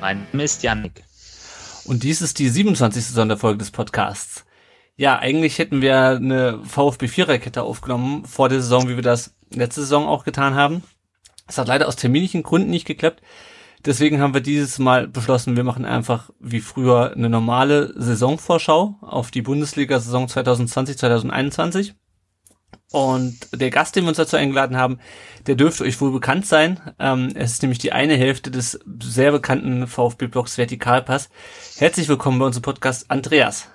Mein Name ist Yannick. Und dies ist die 27. Sonderfolge des Podcasts. Ja, eigentlich hätten wir eine VfB 4-Rakete aufgenommen vor der Saison, wie wir das letzte Saison auch getan haben. Es hat leider aus terminlichen Gründen nicht geklappt. Deswegen haben wir dieses Mal beschlossen, wir machen einfach wie früher eine normale Saisonvorschau auf die Bundesliga-Saison 2020-2021. Und der Gast, den wir uns dazu eingeladen haben, der dürfte euch wohl bekannt sein. Ähm, es ist nämlich die eine Hälfte des sehr bekannten VfB-Blogs Vertikalpass. Herzlich willkommen bei unserem Podcast, Andreas.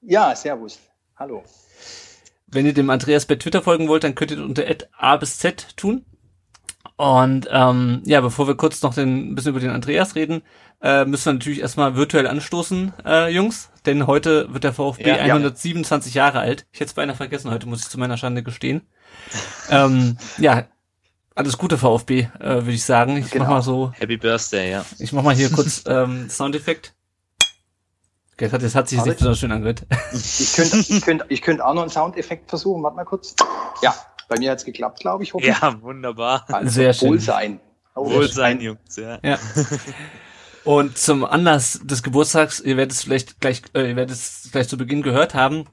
Ja, servus. Hallo. Wenn ihr dem Andreas bei Twitter folgen wollt, dann könnt ihr unter A bis Z tun. Und ähm, ja, bevor wir kurz noch den, ein bisschen über den Andreas reden, äh, müssen wir natürlich erstmal virtuell anstoßen, äh, Jungs. Denn heute wird der VfB Ja, ja. 127 Jahre alt. Ich hätte es beinahe vergessen, heute muss ich zu meiner Schande gestehen. ähm, ja, alles Gute VfB, äh, würde ich sagen. Ich Genau. mach mal so, Happy Birthday, ja. ich mach mal hier kurz ähm, Soundeffekt. Okay, das hat, das hat sich nicht besonders schön angehört. Ich könnte ich könnte, ich könnte auch noch einen Soundeffekt versuchen. Warte mal kurz. Ja, bei mir hat's geklappt, glaube ich. hoffentlich. Ja, wunderbar. Also, Sehr schön. Wohlsein. Oh, Wohlsein, Jungs, ja. Ja. Und zum Anlass des Geburtstags, ihr werdet es vielleicht gleich, äh, ihr werdet es gleich zu Beginn gehört haben,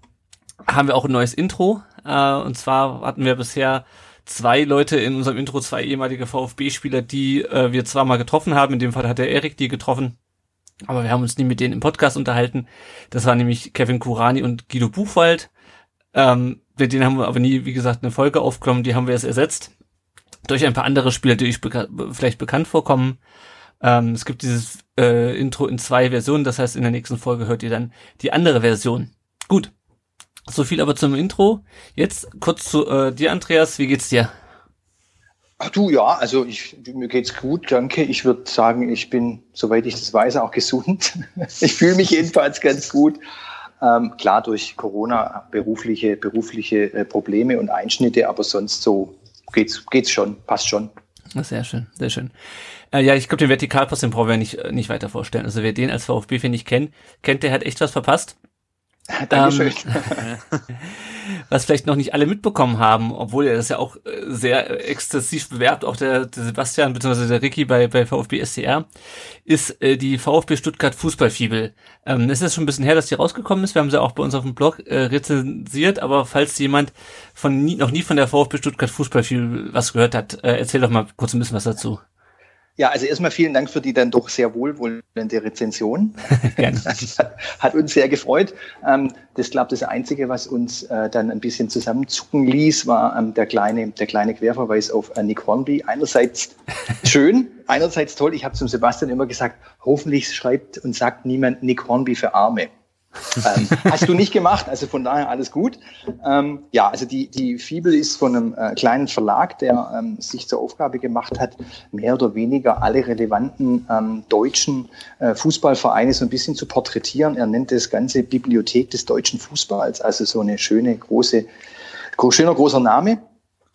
haben wir auch ein neues Intro. Äh, und zwar hatten wir bisher zwei Leute in unserem Intro, zwei ehemalige VfB-Spieler, die äh, wir zwar mal getroffen haben. In dem Fall hat der Erik die getroffen. Aber wir haben uns nie mit denen im Podcast unterhalten. Das waren nämlich Kevin Kurani und Guido Buchwald. Ähm, mit denen haben wir aber nie, wie gesagt, eine Folge aufgenommen. Die haben wir jetzt ersetzt. Durch ein paar andere Spieler, die euch beka vielleicht bekannt vorkommen. Ähm, es gibt dieses äh, Intro in zwei Versionen, das heißt, in der nächsten Folge hört ihr dann die andere Version. Gut. So viel aber zum Intro. Jetzt kurz zu äh, dir, Andreas. Wie geht's dir? Ach du, ja, also ich, mir geht's gut, danke. Ich würde sagen, ich bin, soweit ich das weiß, auch gesund. ich fühle mich jedenfalls ganz gut. Ähm, klar, durch Corona berufliche, berufliche äh, Probleme und Einschnitte, aber sonst so geht's, geht's schon, passt schon. Sehr schön, sehr schön. Äh, ja, ich glaube, den Vertikalpass, den brauchen wir nicht, äh, nicht weiter vorstellen. Also wer den als VfB-Fan nicht kennt, kennt, der hat echt was verpasst. Dankeschön. was vielleicht noch nicht alle mitbekommen haben, obwohl er das ja auch äh, sehr äh, exzessiv bewerbt, auch der, der Sebastian bzw. der Ricky bei, bei VfB SCR, ist äh, die VfB Stuttgart Fußballfibel. Ähm, es ist schon ein bisschen her, dass die rausgekommen ist. Wir haben sie auch bei uns auf dem Blog äh, rezensiert, aber falls jemand von nie, noch nie von der VfB Stuttgart Fußballfibel was gehört hat, äh, erzähl doch mal kurz ein bisschen was dazu. Ja, also erstmal vielen Dank für die dann doch sehr wohlwollende Rezension. Gerne. Das hat, hat uns sehr gefreut. Ähm, das glaube das Einzige, was uns äh, dann ein bisschen zusammenzucken ließ, war ähm, der kleine der kleine Querverweis auf äh, Nick Hornby. Einerseits schön, einerseits toll. Ich habe zum Sebastian immer gesagt, hoffentlich schreibt und sagt niemand Nick Hornby für Arme. Ähm, hast du nicht gemacht, also von daher alles gut. Ähm, ja, also die, die Fibel ist von einem äh, kleinen Verlag, der ähm, sich zur Aufgabe gemacht hat, mehr oder weniger alle relevanten ähm, deutschen äh, Fußballvereine so ein bisschen zu porträtieren. Er nennt das Ganze Bibliothek des deutschen Fußballs, also so eine schöne, große, gro schöner, großer Name.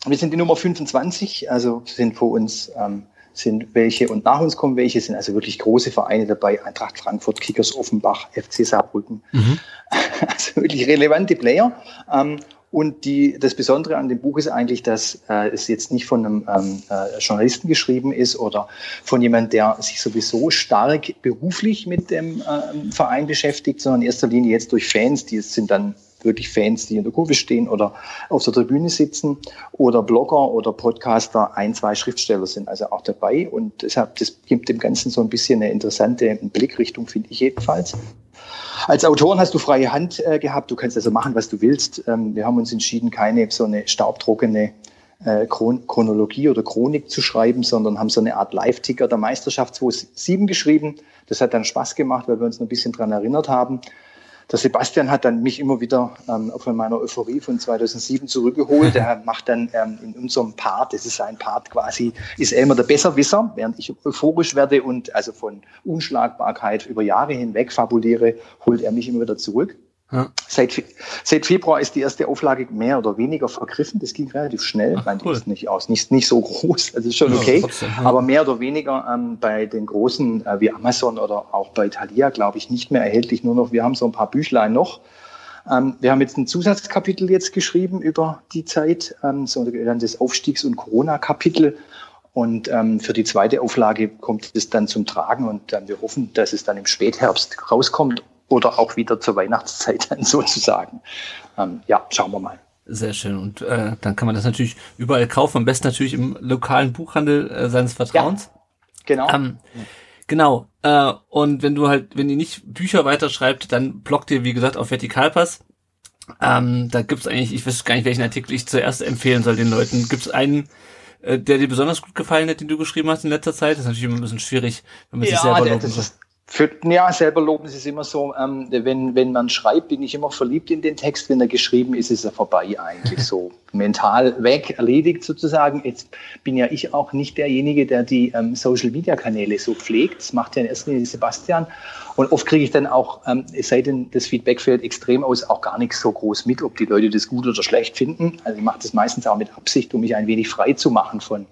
Wir sind die Nummer 25, also sind vor uns ähm, sind welche und nach uns kommen welche, sind also wirklich große Vereine dabei, Eintracht Frankfurt, Kickers Offenbach, FC Saarbrücken, also wirklich relevante Player. Ähm, und die, das Besondere an dem Buch ist eigentlich, dass äh, es jetzt nicht von einem ähm, äh, Journalisten geschrieben ist oder von jemand, der sich sowieso stark beruflich mit dem ähm, Verein beschäftigt, sondern in erster Linie jetzt durch Fans, die sind dann wirklich Fans, die in der Kurve stehen oder auf der Tribüne sitzen oder Blogger oder Podcaster, ein, zwei Schriftsteller sind also auch dabei und deshalb, das gibt dem Ganzen so ein bisschen eine interessante Blickrichtung, finde ich jedenfalls. Als Autoren hast du freie Hand äh, gehabt, du kannst also machen, was du willst. Ähm, wir haben uns entschieden, keine so eine staubtrockene äh, Chron Chronologie oder Chronik zu schreiben, sondern haben so eine Art Live-Ticker der Meisterschaft 2007 geschrieben. Das hat dann Spaß gemacht, weil wir uns noch ein bisschen dran erinnert haben. Der Sebastian hat dann mich immer wieder ähm, von meiner Euphorie von 2007 zurückgeholt. Er macht dann ähm, in unserem Part, das ist sein Part quasi, ist er immer der Besserwisser, während ich euphorisch werde und also von Unschlagbarkeit über Jahre hinweg fabuliere, holt er mich immer wieder zurück. Ja. Seit, seit Februar ist die erste Auflage mehr oder weniger vergriffen. Das ging relativ schnell. Ach, ich meine, die cool. ist nicht aus, nicht, nicht so groß. Also ist schon Ja, okay. trotzdem, ja. Aber mehr oder weniger ähm, bei den großen äh, wie Amazon oder auch bei Thalia, glaube ich, nicht mehr erhältlich. Nur noch, wir haben so ein paar Büchlein noch. Ähm, wir haben jetzt ein Zusatzkapitel jetzt geschrieben über die Zeit, ähm, so dann das Aufstiegs- und Corona-Kapitel. Und ähm, für die zweite Auflage kommt es dann zum Tragen und ähm, wir hoffen, dass es dann im Spätherbst rauskommt oder auch wieder zur Weihnachtszeit dann sozusagen. Ähm, ja, schauen wir mal. Sehr schön. Und äh, dann kann man das natürlich überall kaufen, am besten natürlich im lokalen Buchhandel äh, seines Vertrauens. Genau. Ähm, genau. Äh, und wenn du halt, wenn ihr nicht Bücher weiterschreibt, dann bloggt ihr, wie gesagt, auf Vertikalpass. Ähm, da gibt's eigentlich, ich weiß gar nicht, welchen Artikel ich zuerst empfehlen soll den Leuten. Gibt's einen, äh, der dir besonders gut gefallen hat, den du geschrieben hast in letzter Zeit? Das ist natürlich immer ein bisschen schwierig, wenn man sich selber der- loben das ist, für, ja, selber loben ist es immer so, ähm, wenn, wenn man schreibt, bin ich immer verliebt in den Text. Wenn er geschrieben ist, ist er vorbei eigentlich so. Mental weg, erledigt sozusagen. Jetzt bin ja ich auch nicht derjenige, der die ähm, Social-Media-Kanäle so pflegt. Das macht ja in erster Linie Sebastian. Und oft kriege ich dann auch, ähm, es sei denn, das Feedback fällt extrem aus, auch gar nichts so groß mit, ob die Leute das gut oder schlecht finden. Also ich mache das meistens auch mit Absicht, um mich ein wenig frei zu machen von,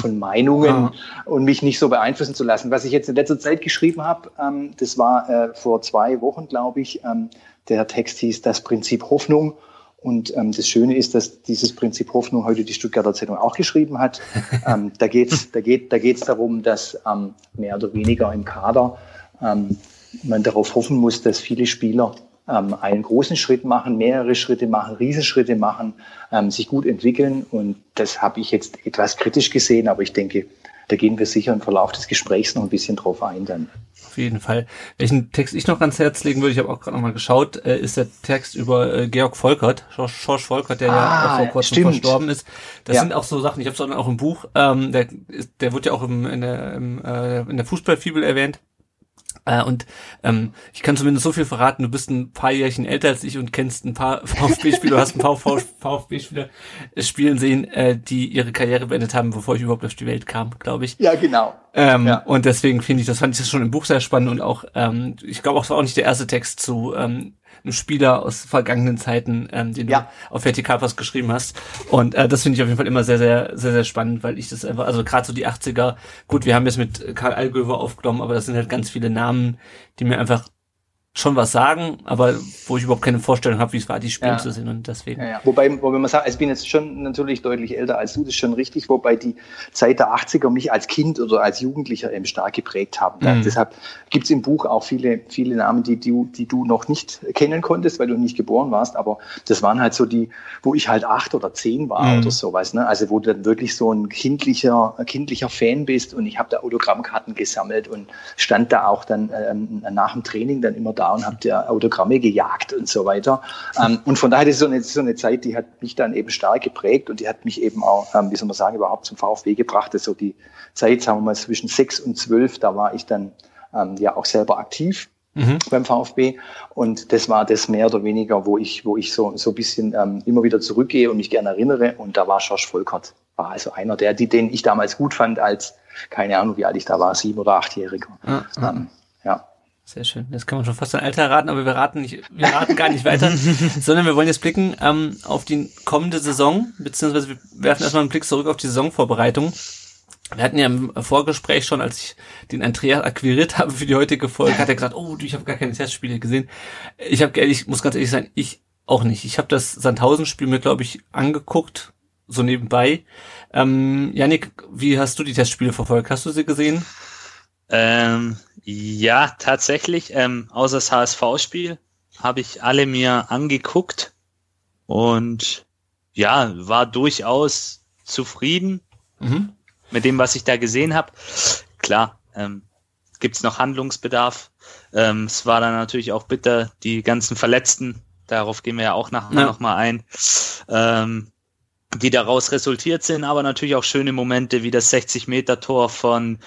von Meinungen Ah. und mich nicht so beeinflussen zu lassen. Was ich jetzt in letzter Zeit geschrieben habe, ähm, das war äh, vor zwei Wochen, glaube ich. Ähm, der Text hieß Das Prinzip Hoffnung. Und ähm, das Schöne ist, dass dieses Prinzip Hoffnung heute die Stuttgarter Zeitung auch geschrieben hat. ähm, da geht's, da geht, da geht's darum, dass ähm, mehr oder weniger im Kader ähm, man darauf hoffen muss, dass viele Spieler ähm, einen großen Schritt machen, mehrere Schritte machen, Riesenschritte machen, ähm, sich gut entwickeln. Und das habe ich jetzt etwas kritisch gesehen, aber ich denke, da gehen wir sicher im Verlauf des Gesprächs noch ein bisschen drauf ein dann. Auf jeden Fall. Welchen Text ich noch ans Herz legen würde, ich habe auch gerade noch mal geschaut, äh, ist der Text über äh, Georg Volkert, George Volkert, der ja Ah, auch vor kurzem stimmt. verstorben ist. Das Ja. sind auch so Sachen, ich habe es auch im Buch, ähm, der, der wird ja auch im, in der, im, äh, in der Fußballfibel erwähnt. Äh, und ähm, ich kann zumindest so viel verraten, du bist ein paar Jährchen älter als ich und kennst ein paar VfB-Spieler, du hast ein paar VfB-Spieler spielen sehen, äh, die ihre Karriere beendet haben, bevor ich überhaupt auf die Welt kam, glaube ich. Ja, genau. Ähm, Ja. Und deswegen finde ich, das fand ich das schon im Buch sehr spannend und auch, ähm, ich glaube auch, es war auch nicht der erste Text zu ähm, einem Spieler aus vergangenen Zeiten, ähm, den Ja. du auf Vertikalpass geschrieben hast. Und äh, das finde ich auf jeden Fall immer sehr, sehr, sehr, sehr spannend, weil ich das einfach, also gerade so die 80er, gut, wir haben jetzt mit Karl Allgöwer aufgenommen, aber das sind halt ganz viele Namen, die mir einfach schon was sagen, aber wo ich überhaupt keine Vorstellung habe, wie es war, die spielen Ja. zu sehen und deswegen. Ja, ja. Wobei, wobei man sagt, also ich bin jetzt schon natürlich deutlich älter als du, das ist schon richtig, wobei die Zeit der 80er mich als Kind oder als Jugendlicher eben stark geprägt haben. Mhm. Deshalb gibt's im Buch auch viele, viele Namen, die, die, die du noch nicht kennen konntest, weil du nicht geboren warst, aber das waren halt so die, wo ich halt acht oder zehn war Mhm. oder sowas. Ne? Also wo du dann wirklich so ein kindlicher, kindlicher Fan bist und ich habe da Autogrammkarten gesammelt und stand da auch dann ähm, nach dem Training dann immer da und habe der Autogramme gejagt und so weiter. Ähm, und von daher ist so eine, so eine Zeit, die hat mich dann eben stark geprägt und die hat mich eben auch, ähm, wie soll man sagen, überhaupt zum VfB gebracht. Das ist so die Zeit, sagen wir mal, zwischen sechs und zwölf, da war ich dann ähm, ja auch selber aktiv Mhm. beim VfB. Und das war das mehr oder weniger, wo ich, wo ich so, so ein bisschen ähm, immer wieder zurückgehe und mich gerne erinnere. Und da war Schorsch Volkert, war also einer der, die, den ich damals gut fand, als, keine Ahnung, wie alt ich da war, sieben- oder achtjähriger. Ja. Ähm, ja. Sehr schön. Jetzt kann man schon fast ein Alter raten, aber wir raten nicht, wir raten gar nicht weiter, sondern wir wollen jetzt blicken ähm, auf die kommende Saison, beziehungsweise wir werfen erstmal einen Blick zurück auf die Saisonvorbereitung. Wir hatten ja im Vorgespräch schon, als ich den Andreas akquiriert habe für die heutige Folge, hat er gesagt, oh, du, ich habe gar keine Testspiele gesehen. Ich habe ehrlich, muss ganz ehrlich sein, ich auch nicht. Ich habe das Sandhausen-Spiel mir, glaube ich, angeguckt, so nebenbei. Ähm, Yannick, wie hast du die Testspiele verfolgt? Hast du sie gesehen? Ähm, ja, tatsächlich. Ähm, außer das HSV-Spiel habe ich alle mir angeguckt und ja, war durchaus zufrieden Mhm. mit dem, was ich da gesehen habe. Klar, ähm, gibt's noch Handlungsbedarf. Ähm, es war dann natürlich auch bitter, die ganzen Verletzten, darauf gehen wir ja auch nachher Ja. noch mal ein, ähm, die daraus resultiert sind, aber natürlich auch schöne Momente wie das 60-Meter-Tor von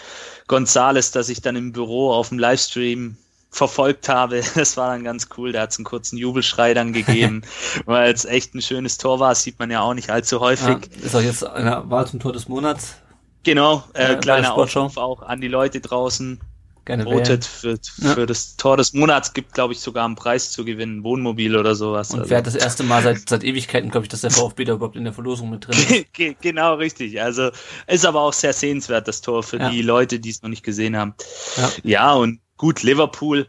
Gonzales, das ich dann im Büro auf dem Livestream verfolgt habe. Das war dann ganz cool. Da hat es einen kurzen Jubelschrei dann gegeben, weil es echt ein schönes Tor war. Das sieht man ja auch nicht allzu häufig. Ja, ist auch jetzt eine Wahl zum Tor des Monats. Genau, äh, Ja, kleiner. Aufruf auch an die Leute draußen. Gerne. Votet für, Ja. für das Tor des Monats gibt, glaube ich, sogar einen Preis zu gewinnen, Wohnmobil oder sowas. Und Also- wer hat das erste Mal seit, seit Ewigkeiten, glaube ich, dass der VfB da überhaupt in der Verlosung mit drin ist. Ge- genau richtig. Also ist aber auch sehr sehenswert, das Tor für Ja. die Leute, die es noch nicht gesehen haben. Ja. Ja, und gut, Liverpool,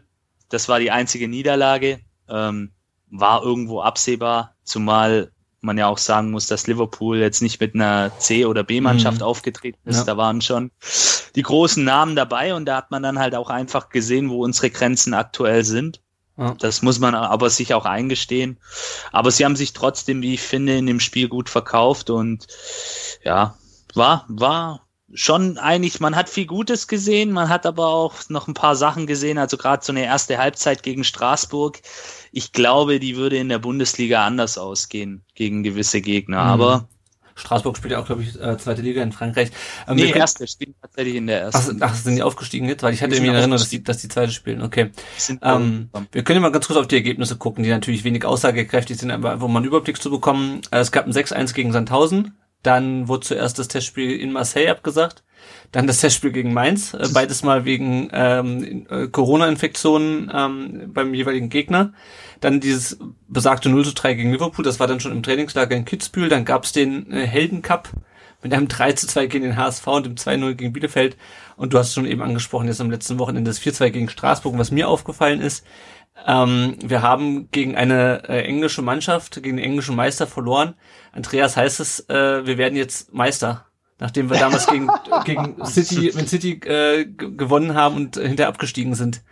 das war die einzige Niederlage, ähm, war irgendwo absehbar, zumal man ja auch sagen muss, dass Liverpool jetzt nicht mit einer C- oder B-Mannschaft Mhm. aufgetreten ist. Ja. Da waren schon die großen Namen dabei und da hat man dann halt auch einfach gesehen, wo unsere Grenzen aktuell sind. Ja. Das muss man aber sich auch eingestehen. Aber sie haben sich trotzdem, wie ich finde, in dem Spiel gut verkauft und ja, war, war schon eigentlich, man hat viel Gutes gesehen, man hat aber auch noch ein paar Sachen gesehen, also gerade so eine erste Halbzeit gegen Straßburg. Ich glaube, die würde in der Bundesliga anders ausgehen gegen gewisse Gegner, Mhm. aber Straßburg spielt ja auch, glaube ich, äh, zweite Liga in Frankreich. Ähm, nee, erste spielen tatsächlich in der Ach, ersten. ach, sind die aufgestiegen jetzt? Weil ich hatte irgendwie in Erinnerung, dass die, dass die zweite spielen. Okay. Ähm, wir können ja mal ganz kurz auf die Ergebnisse gucken, die natürlich wenig aussagekräftig sind, aber einfach um mal einen Überblick zu bekommen. Äh, Es gab ein 6-1 gegen Sandhausen. Dann wurde zuerst das Testspiel in Marseille abgesagt. Dann das Testspiel gegen Mainz. Äh, Beides mal wegen ähm, äh, Corona-Infektionen ähm, beim jeweiligen Gegner. Dann dieses besagte 0 zu 3 gegen Liverpool. Das war dann schon im Trainingslager in Kitzbühel. Dann gab's den äh, Heldencup mit einem 3 zu 2 gegen den HSV und dem 2-0 gegen Bielefeld. Und du hast schon eben angesprochen, jetzt am letzten Wochenende das 4-2 gegen Straßburg. Und was mir aufgefallen ist, ähm, wir haben gegen eine äh, englische Mannschaft, gegen den englischen Meister verloren. Andreas heißt es, äh, wir werden jetzt Meister. Nachdem wir damals gegen, gegen City, mit City äh, gewonnen haben und äh, hinterher abgestiegen sind.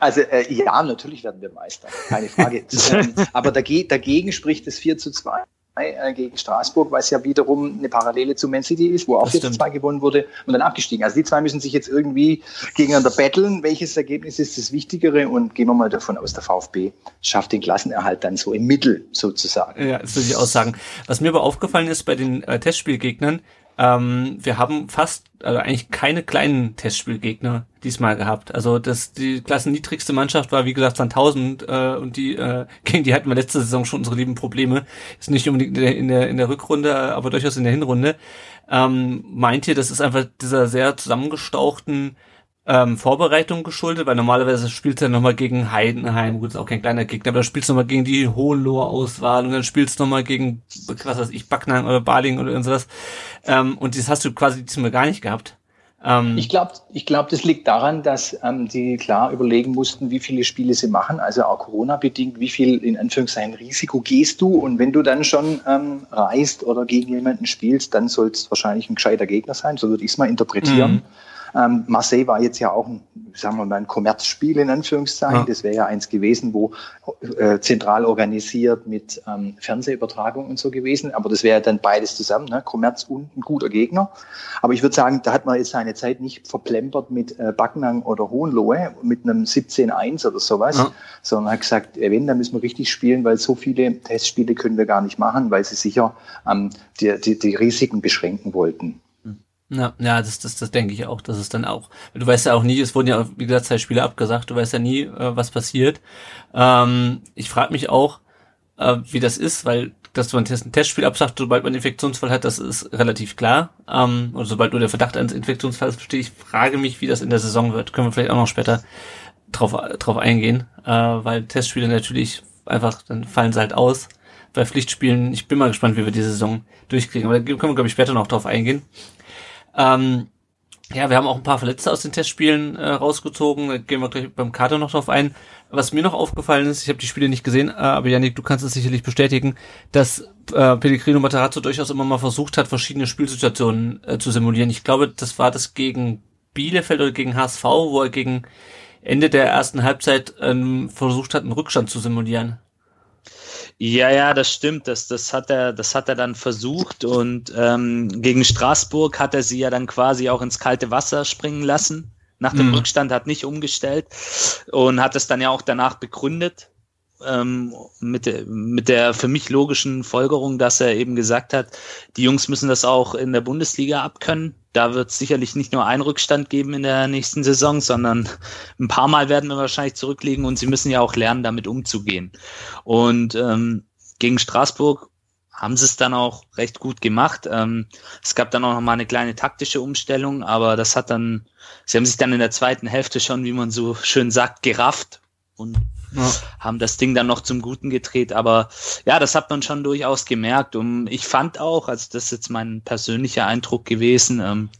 Also äh, ja, natürlich werden wir Meister, keine Frage. ähm, aber dagegen, dagegen spricht das 4 zu 2 äh, gegen Straßburg, weil es ja wiederum eine Parallele zu Man City ist, wo auch Das 4 zu stimmt. 2 gewonnen wurde und dann abgestiegen. Also die zwei müssen sich jetzt irgendwie gegeneinander battlen. Welches Ergebnis ist das Wichtigere? Und gehen wir mal davon aus, der VfB schafft den Klassenerhalt dann so im Mittel sozusagen. Ja, das würde ich auch sagen. Was mir aber aufgefallen ist bei den äh, Testspielgegnern, ähm, wir haben fast, also eigentlich keine kleinen Testspielgegner diesmal gehabt. Also das die klassenniedrigste Mannschaft war wie gesagt Sandhausen äh, und die äh, gegen die hatten wir letzte Saison schon unsere lieben Probleme. Ist nicht unbedingt in der in der, in der Rückrunde, aber durchaus in der Hinrunde. Ähm, meint ihr, das ist einfach dieser sehr zusammengestauchten ähm, Vorbereitung geschuldet, weil normalerweise spielst du ja nochmal gegen Heidenheim, gut, ist auch kein kleiner Gegner, aber dann spielst du nochmal gegen die Hohenloher Auswahl und dann spielst du nochmal gegen, was weiß ich, Backnang oder Baling oder irgendwas. Ähm, und das hast du quasi diesmal gar nicht gehabt. Ähm, Ich glaube, ich glaub, das liegt daran, dass ähm, die klar überlegen mussten, wie viele Spiele sie machen, also auch Corona-bedingt, wie viel in Anführungszeichen Risiko gehst du. Und wenn du dann schon ähm, reist oder gegen jemanden spielst, dann soll es wahrscheinlich ein gescheiter Gegner sein, so würde ich es mal interpretieren. Mhm. Ähm, Marseille war jetzt ja auch ein, sagen wir mal, ein Kommerzspiel in Anführungszeichen. Ja. Das wäre ja eins gewesen, wo äh, zentral organisiert mit ähm, Fernsehübertragung und so gewesen. Aber das wäre dann beides zusammen, ne? Kommerz und ein guter Gegner. Aber ich würde sagen, da hat man jetzt seine Zeit nicht verplempert mit äh, Backnang oder Hohenlohe mit einem 17-1 oder sowas, Ja. sondern hat gesagt, äh, wenn, dann müssen wir richtig spielen, weil so viele Testspiele können wir gar nicht machen, weil sie sicher ähm, die, die, die Risiken beschränken wollten. Ja, ja, das, das, das denke ich auch. Das ist dann auch. Du weißt ja auch nie, es wurden ja, wie gesagt, zwei Spiele abgesagt, du weißt ja nie, äh, was passiert. Ähm, ich frage mich auch, äh, wie das ist, weil dass man ein Testspiel absagt, sobald man Infektionsfall hat, das ist relativ klar. Ähm, oder sobald nur der Verdacht eines Infektionsfalls besteht, ich frage mich, wie das in der Saison wird. Können wir vielleicht auch noch später drauf, drauf eingehen, äh, weil Testspiele natürlich einfach, dann fallen sie halt aus. Bei Pflichtspielen, ich bin mal gespannt, wie wir die Saison durchkriegen. Aber da können wir, glaube ich, später noch drauf eingehen. Ähm, ja, wir haben auch ein paar Verletzte aus den Testspielen äh, rausgezogen. Da gehen wir gleich beim Kader noch drauf ein. Was mir noch aufgefallen ist, ich habe die Spiele nicht gesehen, äh, aber Yannick, du kannst es sicherlich bestätigen, dass äh, Pellegrino Matarazzo durchaus immer mal versucht hat, verschiedene Spielsituationen äh, zu simulieren. Ich glaube, das war das gegen Bielefeld oder gegen HSV, wo er gegen Ende der ersten Halbzeit ähm, versucht hat, einen Rückstand zu simulieren. Ja, ja, das stimmt. Das, das hat er, das hat er dann versucht und ähm, gegen Straßburg hat er sie ja dann quasi auch ins kalte Wasser springen lassen. Nach dem Mhm. Rückstand hat nicht umgestellt und hat es dann ja auch danach begründet ähm, mit, der, mit der für mich logischen Folgerung, dass er eben gesagt hat, die Jungs müssen das auch in der Bundesliga abkönnen. da wird es sicherlich nicht nur einen Rückstand geben in der nächsten Saison, sondern ein paar Mal werden wir wahrscheinlich zurückliegen und sie müssen ja auch lernen, damit umzugehen. Und ähm, gegen Straßburg haben sie es dann auch recht gut gemacht. Ähm, es gab dann auch noch mal eine kleine taktische Umstellung, aber das hat dann, sie haben sich dann in der zweiten Hälfte schon, wie man so schön sagt, gerafft und ja. haben das Ding dann noch zum Guten gedreht. Aber ja, das hat man schon durchaus gemerkt. Und ich fand auch, also das ist jetzt mein persönlicher Eindruck gewesen, ähm,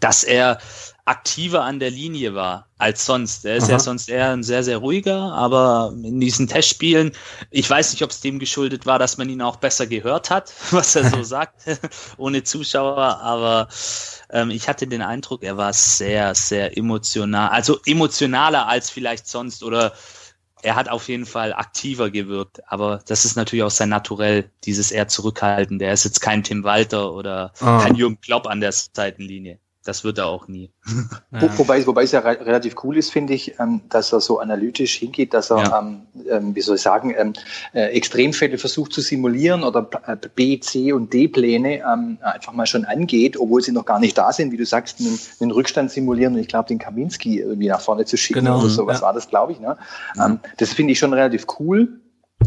dass er aktiver an der Linie war als sonst. Er ist Aha. ja sonst eher ein sehr, sehr ruhiger, aber in diesen Testspielen, ich weiß nicht, ob es dem geschuldet war, dass man ihn auch besser gehört hat, was er so sagt, ohne Zuschauer, aber ähm, ich hatte den Eindruck, er war sehr, sehr emotional, also emotionaler als vielleicht sonst oder er hat auf jeden Fall aktiver gewirkt, aber das ist natürlich auch sein Naturell, dieses eher zurückhalten. Der ist jetzt kein Tim Walter oder ah. kein Jürgen Klopp an der Seitenlinie das wird er auch nie. Ja. Wobei, wobei es ja re relativ cool ist, finde ich, ähm, dass er so analytisch hingeht, dass er, ja. ähm, ähm, wie soll ich sagen, ähm, äh, Extremfälle versucht zu simulieren oder äh, B, C und D-Pläne ähm, einfach mal schon angeht, obwohl sie noch gar nicht da sind, wie du sagst, einen, einen Rückstand simulieren und ich glaube, den Kaminski irgendwie nach vorne zu schicken genau. oder so, was ja. war das, glaube ich. Ne? Ähm, das finde ich schon relativ cool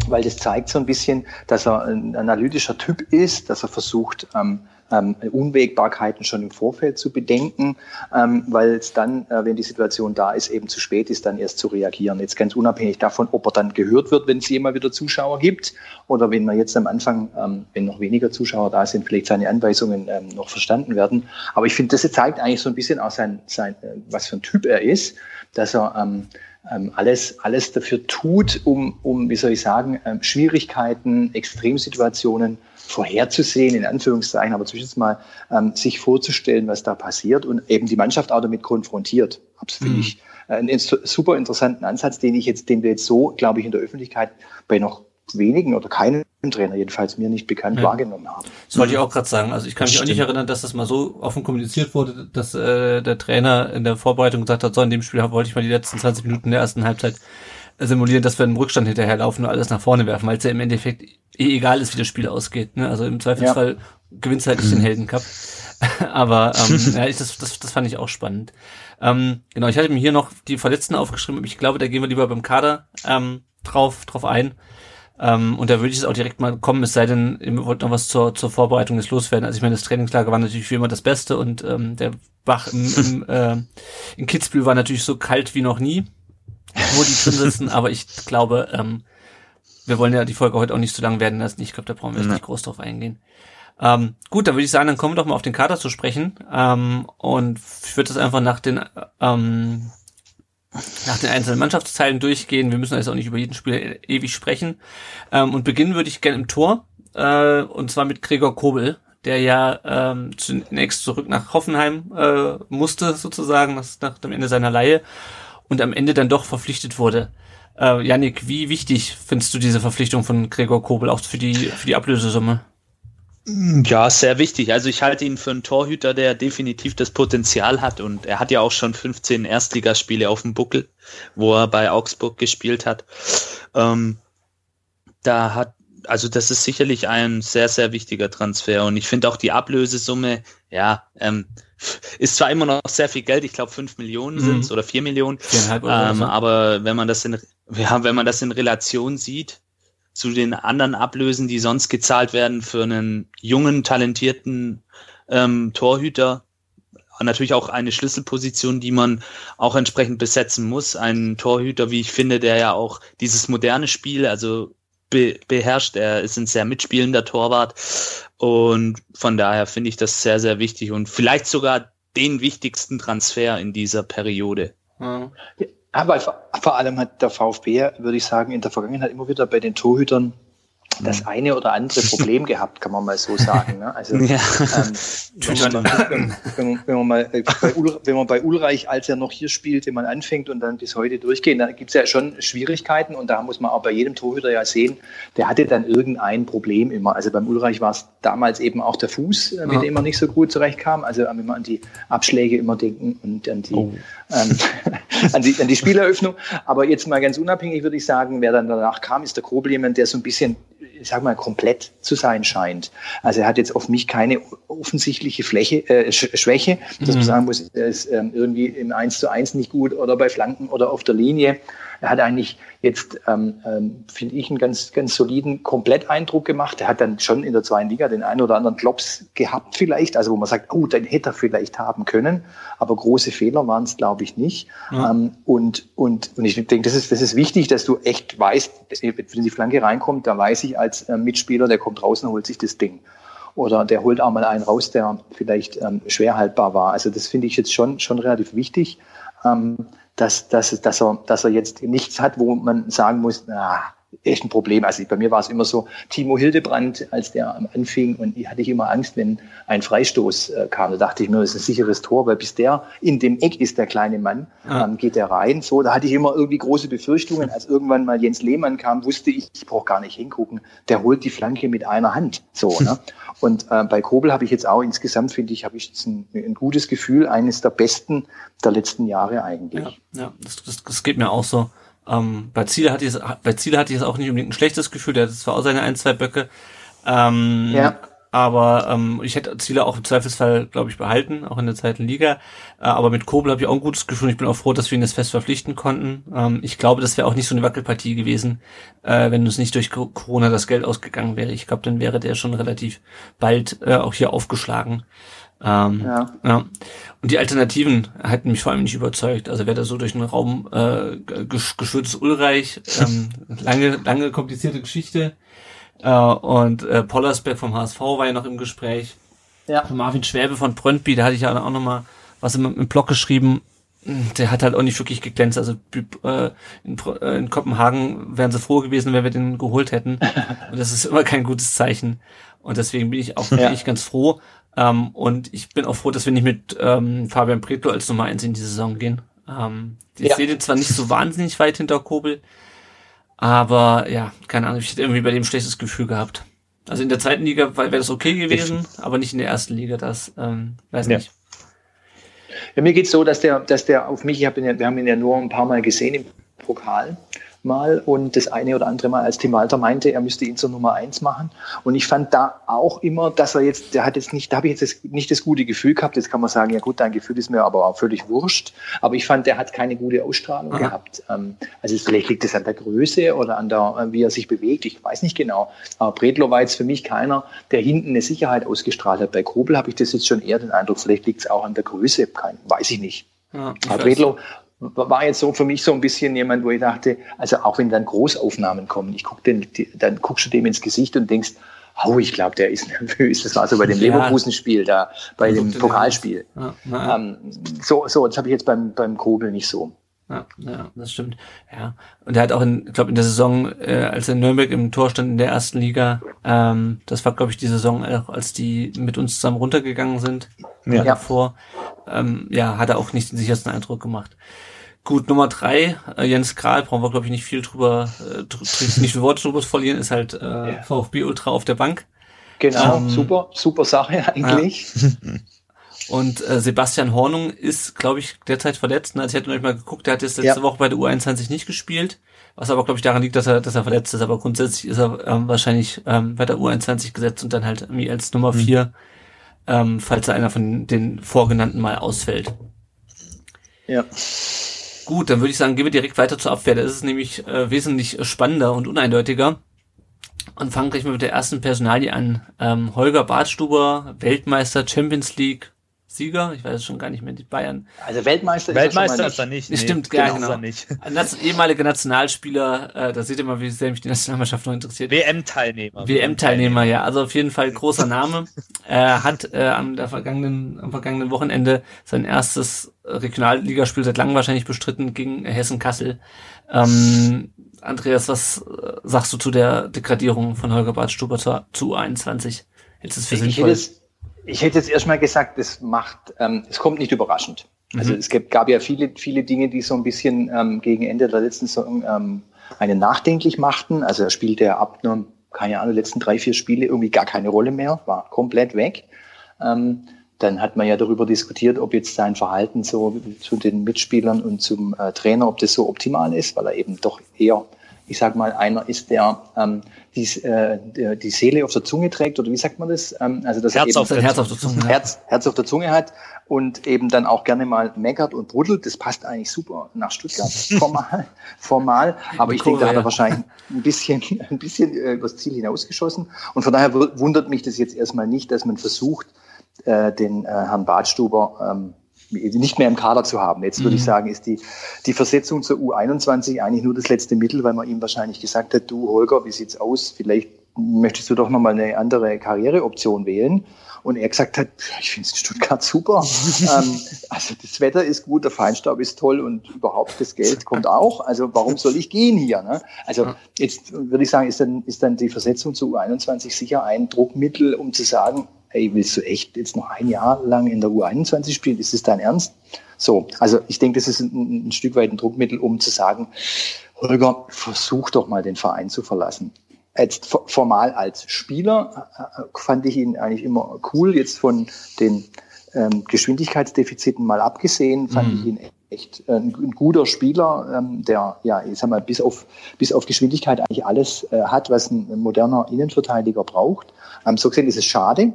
weil das zeigt so ein bisschen, dass er ein analytischer Typ ist, dass er versucht, ähm, ähm, Unwägbarkeiten schon im Vorfeld zu bedenken, ähm, weil es dann, äh, wenn die Situation da ist, eben zu spät ist, dann erst zu reagieren. Jetzt ganz unabhängig davon, ob er dann gehört wird, wenn es immer wieder Zuschauer gibt oder wenn man jetzt am Anfang, ähm, wenn noch weniger Zuschauer da sind, vielleicht seine Anweisungen ähm, noch verstanden werden. Aber ich finde, das zeigt eigentlich so ein bisschen auch sein, sein äh, was für ein Typ er ist, dass er ähm, ähm, alles, alles dafür tut, um, um, wie soll ich sagen, ähm, Schwierigkeiten, Extremsituationen vorherzusehen, in Anführungszeichen, aber zumindest mal ähm, sich vorzustellen, was da passiert und eben die Mannschaft auch damit konfrontiert. Das finde mhm. ich äh, einen super interessanten Ansatz, den ich jetzt, den wir jetzt so, glaube ich, in der Öffentlichkeit bei noch wenigen oder keinem Trainer, jedenfalls mir nicht bekannt, ja. wahrgenommen haben. Das wollte ich auch gerade sagen. Also ich kann das mich stimmt. auch nicht erinnern, dass das mal so offen kommuniziert wurde, dass äh, der Trainer in der Vorbereitung gesagt hat, so in dem Spiel wollte ich mal die letzten 20 Minuten der ersten Halbzeit simulieren, dass wir einen Rückstand hinterherlaufen und alles nach vorne werfen, weil es ja im Endeffekt eh egal ist, wie das Spiel ausgeht. Ne? Also im Zweifelsfall ja. gewinnst halt nicht den Heldencup. Aber ähm, ja, ich, das, das, das fand ich auch spannend. Ähm, genau, ich hatte mir hier noch die Verletzten aufgeschrieben, aber ich glaube, da gehen wir lieber beim Kader ähm, drauf, drauf ein. Ähm, und da würde ich es auch direkt mal kommen, es sei denn, ihr wollt noch was zur, zur Vorbereitung des Loswerden. Also ich meine, das Trainingslager war natürlich wie immer das Beste und ähm, der Bach im, im, äh, in Kitzbühel war natürlich so kalt wie noch nie wo die drin sitzen, aber ich glaube, ähm, wir wollen ja die Folge heute auch nicht so lang werden lassen. Ich glaube, da brauchen wir jetzt nicht groß drauf eingehen. Ähm, gut, dann würde ich sagen, dann kommen wir doch mal auf den Kader zu sprechen. Ähm, und ich würde das einfach nach den ähm, nach den einzelnen Mannschaftsteilen durchgehen. Wir müssen jetzt auch nicht über jeden Spieler ewig sprechen. Ähm, und beginnen würde ich gerne im Tor. Äh, und zwar mit Gregor Kobel, der ja ähm, zunächst zurück nach Hoffenheim äh, musste, sozusagen, nach dem Ende seiner Leihe und am Ende dann doch verpflichtet wurde. Äh, Yannick, wie wichtig findest du diese Verpflichtung von Gregor Kobel auch für die, für die Ablösesumme? Ja, sehr wichtig. Also ich halte ihn für einen Torhüter, der definitiv das Potenzial hat und er hat ja auch schon 15 Erstligaspiele auf dem Buckel, wo er bei Augsburg gespielt hat. Ähm, da hat, also das ist sicherlich ein sehr, sehr wichtiger Transfer und ich finde auch die Ablösesumme, ja, ähm, ist zwar immer noch sehr viel Geld, ich glaube fünf Millionen sind es mhm. oder vier Millionen, ähm, aber wenn man das in, ja, wenn man das in Relation sieht zu den anderen Ablösen, die sonst gezahlt werden für einen jungen, talentierten ähm, Torhüter, natürlich auch eine Schlüsselposition, die man auch entsprechend besetzen muss. Ein Torhüter, wie ich finde, der ja auch dieses moderne Spiel, also be beherrscht. Er ist ein sehr mitspielender Torwart und von daher finde ich das sehr, sehr wichtig und vielleicht sogar den wichtigsten Transfer in dieser Periode. Ja. Aber vor allem hat der VfB, würde ich sagen, in der Vergangenheit immer wieder bei den Torhütern das mhm. eine oder andere Problem gehabt, kann man mal so sagen. Ne? Also ja. ähm, wenn, man, wenn, wenn, man mal äh, bei Ul, wenn man bei Ulreich, als er noch hier spielte, mal anfängt und dann bis heute durchgeht, da gibt es ja schon Schwierigkeiten und da muss man auch bei jedem Torhüter ja sehen, der hatte dann irgendein Problem immer. Also beim Ulreich war es damals eben auch der Fuß, äh, mit ja. dem er nicht so gut zurechtkam. Also wenn man an die Abschläge immer denken und an die, oh. ähm, an die, an die Spieleröffnung. Aber jetzt mal ganz unabhängig würde ich sagen, wer dann danach kam, ist der Grobel jemand, der so ein bisschen ich sag mal, komplett zu sein scheint. Also er hat jetzt auf mich keine offensichtliche Fläche, äh, Schwäche, dass man sagen muss, er ist ähm, irgendwie im 1 zu 1 nicht gut oder bei Flanken oder auf der Linie. Er hat eigentlich jetzt, ähm, ähm, finde ich, einen ganz, ganz soliden Kompletteindruck gemacht. Er hat dann schon in der zweiten Liga den einen oder anderen Klops gehabt vielleicht, also wo man sagt, oh, den hätte er vielleicht haben können, aber große Fehler waren es, glaube ich, nicht. Ja. Ähm, und, und, und ich denke, das ist, das ist wichtig, dass du echt weißt, wenn die Flanke reinkommt, da weiß ich als äh, Mitspieler, der kommt raus und holt sich das Ding oder der holt auch mal einen raus, der vielleicht ähm, schwer haltbar war. Also das finde ich jetzt schon, schon relativ wichtig. Ähm, dass, dass, dass, er, dass er jetzt nichts hat, wo man sagen muss, na, echt ein Problem. Also bei mir war es immer so, Timo Hildebrand, als der anfing, und ich hatte ich immer Angst, wenn ein Freistoß äh, kam. Da dachte ich mir, das ist ein sicheres Tor, weil bis der in dem Eck ist, der kleine Mann, ja. ähm, geht der rein. So, da hatte ich immer irgendwie große Befürchtungen. Als irgendwann mal Jens Lehmann kam, wusste ich, ich brauche gar nicht hingucken. Der holt die Flanke mit einer Hand. So, ne? Und äh, bei Kobel habe ich jetzt auch insgesamt, finde ich, habe ich jetzt ein, ein, gutes Gefühl, eines der besten der letzten Jahre eigentlich. Ja, ja das, das, das geht mir auch so. Ähm, bei Ziele hatte ich es, bei Ziele hatte ich es auch nicht unbedingt ein schlechtes Gefühl, der hatte zwar auch seine ein, zwei Böcke. Ähm, ja. Aber ähm, ich hätte Ziele auch im Zweifelsfall, glaube ich, behalten, auch in der zweiten Liga. Äh, aber mit Kobel habe ich auch ein gutes Gefühl. Ich bin auch froh, dass wir ihn jetzt fest verpflichten konnten. Ähm, ich glaube, das wäre auch nicht so eine Wackelpartie gewesen, äh, wenn uns nicht durch Corona das Geld ausgegangen wäre. Ich glaube, dann wäre der schon relativ bald äh, auch hier aufgeschlagen. Ähm, ja. ja. Und die Alternativen hätten mich vor allem nicht überzeugt. Also wer da so durch den Raum äh, geschürtes Ulreich, ähm, lange, lange komplizierte Geschichte. Äh, und äh, Pollersberg vom HSV war ja noch im Gespräch. Ja. Marvin Schwäbe von Brøndby, da hatte ich ja auch noch mal was im, im Blog geschrieben. Der hat halt auch nicht wirklich geglänzt. Also äh, in, äh, in Kopenhagen wären sie froh gewesen, wenn wir den geholt hätten. Und das ist immer kein gutes Zeichen. Und deswegen bin ich auch ja. wirklich ganz froh. Ähm, und ich bin auch froh, dass wir nicht mit ähm, Fabian Pretlo als Nummer eins in die Saison gehen. Ähm, ich ja. sehe den zwar nicht so wahnsinnig weit hinter Kobel, aber ja, keine Ahnung, ich hätte irgendwie bei dem schlechtes Gefühl gehabt. Also in der zweiten Liga wäre das okay gewesen, aber nicht in der ersten Liga, das ähm, weiß ja. nicht. Ja, mir geht's so, dass der, dass der auf mich, ich hab ihn ja, wir haben ihn ja nur ein paar Mal gesehen im Pokal mal und das eine oder andere Mal, als Tim Walter meinte, er müsste ihn zur Nummer eins machen. Und ich fand da auch immer, dass er jetzt, der hat jetzt nicht, da habe ich jetzt nicht das gute Gefühl gehabt. Jetzt kann man sagen, ja gut, dein Gefühl ist mir aber auch völlig wurscht. Aber ich fand, der hat keine gute Ausstrahlung Aha. gehabt. Ähm, also vielleicht liegt es an der Größe oder an der, äh, wie er sich bewegt. Ich weiß nicht genau. Aber Bredlo war jetzt für mich keiner, der hinten eine Sicherheit ausgestrahlt hat. Bei Kobel habe ich das jetzt schon eher den Eindruck, vielleicht liegt es auch an der Größe. Kein, weiß ich nicht. Ja, ich aber Bredlo, war jetzt so für mich so ein bisschen jemand, wo ich dachte, also auch wenn dann Großaufnahmen kommen, ich guck den, die, dann guckst du dem ins Gesicht und denkst, oh, ich glaube, der ist nervös. Das war so bei dem ja. Leverkusen-Spiel da, bei dem Pokalspiel. Ja, ja. Ähm, so, so, das habe ich jetzt beim, beim Kobel nicht so. Ja, ja, das stimmt. Ja. Und er hat auch in, ich glaube, in der Saison, äh, als er in Nürnberg im Tor stand in der ersten Liga, ähm, das war, glaube ich, die Saison, auch als die mit uns zusammen runtergegangen sind. Ja. Davor, ähm, ja, hat er auch nicht den sichersten Eindruck gemacht. Gut, Nummer drei, äh, Jens Kral, brauchen wir, glaube ich, nicht viel drüber, äh, nicht viel Worte drüber verlieren, ist halt äh, ja. VfB Ultra auf der Bank. Genau, ähm, super, super Sache eigentlich. Ja. Und äh, Sebastian Hornung ist, glaube ich, derzeit verletzt. Also ich hatte noch mal geguckt, der hat jetzt letzte ja. Woche bei der U21 nicht gespielt. Was aber, glaube ich, daran liegt, dass er, dass er verletzt ist. Aber grundsätzlich ist er ähm, wahrscheinlich ähm, bei der U21 gesetzt und dann halt irgendwie als Nummer mhm. vier, ähm, falls er einer von den vorgenannten mal ausfällt. Ja. Gut, dann würde ich sagen, gehen wir direkt weiter zur Abwehr. Das ist nämlich äh, wesentlich spannender und uneindeutiger. Und fangen gleich mal mit der ersten Personalie an. Ähm, Holger Bartstuber, Weltmeister, Champions League, Sieger, ich weiß es schon gar nicht mehr, die Bayern. Also Weltmeister ist Weltmeister er ist er nicht. Nee, Stimmt, genau. genau. Er nicht. Ein ehemaliger Nationalspieler, äh, da seht ihr mal, wie sehr mich die Nationalmannschaft noch interessiert. WM-Teilnehmer. WM-Teilnehmer, ja. Also auf jeden Fall großer Name. er hat äh, am, der vergangenen, am vergangenen Wochenende sein erstes Regionalligaspiel seit langem wahrscheinlich bestritten gegen Hessen-Kassel. Ähm, Andreas, was äh, sagst du zu der Degradierung von Holger Bartstuber zu, zu 21? Jetzt ist für sinnvoll. Ich hätte jetzt erstmal gesagt, es macht, ähm, es kommt nicht überraschend. Also mhm. es gab, gab ja viele, viele Dinge, die so ein bisschen ähm, gegen Ende der letzten Saison ähm, einen nachdenklich machten. Also er spielte ja ab nur, keine Ahnung, letzten drei, vier Spiele irgendwie gar keine Rolle mehr, war komplett weg. Ähm, dann hat man ja darüber diskutiert, ob jetzt sein Verhalten so zu den Mitspielern und zum äh, Trainer, ob das so optimal ist, weil er eben doch eher ich sag mal, einer ist, der ähm, die, äh, der die Seele auf der Zunge trägt, oder wie sagt man das? Ähm, also das Herz, auf, Herz auf der Zunge. Herz, Herz auf der Zunge hat und eben dann auch gerne mal meckert und bruddelt. Das passt eigentlich super nach Stuttgart formal. formal. Aber ich denke, da hat er wahrscheinlich ein bisschen, ein bisschen äh, übers Ziel hinausgeschossen. Und von daher wundert mich das jetzt erstmal nicht, dass man versucht, äh, den äh, Herrn Badstuber ähm, nicht mehr im Kader zu haben. Jetzt würde mhm. ich sagen, ist die, die Versetzung zur U21 eigentlich nur das letzte Mittel, weil man ihm wahrscheinlich gesagt hat, du Holger, wie sieht's aus? Vielleicht möchtest du doch nochmal eine andere Karriereoption wählen. Und er gesagt hat, ich finde es in Stuttgart super. ähm, also das Wetter ist gut, der Feinstaub ist toll und überhaupt das Geld kommt auch. Also warum soll ich gehen hier? Ne? Also jetzt würde ich sagen, ist dann, ist dann die Versetzung zu U21 sicher ein Druckmittel, um zu sagen, hey, willst du echt jetzt noch ein Jahr lang in der U21 spielen? Ist das dein Ernst? So, also ich denke, das ist ein, ein Stück weit ein Druckmittel, um zu sagen, Holger, versuch doch mal den Verein zu verlassen. Jetzt formal als Spieler äh, äh, fand ich ihn eigentlich immer cool. Jetzt von den ähm, Geschwindigkeitsdefiziten mal abgesehen, fand mhm. ich ihn echt äh, ein, ein guter Spieler, ähm, der ja, ich sag mal, bis auf bis auf Geschwindigkeit eigentlich alles äh, hat, was ein moderner Innenverteidiger braucht. Ähm, so gesehen ist es schade,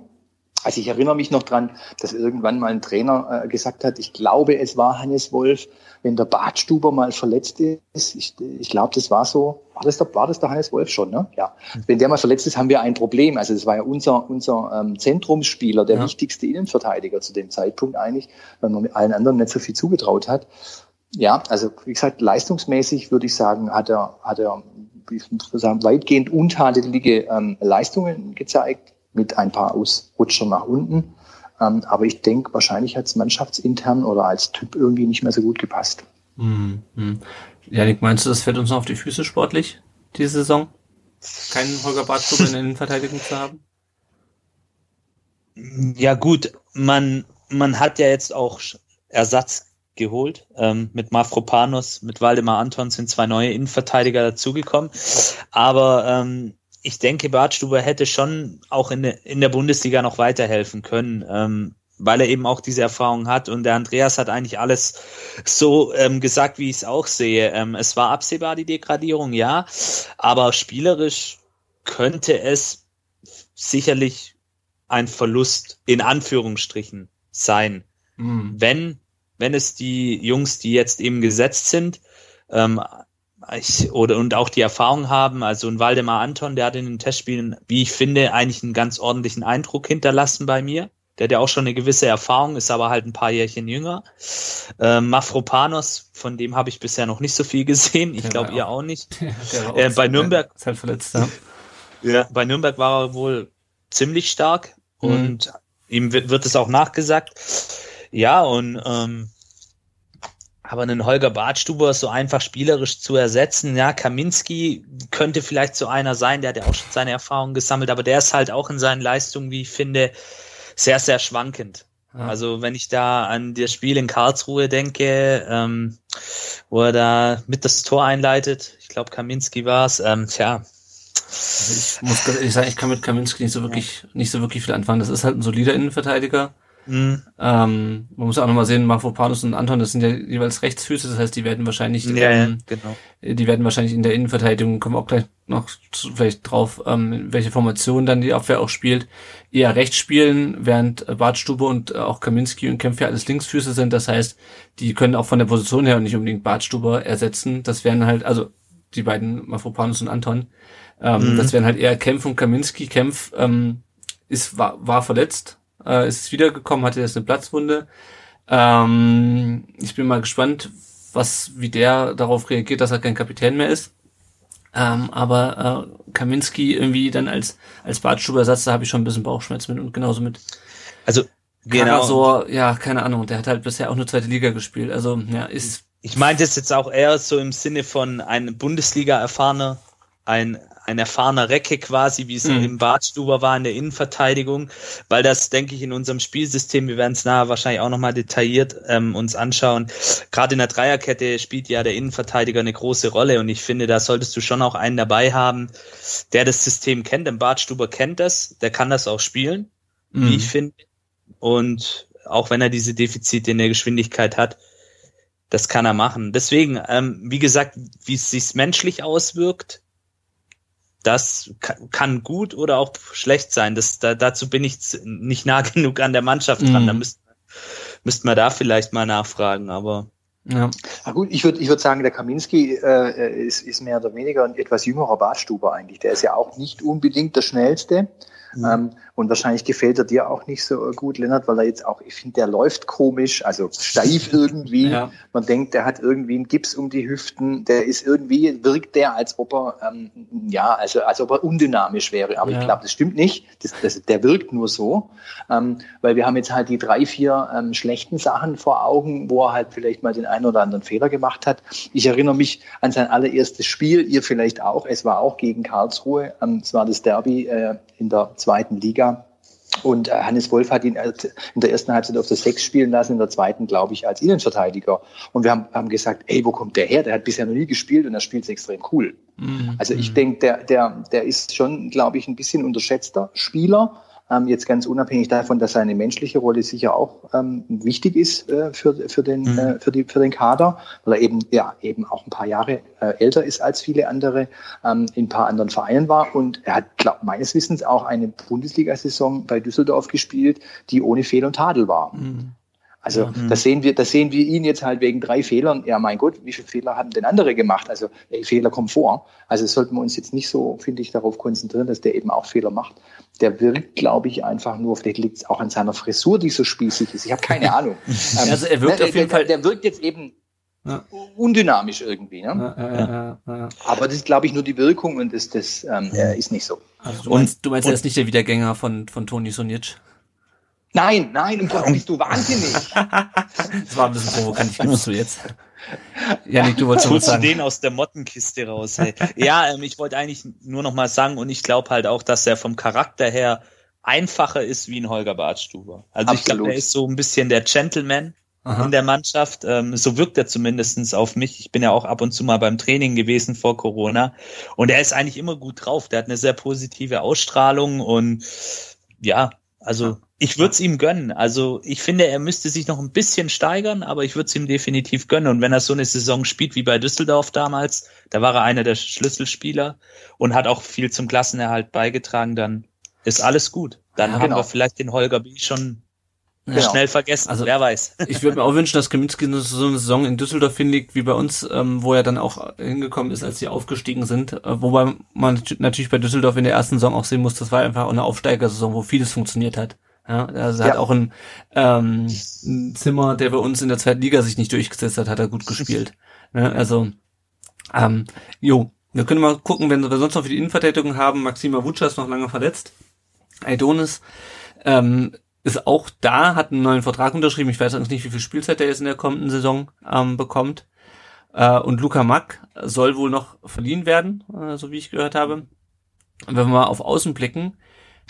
also ich erinnere mich noch dran, dass irgendwann mal ein Trainer äh, gesagt hat, ich glaube, es war Hannes Wolf, wenn der Badstuber mal verletzt ist, ich, ich glaube, das war so, war das, der, war das der Hannes Wolf schon, ne? Ja. Wenn der mal verletzt ist, haben wir ein Problem. Also das war ja unser, unser ähm, Zentrumsspieler, der ja. wichtigste Innenverteidiger zu dem Zeitpunkt eigentlich, weil man mit allen anderen nicht so viel zugetraut hat. Ja, also wie gesagt, leistungsmäßig würde ich sagen, hat er, hat er wie sagen, weitgehend untadelige ähm, Leistungen gezeigt mit ein paar Ausrutscher nach unten. Ähm, aber ich denke, wahrscheinlich hat es mannschaftsintern oder als Typ irgendwie nicht mehr so gut gepasst. Mhm. Janik, meinst du, das fällt uns noch auf die Füße sportlich, diese Saison? Keinen Holger Bartstube in der Innenverteidigung zu haben? Ja gut, man, man hat ja jetzt auch Ersatz geholt. Ähm, mit Mafropanos, mit Waldemar Anton sind zwei neue Innenverteidiger dazugekommen. Aber ähm, ich denke, Bartstuber hätte schon auch in, in der Bundesliga noch weiterhelfen können, ähm, weil er eben auch diese Erfahrung hat. Und der Andreas hat eigentlich alles so ähm, gesagt, wie ich es auch sehe. Ähm, es war absehbar, die Degradierung, ja, aber spielerisch könnte es sicherlich ein Verlust in Anführungsstrichen sein, mhm. wenn wenn es die Jungs, die jetzt eben gesetzt sind, ähm, ich, oder und auch die Erfahrung haben. Also ein Waldemar Anton, der hat in den Testspielen, wie ich finde, eigentlich einen ganz ordentlichen Eindruck hinterlassen bei mir. Der hat ja auch schon eine gewisse Erfahrung, ist aber halt ein paar Jährchen jünger. Ähm, Mafropanos, von dem habe ich bisher noch nicht so viel gesehen. Ich glaube, ihr auch nicht. Auch äh, bei Nürnberg. Ist halt verletzt, ja. ja. Bei Nürnberg war er wohl ziemlich stark mhm. und ihm wird, wird es auch nachgesagt. Ja, und ähm, aber einen Holger Bartstuber so einfach spielerisch zu ersetzen, ja, Kaminski könnte vielleicht so einer sein, der hat ja auch schon seine Erfahrungen gesammelt, aber der ist halt auch in seinen Leistungen, wie ich finde, sehr, sehr schwankend. Ja. Also wenn ich da an das Spiel in Karlsruhe denke, ähm, wo er da mit das Tor einleitet, ich glaube Kaminski war es, ähm, tja. Also ich muss ganz ehrlich sagen, ich kann mit Kaminski nicht so wirklich, nicht so wirklich viel anfangen. Das ist halt ein solider Innenverteidiger. Mhm. Ähm, man muss auch nochmal sehen, Mafropanus und Anton, das sind ja jeweils Rechtsfüße, das heißt, die werden wahrscheinlich, ja, ähm, genau. die werden wahrscheinlich in der Innenverteidigung, kommen auch gleich noch vielleicht drauf, ähm, welche Formation dann die Abwehr auch spielt, eher rechts spielen, während Bartstube und auch Kaminski und Kempf ja alles Linksfüße sind, das heißt, die können auch von der Position her nicht unbedingt Bartstube ersetzen, das wären halt, also die beiden Mafropanus und Anton, ähm, mhm. das wären halt eher Kempf und Kaminski, Kempf ähm, ist, war, war verletzt, äh, ist wiedergekommen, hatte jetzt eine Platzwunde. Ähm, ich bin mal gespannt, was, wie der darauf reagiert, dass er kein Kapitän mehr ist. Ähm, aber äh, Kaminski irgendwie dann als als Bartstubersatz, da habe ich schon ein bisschen Bauchschmerz mit und genauso mit. Also genau. So, ja, keine Ahnung. Der hat halt bisher auch nur zweite Liga gespielt. Also ja, ist. Ich meinte es jetzt auch eher so im Sinne von ein Bundesliga erfahrener, ein ein erfahrener Recke quasi, wie es mhm. im Bartstuber war in der Innenverteidigung, weil das, denke ich, in unserem Spielsystem, wir werden es nachher wahrscheinlich auch nochmal detailliert ähm, uns anschauen, gerade in der Dreierkette spielt ja der Innenverteidiger eine große Rolle und ich finde, da solltest du schon auch einen dabei haben, der das System kennt. Im Bartstuber kennt das, der kann das auch spielen, mhm. wie ich finde. Und auch wenn er diese Defizite in der Geschwindigkeit hat, Das kann er machen. Deswegen, ähm, wie gesagt, wie es sich menschlich auswirkt, das kann gut oder auch schlecht sein. Das, da, dazu bin ich nicht nah genug an der Mannschaft dran. Mhm. Da müsste müsst man da vielleicht mal nachfragen, aber. Ja. Na gut, ich würde ich würd sagen, der Kaminski äh, ist, ist mehr oder weniger ein etwas jüngerer Badstuber eigentlich. Der ist ja auch nicht unbedingt der schnellste. Mhm. Ähm, und wahrscheinlich gefällt er dir auch nicht so gut, Lennart, weil er jetzt auch, ich finde, der läuft komisch, also steif irgendwie. Ja. Man denkt, der hat irgendwie einen Gips um die Hüften. Der ist irgendwie, wirkt der, als ob er, ähm, ja, also als ob er undynamisch wäre. Aber ja. ich glaube, das stimmt nicht. Das, das, der wirkt nur so. Ähm, weil wir haben jetzt halt die drei, vier ähm, schlechten Sachen vor Augen, wo er halt vielleicht mal den einen oder anderen Fehler gemacht hat. Ich erinnere mich an sein allererstes Spiel, ihr vielleicht auch. Es war auch gegen Karlsruhe. Ähm, es war das Derby äh, in der zweiten Liga. Und äh, Hannes Wolf hat ihn äh, in der ersten Halbzeit auf der Sechs spielen lassen, in der zweiten, glaube ich, als Innenverteidiger. Und wir haben, haben gesagt, ey, wo kommt der her? Der hat bisher noch nie gespielt und er spielt extrem cool. Mhm. Also ich denke, der, der, der ist schon, glaube ich, ein bisschen unterschätzter Spieler. Ähm, jetzt ganz unabhängig davon, dass seine menschliche Rolle sicher auch ähm, wichtig ist äh, für, für, den, mhm. äh, für, die, für den Kader, weil er eben, ja, eben auch ein paar Jahre äh, älter ist als viele andere, ähm, in ein paar anderen Vereinen war. Und er hat glaub, meines Wissens auch eine Bundesliga-Saison bei Düsseldorf gespielt, die ohne Fehl und Tadel war. Mhm. Also mhm. da sehen wir, da sehen wir ihn jetzt halt wegen drei Fehlern. Ja, mein Gott, wie viele Fehler haben denn andere gemacht? Also ey, Fehler kommen vor. Also sollten wir uns jetzt nicht so, finde ich, darauf konzentrieren, dass der eben auch Fehler macht. Der wirkt, glaube ich, einfach nur, vielleicht liegt es auch an seiner Frisur, die so spießig ist. Ich habe keine Ahnung. also er wirkt ne, auf jeden der, Fall. Der wirkt jetzt eben ja. undynamisch irgendwie. Ne? Ja, ja, Aber das ist, glaube ich, nur die Wirkung und das, das ähm, ist nicht so. Also du meinst, und, du meinst, er ist nicht der Wiedergänger von, von Toni Sonic? Nein, nein, um Gott, bist du wahnsinnig. das war ein bisschen provokant, ich gibst du jetzt. Janik, du wolltest was sagen. den aus der Mottenkiste raus. Hey. ja, ähm, ich wollte eigentlich nur noch mal sagen und ich glaube halt auch, dass er vom Charakter her einfacher ist wie ein Holger Bartstuber. Also Absolut. ich glaube, er ist so ein bisschen der Gentleman Aha. in der Mannschaft. Ähm, so wirkt er zumindestens auf mich. Ich bin ja auch ab und zu mal beim Training gewesen vor Corona und er ist eigentlich immer gut drauf. Der hat eine sehr positive Ausstrahlung und ja, also ich würde es ihm gönnen. Also ich finde, er müsste sich noch ein bisschen steigern, aber ich würde es ihm definitiv gönnen. Und wenn er so eine Saison spielt wie bei Düsseldorf damals, da war er einer der Schlüsselspieler und hat auch viel zum Klassenerhalt beigetragen, dann ist alles gut. Dann ja, haben genau. wir vielleicht den Holger B. schon genau. schnell vergessen, also, wer weiß. Ich würde mir auch wünschen, dass Kaminski so eine Saison in Düsseldorf hinlegt, wie bei uns, ähm, wo er dann auch hingekommen ist, als sie aufgestiegen sind. Äh, wobei man natürlich bei Düsseldorf in der ersten Saison auch sehen muss, das war einfach auch eine Aufsteigersaison, wo vieles funktioniert hat. Ja, also er ja. hat auch ein, ähm, ein Zimmer, der bei uns in der zweiten Liga sich nicht durchgesetzt hat, hat er gut gespielt. Ja, also, ähm, jo, wir können mal gucken, wenn wir sonst noch für die Innenverteidigung haben. Maxima Wutscher ist noch lange verletzt. Aidonis ähm, ist auch da, hat einen neuen Vertrag unterschrieben. Ich weiß nicht, wie viel Spielzeit er jetzt in der kommenden Saison ähm, bekommt. Äh, und Luca Mack soll wohl noch verliehen werden, äh, so wie ich gehört habe. wenn wir mal auf Außen blicken,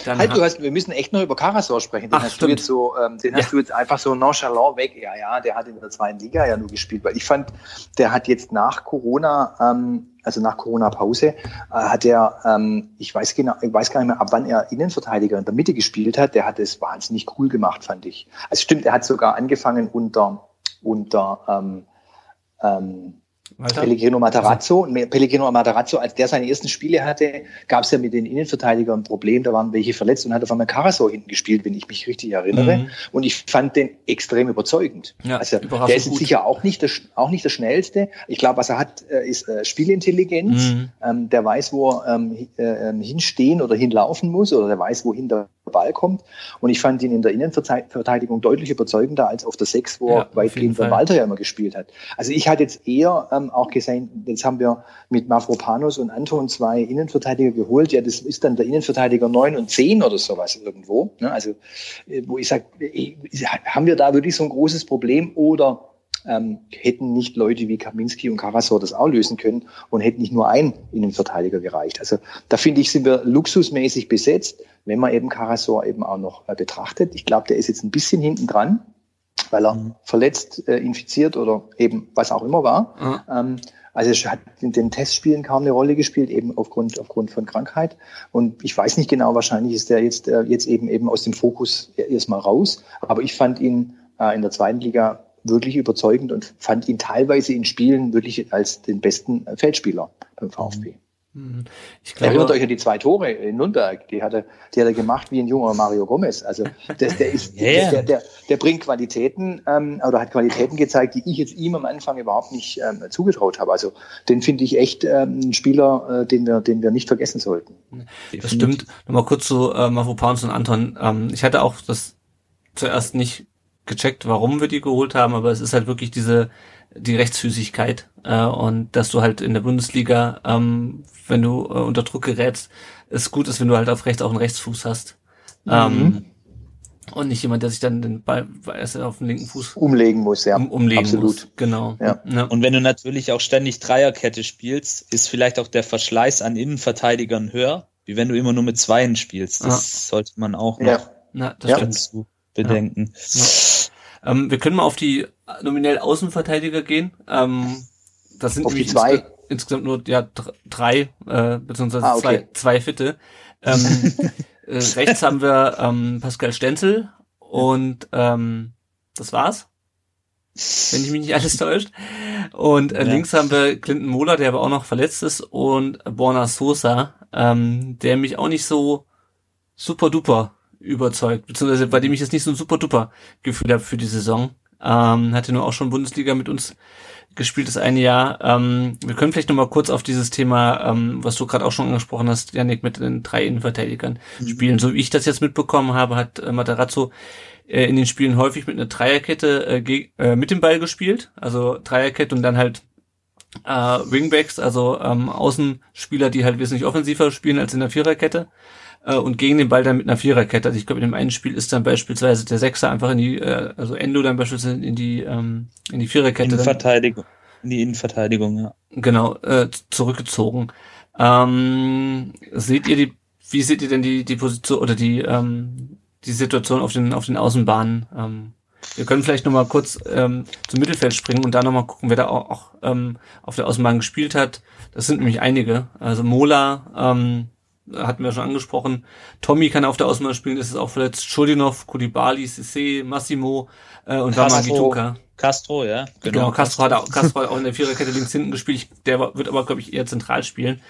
dann halt, du hast, wir müssen echt noch über Karasor sprechen. Den Ach, hast stimmt. du jetzt so, ähm, den ja. hast du jetzt einfach so nonchalant weg. Ja, ja, der hat in der zweiten Liga ja nur gespielt, weil ich fand, der hat jetzt nach Corona, ähm, also nach Corona-Pause, äh, hat er, ähm, ich weiß genau, ich weiß gar nicht mehr, ab wann er Innenverteidiger in der Mitte gespielt hat. Der hat es wahnsinnig cool gemacht, fand ich. Also stimmt, er hat sogar angefangen unter unter ähm, ähm, Alter. Pellegrino Matarazzo. Also. Pellegrino Matarazzo, als der seine ersten Spiele hatte, gab es ja mit den Innenverteidigern ein Problem. Da waren welche verletzt und hat auf einmal Karasor hinten gespielt, wenn ich mich richtig erinnere. Mhm. Und ich fand den extrem überzeugend. Ja, also der ist sicher auch nicht, der, auch nicht der schnellste. Ich glaube, was er hat, äh, ist äh, Spielintelligenz. Mhm. Ähm, der weiß, wo er ähm, äh, ähm, hinstehen oder hinlaufen muss oder der weiß, wohin der Ball kommt. Und ich fand ihn in der Innenverteidigung deutlich überzeugender als auf der Sechs, wo ja, er weitgehend von Walter ja immer gespielt hat. Also ich hatte jetzt eher ähm, auch gesehen, jetzt haben wir mit Mavropanos und Anton zwei Innenverteidiger geholt. Ja, das ist dann der Innenverteidiger neun und zehn oder sowas irgendwo. Ne? Also äh, wo ich sage, äh, haben wir da wirklich so ein großes Problem oder ähm, hätten nicht Leute wie Kaminski und Karasor das auch lösen können und hätten nicht nur ein Innenverteidiger gereicht. Also da finde ich, sind wir luxusmäßig besetzt, wenn man eben Karasor eben auch noch äh, betrachtet. Ich glaube, der ist jetzt ein bisschen hinten dran, weil er mhm. verletzt, äh, infiziert oder eben was auch immer war. Mhm. Ähm, also es hat in den Testspielen kaum eine Rolle gespielt, eben aufgrund, aufgrund von Krankheit. Und ich weiß nicht genau, wahrscheinlich ist der jetzt, äh, jetzt eben eben aus dem Fokus erstmal raus. Aber ich fand ihn äh, in der zweiten Liga wirklich überzeugend und fand ihn teilweise in Spielen wirklich als den besten Feldspieler beim VfB. Mhm. Ich glaube, Erinnert euch an die zwei Tore in Nürnberg, die hat er, die hat er gemacht wie ein junger Mario Gomez. Also das, der, ist, Ja. der, der, der bringt Qualitäten ähm, oder hat Qualitäten gezeigt, die ich jetzt ihm am Anfang überhaupt nicht ähm, zugetraut habe. Also den finde ich echt ähm, ein Spieler, äh, den wir, den wir nicht vergessen sollten. Das stimmt. Nochmal kurz zu äh, Mavropanos und Anton. Ähm, ich hatte auch das zuerst nicht gecheckt, warum wir die geholt haben, aber es ist halt wirklich diese die Rechtsfüßigkeit äh, und dass du halt in der Bundesliga, ähm, wenn du äh, unter Druck gerätst, es gut ist, wenn du halt auf rechts auch einen Rechtsfuß hast. Ähm, und nicht jemand, der sich dann den Ball erst auf den linken Fuß Umlegen muss, ja. um, umlegen absolut. muss. Genau. Ja. ja. Und wenn du natürlich auch ständig Dreierkette spielst, ist vielleicht auch der Verschleiß an Innenverteidigern höher, wie wenn du immer nur mit Zweien spielst. Das sollte man auch noch Ja. Na, das Ja. dazu bedenken. Ähm, wir können mal auf die nominell Außenverteidiger gehen. Ähm, das sind Auf die nämlich zwei? insge- insgesamt nur ja, dr- drei, äh, beziehungsweise Ah, okay. zwei, zwei Fitte. Ähm, äh, rechts haben wir ähm, Pascal Stenzel und ähm, das war's. Wenn ich mich nicht alles täuscht. Und äh, Ja. links haben wir Clinton Mohler, der aber auch noch verletzt ist, und Borna Sosa, ähm, der mich auch nicht so super duper überzeugt, beziehungsweise bei dem ich jetzt nicht so ein super duper Gefühl habe für die Saison. Ähm, hatte nur auch schon Bundesliga mit uns gespielt das eine Jahr. Ähm, wir können vielleicht noch mal kurz auf dieses Thema, ähm, was du gerade auch schon angesprochen hast, Janik, mit den drei Innenverteidigern spielen. So wie ich das jetzt mitbekommen habe, hat äh, Materazzo äh, in den Spielen häufig mit einer Dreierkette äh, äh, mit dem Ball gespielt. Also Dreierkette und dann halt äh, Wingbacks, also ähm, Außenspieler, die halt wesentlich offensiver spielen als in der Viererkette äh, und gegen den Ball dann mit einer Viererkette. Also ich glaube, in dem einen Spiel ist dann beispielsweise der Sechser einfach in die, äh, also Endo dann beispielsweise in die ähm, in die Viererkette Innenverteidigung. In die Innenverteidigung, ja. genau äh, zurückgezogen. Ähm, seht ihr die, wie seht ihr denn die die Position oder die ähm, die Situation auf den auf den Außenbahnen? Ähm, wir können vielleicht noch mal kurz ähm, zum Mittelfeld springen und da noch mal gucken, wer da auch, auch ähm, auf der Außenbahn gespielt hat. Das sind nämlich einige. Also Mola ähm, hatten wir schon angesprochen. Tommy kann auf der Außenbahn spielen, das ist auch verletzt. Chodinov, Koulibaly, Cissé, Massimo äh, und Castro. Wamagituka. Castro, ja. Genau, Castro hat, auch, Castro hat auch in der Viererkette links hinten gespielt. Ich, der wird aber, glaube ich, eher zentral spielen.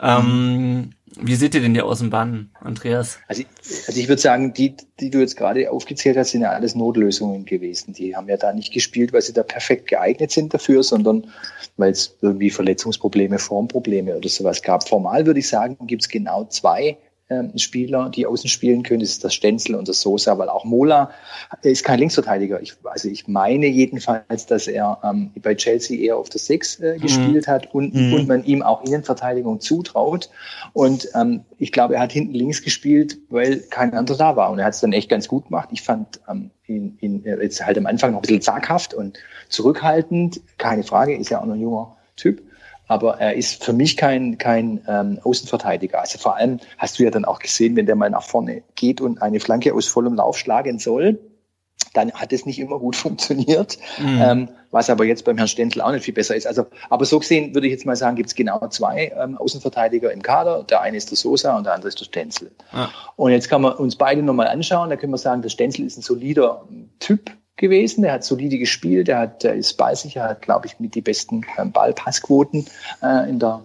Ähm, wie seht ihr denn die Außenbahnen, Andreas? Also, ich- also ich würde sagen, die, die du jetzt gerade aufgezählt hast, sind ja alles Notlösungen gewesen. Die haben ja da nicht gespielt, weil sie da perfekt geeignet sind dafür, sondern weil es irgendwie Verletzungsprobleme, Formprobleme oder sowas gab. Formal würde ich sagen, gibt es genau zwei Spieler, die außen spielen können. Das ist der Stenzel und der Sosa, weil auch Mola ist kein Linksverteidiger. Ich, also ich meine jedenfalls, dass er ähm, bei Chelsea eher auf der Sechs äh, gespielt hat und, Mhm. und man ihm auch Innenverteidigung zutraut. Und ähm, ich glaube, er hat hinten links gespielt, weil kein anderer da war. Und er hat es dann echt ganz gut gemacht. Ich fand ähm, ihn, ihn jetzt halt am Anfang noch ein bisschen zaghaft und zurückhaltend. Keine Frage, ist ja auch noch ein junger Typ. Aber er ist für mich kein, kein ähm, Außenverteidiger. Also vor allem hast du ja dann auch gesehen, wenn der mal nach vorne geht und eine Flanke aus vollem Lauf schlagen soll, dann hat es nicht immer gut funktioniert. Mhm. Ähm, was aber jetzt beim Herrn Stenzel auch nicht viel besser ist. Also, aber so gesehen würde ich jetzt mal sagen, gibt es genau zwei ähm, Außenverteidiger im Kader. Der eine ist der Sosa und der andere ist der Stenzel. Ah. Und jetzt kann man uns beide nochmal anschauen. Da können wir sagen, der Stenzel ist ein solider Typ gewesen. Der hat solide gespielt. Der hat, der ist ballsicher, hat, glaube ich, mit die besten ähm, Ballpassquoten äh, in der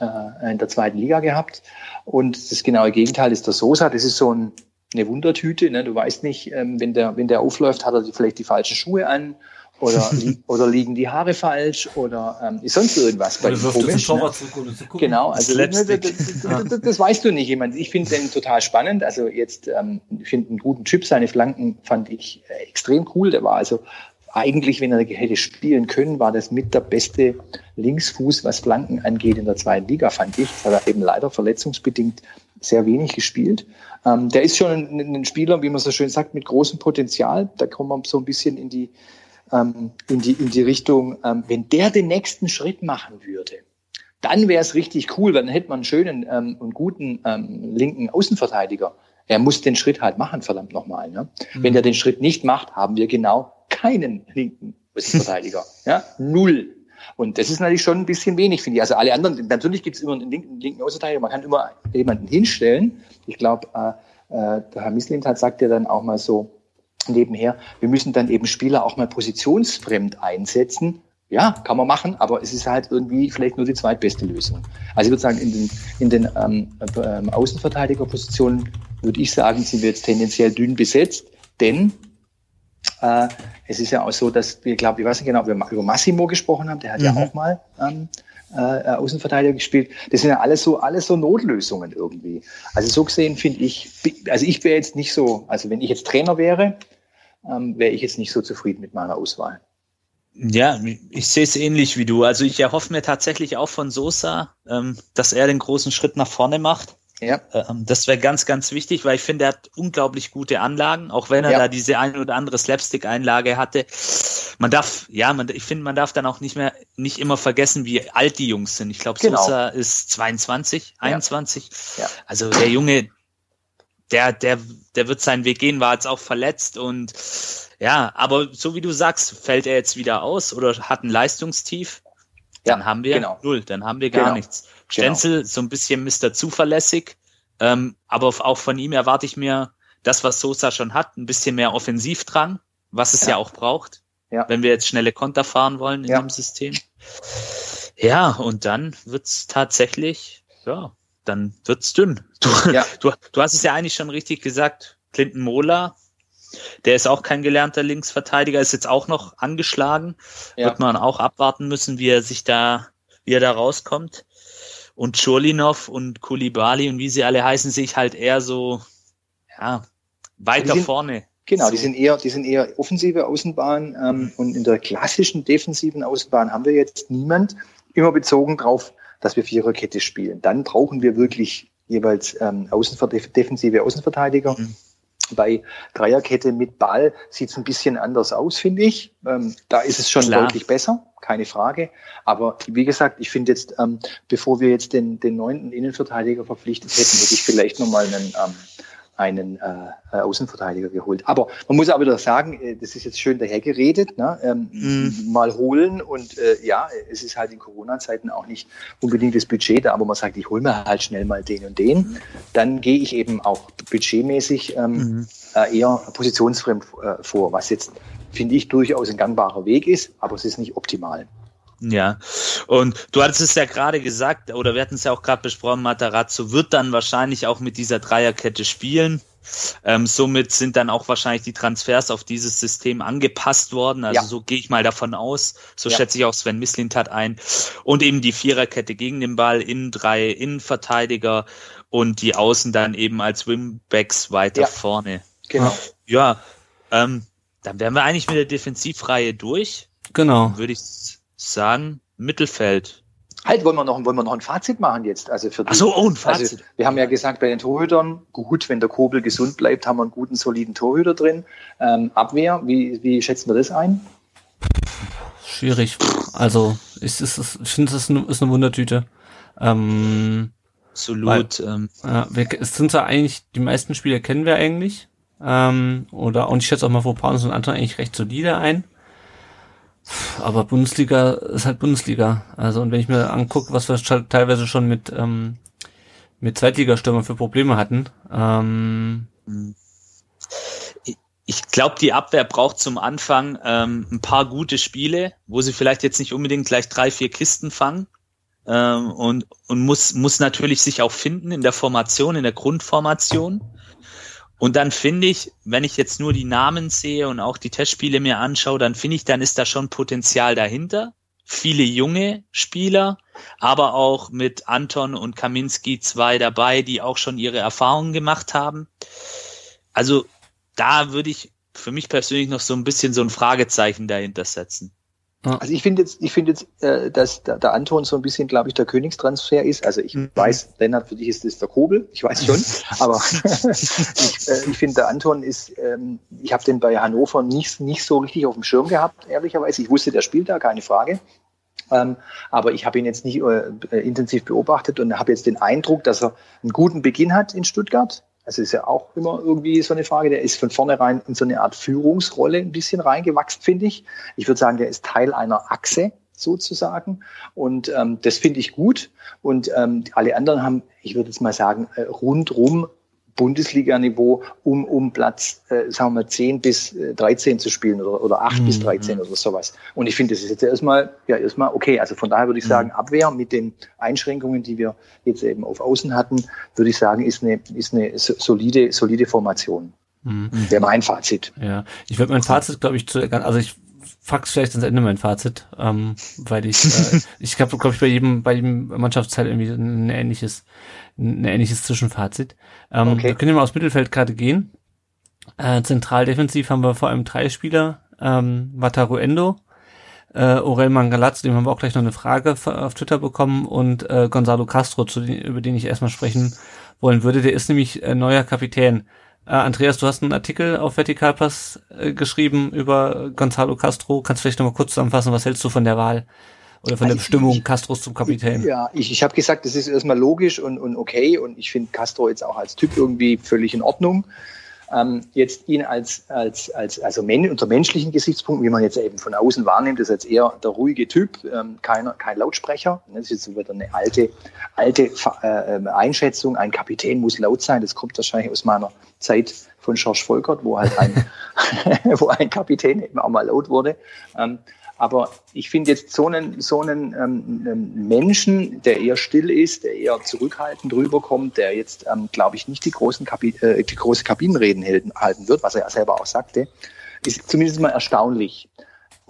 äh, in der zweiten Liga gehabt. Und das genaue Gegenteil ist der Sosa. Das ist so ein, eine Wundertüte. Ne? Du weißt nicht, ähm, wenn, der, wenn der aufläuft, hat er die, vielleicht die falschen Schuhe an oder, li oder liegen die Haare falsch oder ähm, ist sonst irgendwas bei Oder es den komisch. Ne? Zurück, gucken? Genau, also das, Slapstick. das, das, das, weißt du nicht. Ich, meine, ich finde den total spannend. Also jetzt, ähm, ich finde einen guten Typ. Seine Flanken fand ich äh, extrem cool. Der war also eigentlich, wenn er hätte spielen können, war das mit der beste Linksfuß, was Flanken angeht in der zweiten Liga, fand ich. Das hat er eben leider verletzungsbedingt sehr wenig gespielt. Ähm, der ist schon ein, ein Spieler, wie man so schön sagt, mit großem Potenzial. Da kommen wir so ein bisschen in die, ähm, in die, in die Richtung, ähm, wenn der den nächsten Schritt machen würde, dann wäre es richtig cool, weil dann hätte man einen schönen ähm, und guten ähm, linken Außenverteidiger. Er muss den Schritt halt machen, verdammt nochmal. Ne? Mhm. Wenn er den Schritt nicht macht, haben wir genau keinen linken Außenverteidiger. ja? Null. Und das ist natürlich schon ein bisschen wenig, finde ich. Also alle anderen, natürlich gibt es immer einen linken, linken Außenverteidiger, man kann immer jemanden hinstellen. Ich glaube, äh, äh, der Herr Mislint hat sagt ja dann auch mal so, nebenher, wir müssen dann eben Spieler auch mal positionsfremd einsetzen. Ja, kann man machen, aber es ist halt irgendwie vielleicht nur die zweitbeste Lösung. Also ich würde sagen, in den, in den ähm, ähm, Außenverteidigerpositionen würde ich sagen, sind wir jetzt tendenziell dünn besetzt, denn äh, es ist ja auch so, dass wir, glaube ich, weiß nicht genau, ob wir über Massimo gesprochen haben, der hat mhm. ja auch mal ähm, äh, Außenverteidiger gespielt. Das sind ja alles so, alles so Notlösungen irgendwie. Also so gesehen finde ich, also ich wäre jetzt nicht so, also wenn ich jetzt Trainer wäre, ähm, wäre ich jetzt nicht so zufrieden mit meiner Auswahl. Ja, ich sehe es ähnlich wie du. Also ich erhoffe mir tatsächlich auch von Sosa, ähm, dass er den großen Schritt nach vorne macht. Ja. Ähm, das wäre ganz, ganz wichtig, weil ich finde, er hat unglaublich gute Anlagen, auch wenn er ja. da diese ein oder andere Slapstick-Einlage hatte. Man darf, ja, man, ich finde, man darf dann auch nicht mehr, nicht immer vergessen, wie alt die Jungs sind. Ich glaube, genau. Sosa ist 22, 21. Ja. ja. Also der Junge, der, der, der wird seinen Weg gehen, war jetzt auch verletzt und ja, aber so wie du sagst, fällt er jetzt wieder aus oder hat ein Leistungstief, dann ja, haben wir genau. null, dann haben wir gar genau. nichts. Stenzel genau. so ein bisschen Mr. Zuverlässig, ähm, aber auch von ihm erwarte ich mir das, was Sosa schon hat, ein bisschen mehr Offensivdrang, was es ja, ja auch braucht, ja. wenn wir jetzt schnelle Konter fahren wollen in ja. dem System. Ja, und dann wird's tatsächlich, ja, dann wird's dünn. Du, ja. du, du hast es ja eigentlich schon richtig gesagt. Clinton Mola, der ist auch kein gelernter Linksverteidiger, ist jetzt auch noch angeschlagen. Ja. Wird man auch abwarten müssen, wie er sich da, wie er da rauskommt. Und Churlinov und Kulibali und wie sie alle heißen, sich halt eher so, ja, weiter sind, vorne. Genau, so. die sind eher, die sind eher offensive Außenbahn ähm, mhm. und in der klassischen defensiven Außenbahn haben wir jetzt niemand. Immer bezogen darauf, dass wir Viererkette spielen. Dann brauchen wir wirklich jeweils ähm, Außenver defensive Außenverteidiger. Mhm. Bei Dreierkette mit Ball sieht es ein bisschen anders aus, finde ich. Ähm, da ist es schon Klar. deutlich besser, keine Frage. Aber wie gesagt, ich finde jetzt, ähm, bevor wir jetzt den, den neunten Innenverteidiger verpflichtet hätten, hätte ich vielleicht nochmal einen ähm, einen äh, äh, Außenverteidiger geholt. Aber man muss aber wieder sagen, äh, das ist jetzt schön dahergeredet, ne? ähm, mm. mal holen und äh, ja, es ist halt in Corona-Zeiten auch nicht unbedingt das Budget da, aber man sagt, ich hole mir halt schnell mal den und den, dann gehe ich eben auch budgetmäßig ähm, mm. äh, eher positionsfremd äh, vor, was jetzt finde ich durchaus ein gangbarer Weg ist, aber es ist nicht optimal. Ja, und du hattest es ja gerade gesagt, oder wir hatten es ja auch gerade besprochen, Matarazzo wird dann wahrscheinlich auch mit dieser Dreierkette spielen. Ähm, somit sind dann auch wahrscheinlich die Transfers auf dieses System angepasst worden. Also ja. so gehe ich mal davon aus. So ja. schätze ich auch Sven Mislintat ein. Und eben die Viererkette gegen den Ball, in drei Innenverteidiger und die Außen dann eben als Wimbacks weiter ja. vorne. Genau. Ja, ähm, dann wären wir eigentlich mit der Defensivreihe durch. Genau. Würde ich sagen, Mittelfeld. Halt, wollen wir noch, wollen wir noch ein Fazit machen jetzt? Also für die, Ach so, oh, ein also Fazit. Also, wir haben ja gesagt, bei den Torhütern, gut, wenn der Kobel gesund bleibt, haben wir einen guten, soliden Torhüter drin. Ähm, Abwehr, wie, wie schätzen wir das ein? Schwierig. Also, ich, ich, ich finde, es ist, ist eine Wundertüte. Ähm, Absolut. Weil, ähm. Ja, wir, es sind ja eigentlich, die meisten Spieler kennen wir eigentlich. Ähm, oder, und ich schätze auch mal, wo Paulus und Anton eigentlich recht solide ein. Aber Bundesliga ist halt Bundesliga. Also und wenn ich mir angucke, was wir teilweise schon mit ähm, mit Zweitligastürmern für Probleme hatten. Ähm, ich glaube, die Abwehr braucht zum Anfang ähm, ein paar gute Spiele, wo sie vielleicht jetzt nicht unbedingt gleich drei, vier Kisten fangen. Ähm, und, und muss, muss natürlich sich auch finden in der Formation, in der Grundformation. Und dann finde ich, wenn ich jetzt nur die Namen sehe und auch die Testspiele mir anschaue, dann finde ich, dann ist da schon Potenzial dahinter. Viele junge Spieler, aber auch mit Anton und Kaminski zwei dabei, die auch schon ihre Erfahrungen gemacht haben. Also da würde ich für mich persönlich noch so ein bisschen so ein Fragezeichen dahinter setzen. Also ich finde jetzt, ich finde jetzt, äh, dass der, der Anton so ein bisschen, glaube ich, der Königstransfer ist. Also ich mhm. weiß, Lennart, für dich ist das der Kobel, ich weiß schon, aber ich, äh, ich finde, der Anton ist, ähm, ich habe den bei Hannover nicht, nicht so richtig auf dem Schirm gehabt, ehrlicherweise. Ich wusste, der spielt da, keine Frage. Ähm, aber ich habe ihn jetzt nicht äh, intensiv beobachtet und habe jetzt den Eindruck, dass er einen guten Beginn hat in Stuttgart. Also ist ja auch immer irgendwie so eine Frage. Der ist von vornherein in so eine Art Führungsrolle ein bisschen reingewachsen, finde ich. Ich würde sagen, der ist Teil einer Achse sozusagen. Und ähm, das finde ich gut. Und ähm, alle anderen haben, ich würde jetzt mal sagen, äh, rundrum Bundesliga-Niveau, um, um Platz, äh, sagen wir mal, 10 bis äh, 13 zu spielen oder, oder 8 mhm. bis 13 oder sowas. Und ich finde, das ist jetzt erstmal, ja, erstmal okay. Also von daher würde ich mhm. sagen, Abwehr mit den Einschränkungen, die wir jetzt eben auf Außen hatten, würde ich sagen, ist eine, ist eine solide, solide Formation. Mhm. Wäre mein Fazit. Ja, ich würde mein Fazit, glaube ich, zu, also ich fax vielleicht ans Ende mein Fazit, ähm, weil ich, äh, ich habe, glaube ich, bei jedem, bei jedem Mannschaftsteil irgendwie ein ähnliches, ein ähnliches Zwischenfazit. Ähm, okay. Wir können wir mal aus Mittelfeld gerade gehen. Äh, zentral defensiv haben wir vor allem drei Spieler, ähm, Wataru Endo, äh, Aurel Mangalaz, dem haben wir auch gleich noch eine Frage auf Twitter bekommen und äh, Gonzalo Castro, zu den, über den ich erstmal sprechen wollen würde. Der ist nämlich äh, neuer Kapitän. Äh, Andreas, du hast einen Artikel auf Vertikalpass äh, geschrieben über Gonzalo Castro. Kannst du vielleicht nochmal kurz zusammenfassen, was hältst du von der Wahl oder von der Bestimmung ich, Castros zum Kapitän? Ja, ich, ich habe gesagt, das ist erstmal logisch und, und okay und ich finde Castro jetzt auch als Typ irgendwie völlig in Ordnung ähm, jetzt ihn als, als, als also men unter menschlichen Gesichtspunkten, wie man jetzt eben von außen wahrnimmt, ist jetzt eher der ruhige Typ, ähm, keiner, kein Lautsprecher. Das ist jetzt wieder eine alte, alte äh, ähm, Einschätzung. Ein Kapitän muss laut sein. Das kommt wahrscheinlich aus meiner Zeit von George Volkert, wo halt ein, wo ein Kapitän eben auch mal laut wurde. Ähm, aber ich finde jetzt so einen, so einen ähm, Menschen, der eher still ist, der eher zurückhaltend rüberkommt, der jetzt, ähm, glaube ich, nicht die großen Kabi äh, die große Kabinenreden halten wird, was er ja selber auch sagte, ist zumindest mal erstaunlich.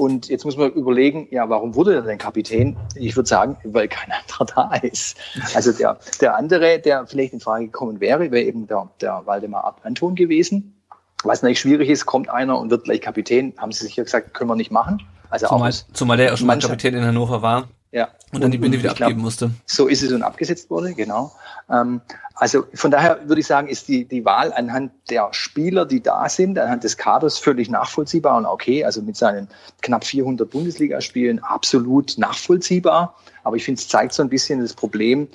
Und jetzt muss man überlegen, ja, warum wurde er denn Kapitän? Ich würde sagen, weil kein anderer da ist. Also der, der andere, der vielleicht in Frage gekommen wäre, wäre eben der, der Waldemar Anton gewesen. Was natürlich schwierig ist, kommt einer und wird gleich Kapitän, haben sie sicher gesagt, können wir nicht machen. Also zumal, auch zumal der ja schon mal Kapitän in Hannover war. Ja. Und dann die Binde wieder abgeben glaub, musste. So ist es und abgesetzt wurde, genau. Ähm, also von daher würde ich sagen, ist die, die Wahl anhand der Spieler, die da sind, anhand des Kaders völlig nachvollziehbar und okay. Also mit seinen knapp 400 Bundesligaspielen absolut nachvollziehbar. Aber ich finde, es zeigt so ein bisschen das Problem,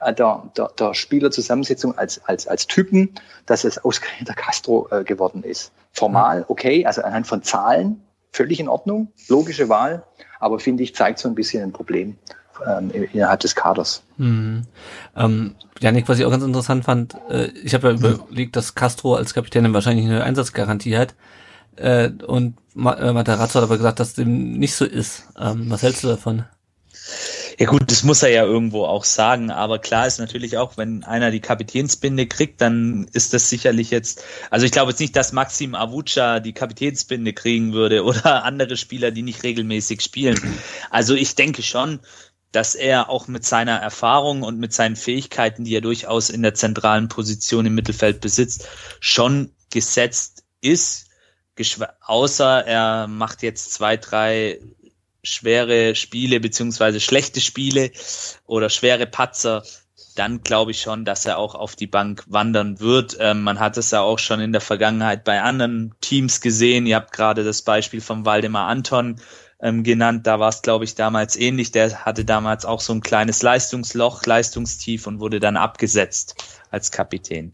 äh, der, der, der Spielerzusammensetzung als, als, als Typen, dass es ausgerechnet der Castro äh, geworden ist. Formal okay, also anhand von Zahlen völlig in Ordnung, logische Wahl, aber finde ich, zeigt so ein bisschen ein Problem ähm, innerhalb des Kaders. Mhm. Ähm, Janik, was ich auch ganz interessant fand, äh, ich habe ja mhm. überlegt, dass Castro als Kapitän wahrscheinlich eine Einsatzgarantie hat. Äh, und äh, Matarazzo hat aber gesagt, dass dem nicht so ist. Ähm, was hältst du davon? Ja gut, das muss er ja irgendwo auch sagen, aber klar ist natürlich auch, wenn einer die Kapitänsbinde kriegt, dann ist das sicherlich jetzt, also ich glaube jetzt nicht, dass Maxim Avucha die Kapitänsbinde kriegen würde oder andere Spieler, die nicht regelmäßig spielen. Also ich denke schon, dass er auch mit seiner Erfahrung und mit seinen Fähigkeiten, die er durchaus in der zentralen Position im Mittelfeld besitzt, schon gesetzt ist. Außer er macht jetzt zwei, drei schwere Spiele beziehungsweise schlechte Spiele oder schwere Patzer, dann glaube ich schon, dass er auch auf die Bank wandern wird. Ähm, man hat es ja auch schon in der Vergangenheit bei anderen Teams gesehen. Ihr habt gerade das Beispiel von Waldemar Anton ähm, genannt. Da war es, glaube ich, damals ähnlich. Der hatte damals auch so ein kleines Leistungsloch, Leistungstief und wurde dann abgesetzt als Kapitän.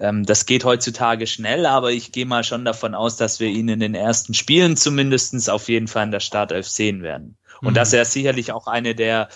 Ähm, das geht heutzutage schnell, aber ich gehe mal schon davon aus, dass wir ihn in den ersten Spielen zumindestens auf jeden Fall in der Startelf sehen werden. Und mhm. dass er sicherlich auch eine der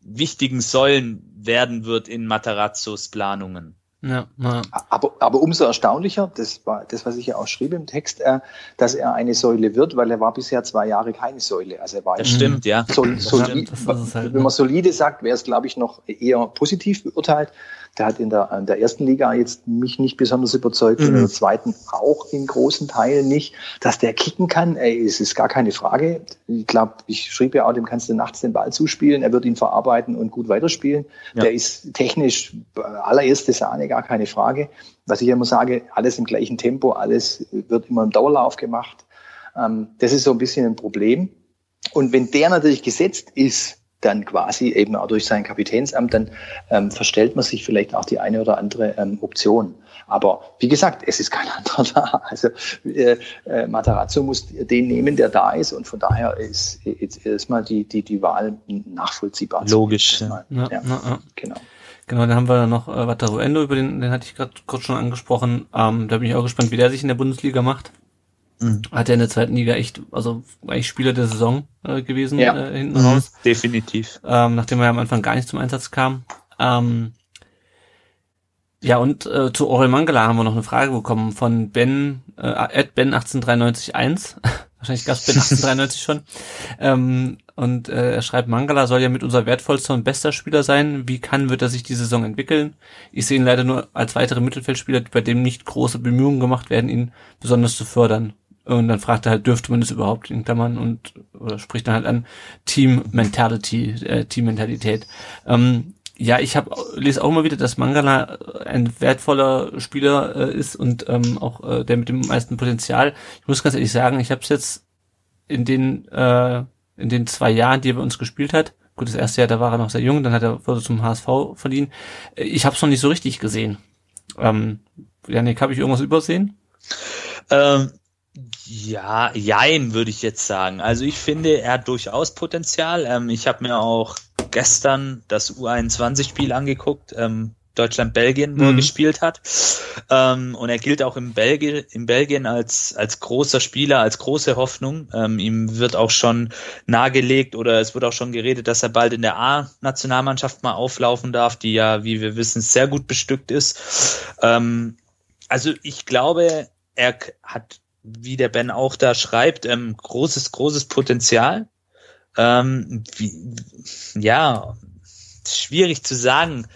wichtigen Säulen werden wird in Matarazzos Planungen. Ja, ja. Aber, aber umso erstaunlicher, das war das, was ich ja auch schrieb im Text, äh, dass er eine Säule wird, weil er war bisher zwei Jahre keine Säule. Also er war das stimmt, ja. Sol, solid, halt, wenn man solide sagt, wäre es, glaube ich, noch eher positiv beurteilt. Der hat in der, in der ersten Liga jetzt mich nicht besonders überzeugt, mhm. in der zweiten auch in großen Teilen nicht. Dass der kicken kann, ey, es ist gar keine Frage. Ich glaube, ich schrieb ja auch, dem kannst du nachts den Ball zuspielen, er wird ihn verarbeiten und gut weiterspielen. Ja. Der ist technisch allererste Sahne, gar keine Frage. Was ich immer sage, alles im gleichen Tempo, alles wird immer im Dauerlauf gemacht. Ähm, das ist so ein bisschen ein Problem. Und wenn der natürlich gesetzt ist, dann quasi eben auch durch sein Kapitänsamt, dann ähm, verstellt man sich vielleicht auch die eine oder andere ähm, Option. Aber wie gesagt, es ist kein anderer da. Also äh, äh, Matarazzo muss den nehmen, der da ist und von daher ist jetzt erstmal die, die, die Wahl nachvollziehbar. Logisch. Ja. Ja, ja, ja, genau. Genau, dann haben wir noch äh, Wataru Endo, über den, den hatte ich gerade kurz schon angesprochen. Ähm, da bin ich auch gespannt, wie der sich in der Bundesliga macht. Mhm. Hat er in der zweiten Liga echt, also eigentlich Spieler der Saison äh, gewesen ja. äh, hinten mhm. raus. Definitiv. Ähm, nachdem er am Anfang gar nicht zum Einsatz kam. Ähm, Ja, und äh, zu Orel Mangala haben wir noch eine Frage bekommen von Ben, äh, Ben 18931. Wahrscheinlich gab es Ben 1893 schon. Ähm, und äh, er schreibt, Mangala soll ja mit unser wertvollster und bester Spieler sein. Wie kann, wird er sich die Saison entwickeln? Ich sehe ihn leider nur als weitere Mittelfeldspieler, bei dem nicht große Bemühungen gemacht werden, ihn besonders zu fördern. Und dann fragt er halt, dürfte man das überhaupt in Klammern und oder spricht dann halt an Team Mentality, äh, Team Mentalität. Ähm, ja, ich habe lese auch immer wieder, dass Mangala ein wertvoller Spieler äh, ist und ähm, auch äh, der mit dem meisten Potenzial. Ich muss ganz ehrlich sagen, ich habe es jetzt in den äh, in den zwei Jahren, die er bei uns gespielt hat. Gut, das erste Jahr, da war er noch sehr jung, dann hat er wurde zum HSV verliehen. Ich habe es noch nicht so richtig gesehen. Ähm, Janik, habe ich irgendwas übersehen? Ähm, ja, jein, würde ich jetzt sagen. Also ich finde, er hat durchaus Potenzial. Ähm, ich habe mir auch gestern das U21-Spiel angeguckt, ähm, Deutschland-Belgien, wo mhm. er gespielt hat. Ähm, und er gilt auch in Belgien, in Belgien als, als großer Spieler, als große Hoffnung. Ähm, ihm wird auch schon nahegelegt oder es wird auch schon geredet, dass er bald in der A-Nationalmannschaft mal auflaufen darf, die ja, wie wir wissen, sehr gut bestückt ist. Ähm, also ich glaube, er hat, wie der Ben auch da schreibt, ähm, großes, großes Potenzial. Ähm, wie, ja, schwierig zu sagen.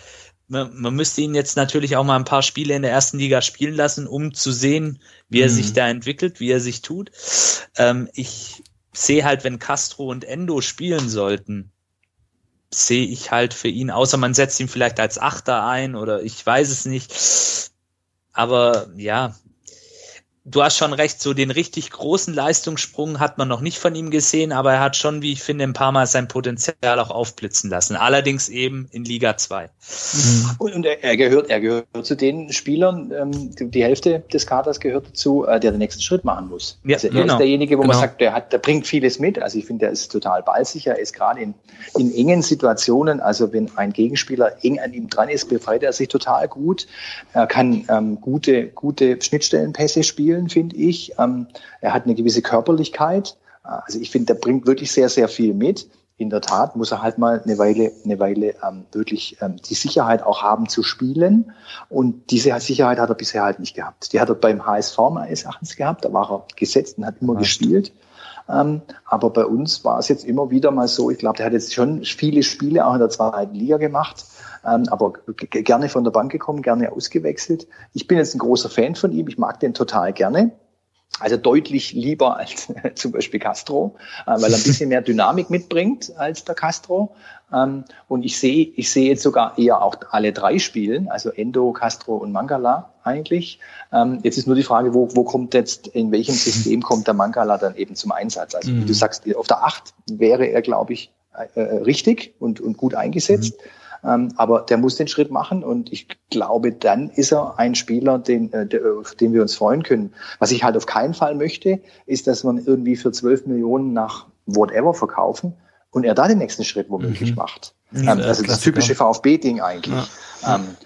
Man, man, müsste ihn jetzt natürlich auch mal ein paar Spiele in der ersten Liga spielen lassen, um zu sehen, wie er mhm. sich da entwickelt, wie er sich tut. Ähm, ich sehe halt, wenn Castro und Endo spielen sollten, sehe ich halt für ihn, außer man setzt ihn vielleicht als Achter ein oder ich weiß es nicht. Aber ja, du hast schon recht, so den richtig großen Leistungssprung hat man noch nicht von ihm gesehen, aber er hat schon, wie ich finde, ein paar Mal sein Potenzial auch aufblitzen lassen. Allerdings eben in Liga 2. Mhm. Und, er, er, gehört, er gehört zu den Spielern, ähm, die, die, Hälfte des Kaders gehört dazu, äh, der den nächsten Schritt machen muss. Ja, also er genau. ist derjenige, wo genau. man sagt, der hat, der bringt vieles mit. Also ich finde, der ist total ballsicher, er ist gerade in, in engen Situationen, also wenn ein Gegenspieler eng an ihm dran ist, befreit er sich total gut. Er kann ähm, gute, gute Schnittstellenpässe spielen spielen, finde ich. Ähm, er hat eine gewisse Körperlichkeit. Also ich finde, der bringt wirklich sehr, sehr viel mit. In der Tat muss er halt mal eine Weile, eine Weile ähm, wirklich ähm, die Sicherheit auch haben zu spielen. Und diese Sicherheit hat er bisher halt nicht gehabt. Die hat er beim HSV meines Erachtens gehabt. Da war er gesetzt und hat immer Echt? gespielt. Ähm, aber bei uns war es jetzt immer wieder mal so, ich glaube, der hat jetzt schon viele Spiele auch in der zweiten Liga gemacht ähm, aber gerne von der Bank gekommen, gerne ausgewechselt. Ich bin jetzt ein großer Fan von ihm, ich mag den total gerne. Also deutlich lieber als zum Beispiel Castro, äh, weil er ein bisschen mehr Dynamik mitbringt als der Castro. Ähm, und ich sehe, ich sehe jetzt sogar eher auch alle drei spielen, also Endo, Castro und Mangala eigentlich. Ähm, jetzt ist nur die Frage, wo, wo kommt jetzt, in welchem System kommt der Mangala dann eben zum Einsatz? Also wie du mhm. sagst, auf der Acht wäre er, glaube ich, äh, äh, richtig und, und gut eingesetzt. Mhm. Ähm, aber der muss den Schritt machen und ich glaube, dann ist er ein Spieler, den, äh, auf den wir uns freuen können. Was ich halt auf keinen Fall möchte, ist, dass man irgendwie für 12 Millionen nach whatever verkaufen und er da den nächsten Schritt womöglich mhm. macht. Also das typische VfB-Ding eigentlich. Ja. Ähm,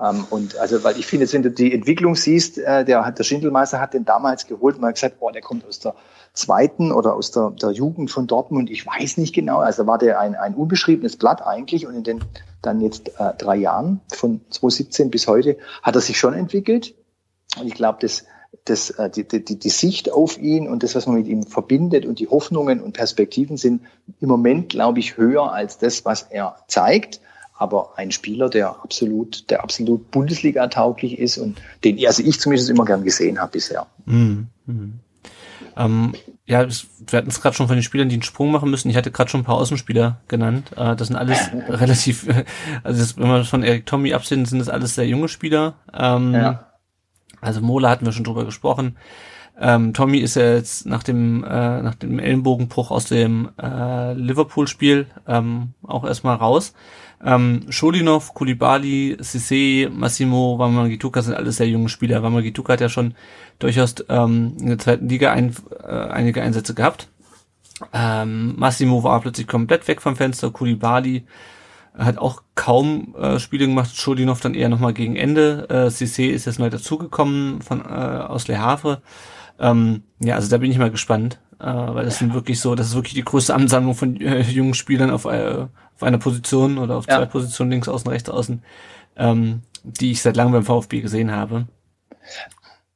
ähm, und also, weil ich finde, wenn du die Entwicklung siehst, äh, der, der Schindelmeister hat den damals geholt, man hat gesagt, boah, der kommt aus der zweiten oder aus der, der Jugend von Dortmund, ich weiß nicht genau, also war der ein, ein unbeschriebenes Blatt eigentlich und in den dann jetzt äh, drei Jahren, von 2017 bis heute, hat er sich schon entwickelt. Und ich glaube, das, das, äh, die, die, die Sicht auf ihn und das, was man mit ihm verbindet und die Hoffnungen und Perspektiven sind im Moment, glaube ich, höher als das, was er zeigt. Aber ein Spieler, der absolut, der absolut Bundesliga tauglich ist und den also ich zumindest immer gern gesehen habe bisher. Mhm. Mhm. Ähm, ja, wir hatten es gerade schon von den Spielern, die einen Sprung machen müssen. Ich hatte gerade schon ein paar Außenspieler genannt. Äh, das sind alles relativ, also das, wenn man von Erik Tommy absehen, sind das alles sehr junge Spieler. Ähm, ja. Also Mola hatten wir schon drüber gesprochen. Ähm, Tommy ist ja jetzt nach dem äh, nach dem Ellenbogenbruch aus dem äh, Liverpool-Spiel ähm, auch erstmal raus. Ähm, Scholinov, Kulibali, Sisse, Massimo, Wamagituka sind alles sehr junge Spieler. Wamagituka hat ja schon durchaus ähm, in der zweiten Liga ein, äh, einige Einsätze gehabt. Ähm, Massimo war plötzlich komplett weg vom Fenster. Kulibali hat auch kaum äh, Spiele gemacht. Scholinov dann eher nochmal gegen Ende. Äh, Sisse ist jetzt neu dazugekommen von äh, aus Le Havre. Ähm, ja, also da bin ich mal gespannt, äh, weil das sind wirklich so, das ist wirklich die größte Ansammlung von äh, jungen Spielern auf, äh, auf einer Position oder auf ja. zwei Positionen, links außen, rechts außen. Ähm, die ich seit langem beim VfB gesehen habe.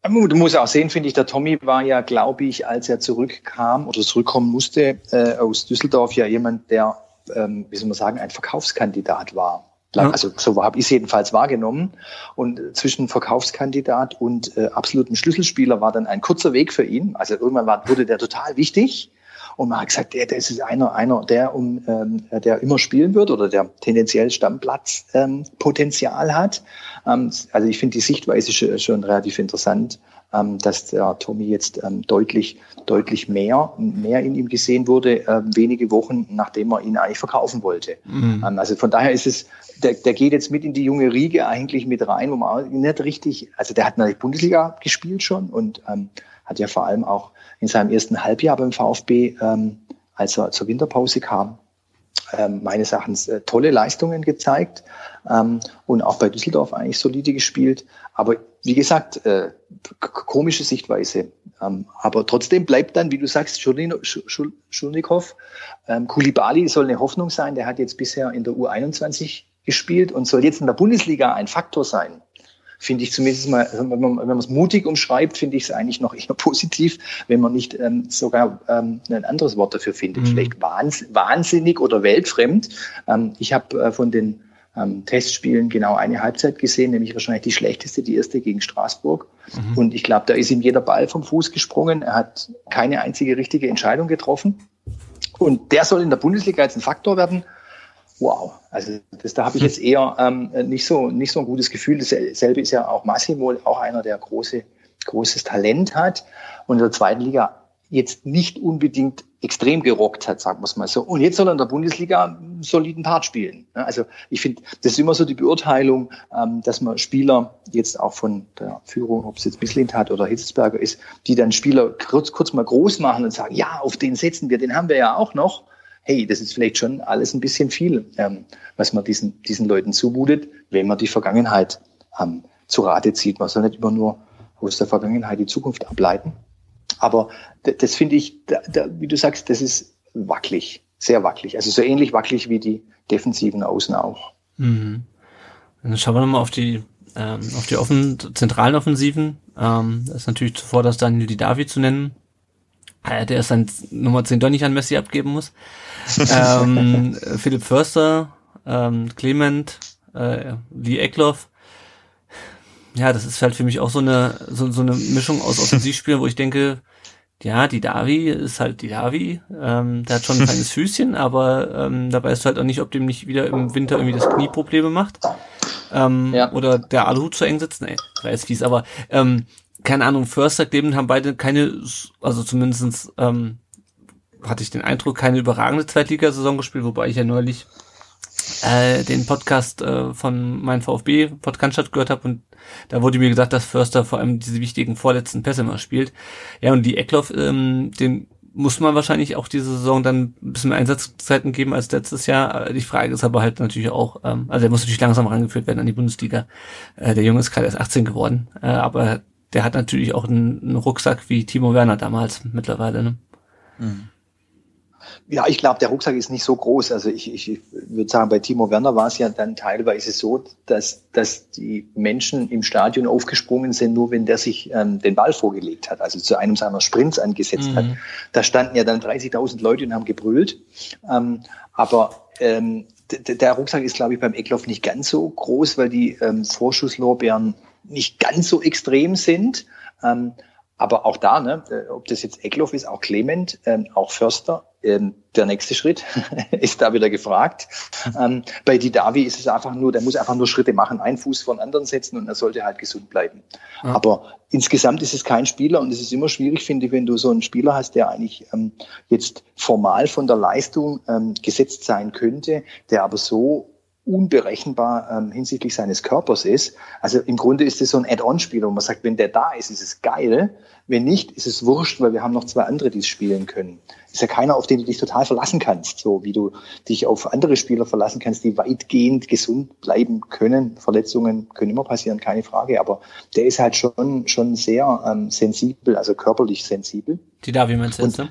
Du musst auch sehen, finde ich, der Tommy war ja, glaube ich, als er zurückkam oder zurückkommen musste äh, aus Düsseldorf, ja jemand, der, ähm, wie soll man sagen, ein Verkaufskandidat war. Also so habe ich es jedenfalls wahrgenommen. Und zwischen Verkaufskandidat und äh, absolutem Schlüsselspieler war dann ein kurzer Weg für ihn. Also irgendwann war, wurde der total wichtig. Und man hat gesagt, der, der ist einer, einer, der um, ähm, der immer spielen wird oder der tendenziell Stammplatzpotenzial ähm, hat. Ähm, also ich finde die Sichtweise schon, schon relativ interessant, dass der Tommy jetzt ähm, deutlich, deutlich mehr, mehr in ihm gesehen wurde, äh, wenige Wochen nachdem man ihn eigentlich verkaufen wollte. Mhm. Ähm, also von daher ist es, der, der geht jetzt mit in die junge Riege eigentlich mit rein, wo man nicht richtig, also der hat natürlich Bundesliga gespielt schon und ähm, hat ja vor allem auch in seinem ersten Halbjahr beim VfB, ähm, als er zur Winterpause kam, ähm, meines Erachtens äh, tolle Leistungen gezeigt ähm, und auch bei Düsseldorf eigentlich solide gespielt. Aber wie gesagt, äh, komische Sichtweise. Ähm, aber trotzdem bleibt dann, wie du sagst, Schulnikow, ähm, Kulibali soll eine Hoffnung sein. Der hat jetzt bisher in der U21 gespielt und soll jetzt in der Bundesliga ein Faktor sein finde ich zumindest mal, wenn man, wenn man es mutig umschreibt, finde ich es eigentlich noch eher positiv, wenn man nicht ähm, sogar ähm, ein anderes Wort dafür findet. Mhm. Vielleicht wahns wahnsinnig oder weltfremd. Ähm, ich habe äh, von den ähm, Testspielen genau eine Halbzeit gesehen, nämlich wahrscheinlich die schlechteste, die erste gegen Straßburg. Mhm. Und ich glaube, da ist ihm jeder Ball vom Fuß gesprungen. Er hat keine einzige richtige Entscheidung getroffen. Und der soll in der Bundesliga jetzt ein Faktor werden wow. Also das, da habe ich hm. jetzt eher ähm, nicht so nicht so ein gutes Gefühl. Dasselbe ist ja auch Massimo, auch einer, der große großes Talent hat und in der zweiten Liga jetzt nicht unbedingt extrem gerockt hat, sagen wir es mal so. Und jetzt soll er in der Bundesliga einen soliden Part spielen. Also ich finde, das ist immer so die Beurteilung, ähm, dass man Spieler jetzt auch von der Führung, ob es jetzt Misslint hat oder Hitzelsberger ist, die dann Spieler kurz, kurz mal groß machen und sagen, ja, auf den setzen wir, den haben wir ja auch noch hey, das ist vielleicht schon alles ein bisschen viel, ähm, was man diesen, diesen Leuten zumutet, wenn man die Vergangenheit ähm, zu Rate zieht. Man soll nicht immer nur aus der Vergangenheit die Zukunft ableiten. Aber das finde ich, da, da, wie du sagst, das ist wackelig, sehr wackelig. Also so ähnlich wackelig wie die defensiven Außen auch. Mhm. Dann schauen wir nochmal auf die ähm, auf die offen, zentralen Offensiven. Ähm, das ist natürlich zuvor das Daniel Didavi zu nennen, äh, der ist dann Nummer 10 doch nicht an Messi abgeben muss. ähm, Philipp Förster, ähm, Clement, äh, Lee Eckloff. Ja, das ist halt für mich auch so eine, so, so eine Mischung aus Offensivspielern, wo ich denke, ja, die Davi ist halt die Davi. Ähm, der hat schon ein kleines Füßchen, aber ähm, dabei ist halt auch nicht, ob dem nicht wieder im Winter irgendwie das Knie Probleme macht. Ähm, ja. Oder der Aluhut zu eng sitzt. Nee, jetzt fies, aber ähm, keine Ahnung, Förster, Clement haben beide keine, also zumindestens ähm, hatte ich den Eindruck, keine überragende Zweitligasaison gespielt, wobei ich ja neulich äh, den Podcast äh, von meinem VfB Podcast gehört habe und da wurde mir gesagt, dass Förster vor allem diese wichtigen vorletzten Pässe immer spielt. Ja, und die Eckloff, ähm, den muss man wahrscheinlich auch diese Saison dann ein bisschen mehr Einsatzzeiten geben als letztes Jahr. Die Frage ist aber halt natürlich auch, ähm, also er muss natürlich langsam rangeführt werden an die Bundesliga. Äh, der Junge ist gerade erst 18 geworden, äh, aber der hat natürlich auch einen, einen Rucksack wie Timo Werner damals mittlerweile. Ne? Mhm. Ja, ich glaube, der Rucksack ist nicht so groß. Also ich, ich, würde sagen, bei Timo Werner war es ja dann teilweise so, dass, dass die Menschen im Stadion aufgesprungen sind, nur wenn der sich ähm, den Ball vorgelegt hat, also zu einem seiner Sprints angesetzt mhm. hat. Da standen ja dann 30.000 Leute und haben gebrüllt. Ähm, aber ähm, der Rucksack ist, glaube ich, beim Eckloff nicht ganz so groß, weil die ähm, Vorschusslorbeeren nicht ganz so extrem sind. Ähm, aber auch da, ne, äh, ob das jetzt Eckloff ist, auch Clement, ähm, auch Förster, ähm, der nächste Schritt ist da wieder gefragt. Ähm, bei Didavi ist es einfach nur, der muss einfach nur Schritte machen, einen Fuß von anderen setzen und er sollte halt gesund bleiben. Ja. Aber insgesamt ist es kein Spieler und es ist immer schwierig, finde ich, wenn du so einen Spieler hast, der eigentlich ähm, jetzt formal von der Leistung ähm, gesetzt sein könnte, der aber so unberechenbar ähm, hinsichtlich seines Körpers ist. Also im Grunde ist es so ein Add-on-Spiel, wo man sagt, wenn der da ist, ist es geil. Wenn nicht, ist es wurscht, weil wir haben noch zwei andere, die es spielen können. Ist ja keiner, auf den du dich total verlassen kannst, so wie du dich auf andere Spieler verlassen kannst, die weitgehend gesund bleiben können. Verletzungen können immer passieren, keine Frage, aber der ist halt schon, schon sehr ähm, sensibel, also körperlich sensibel. Die da, wie meinst du jetzt, ne?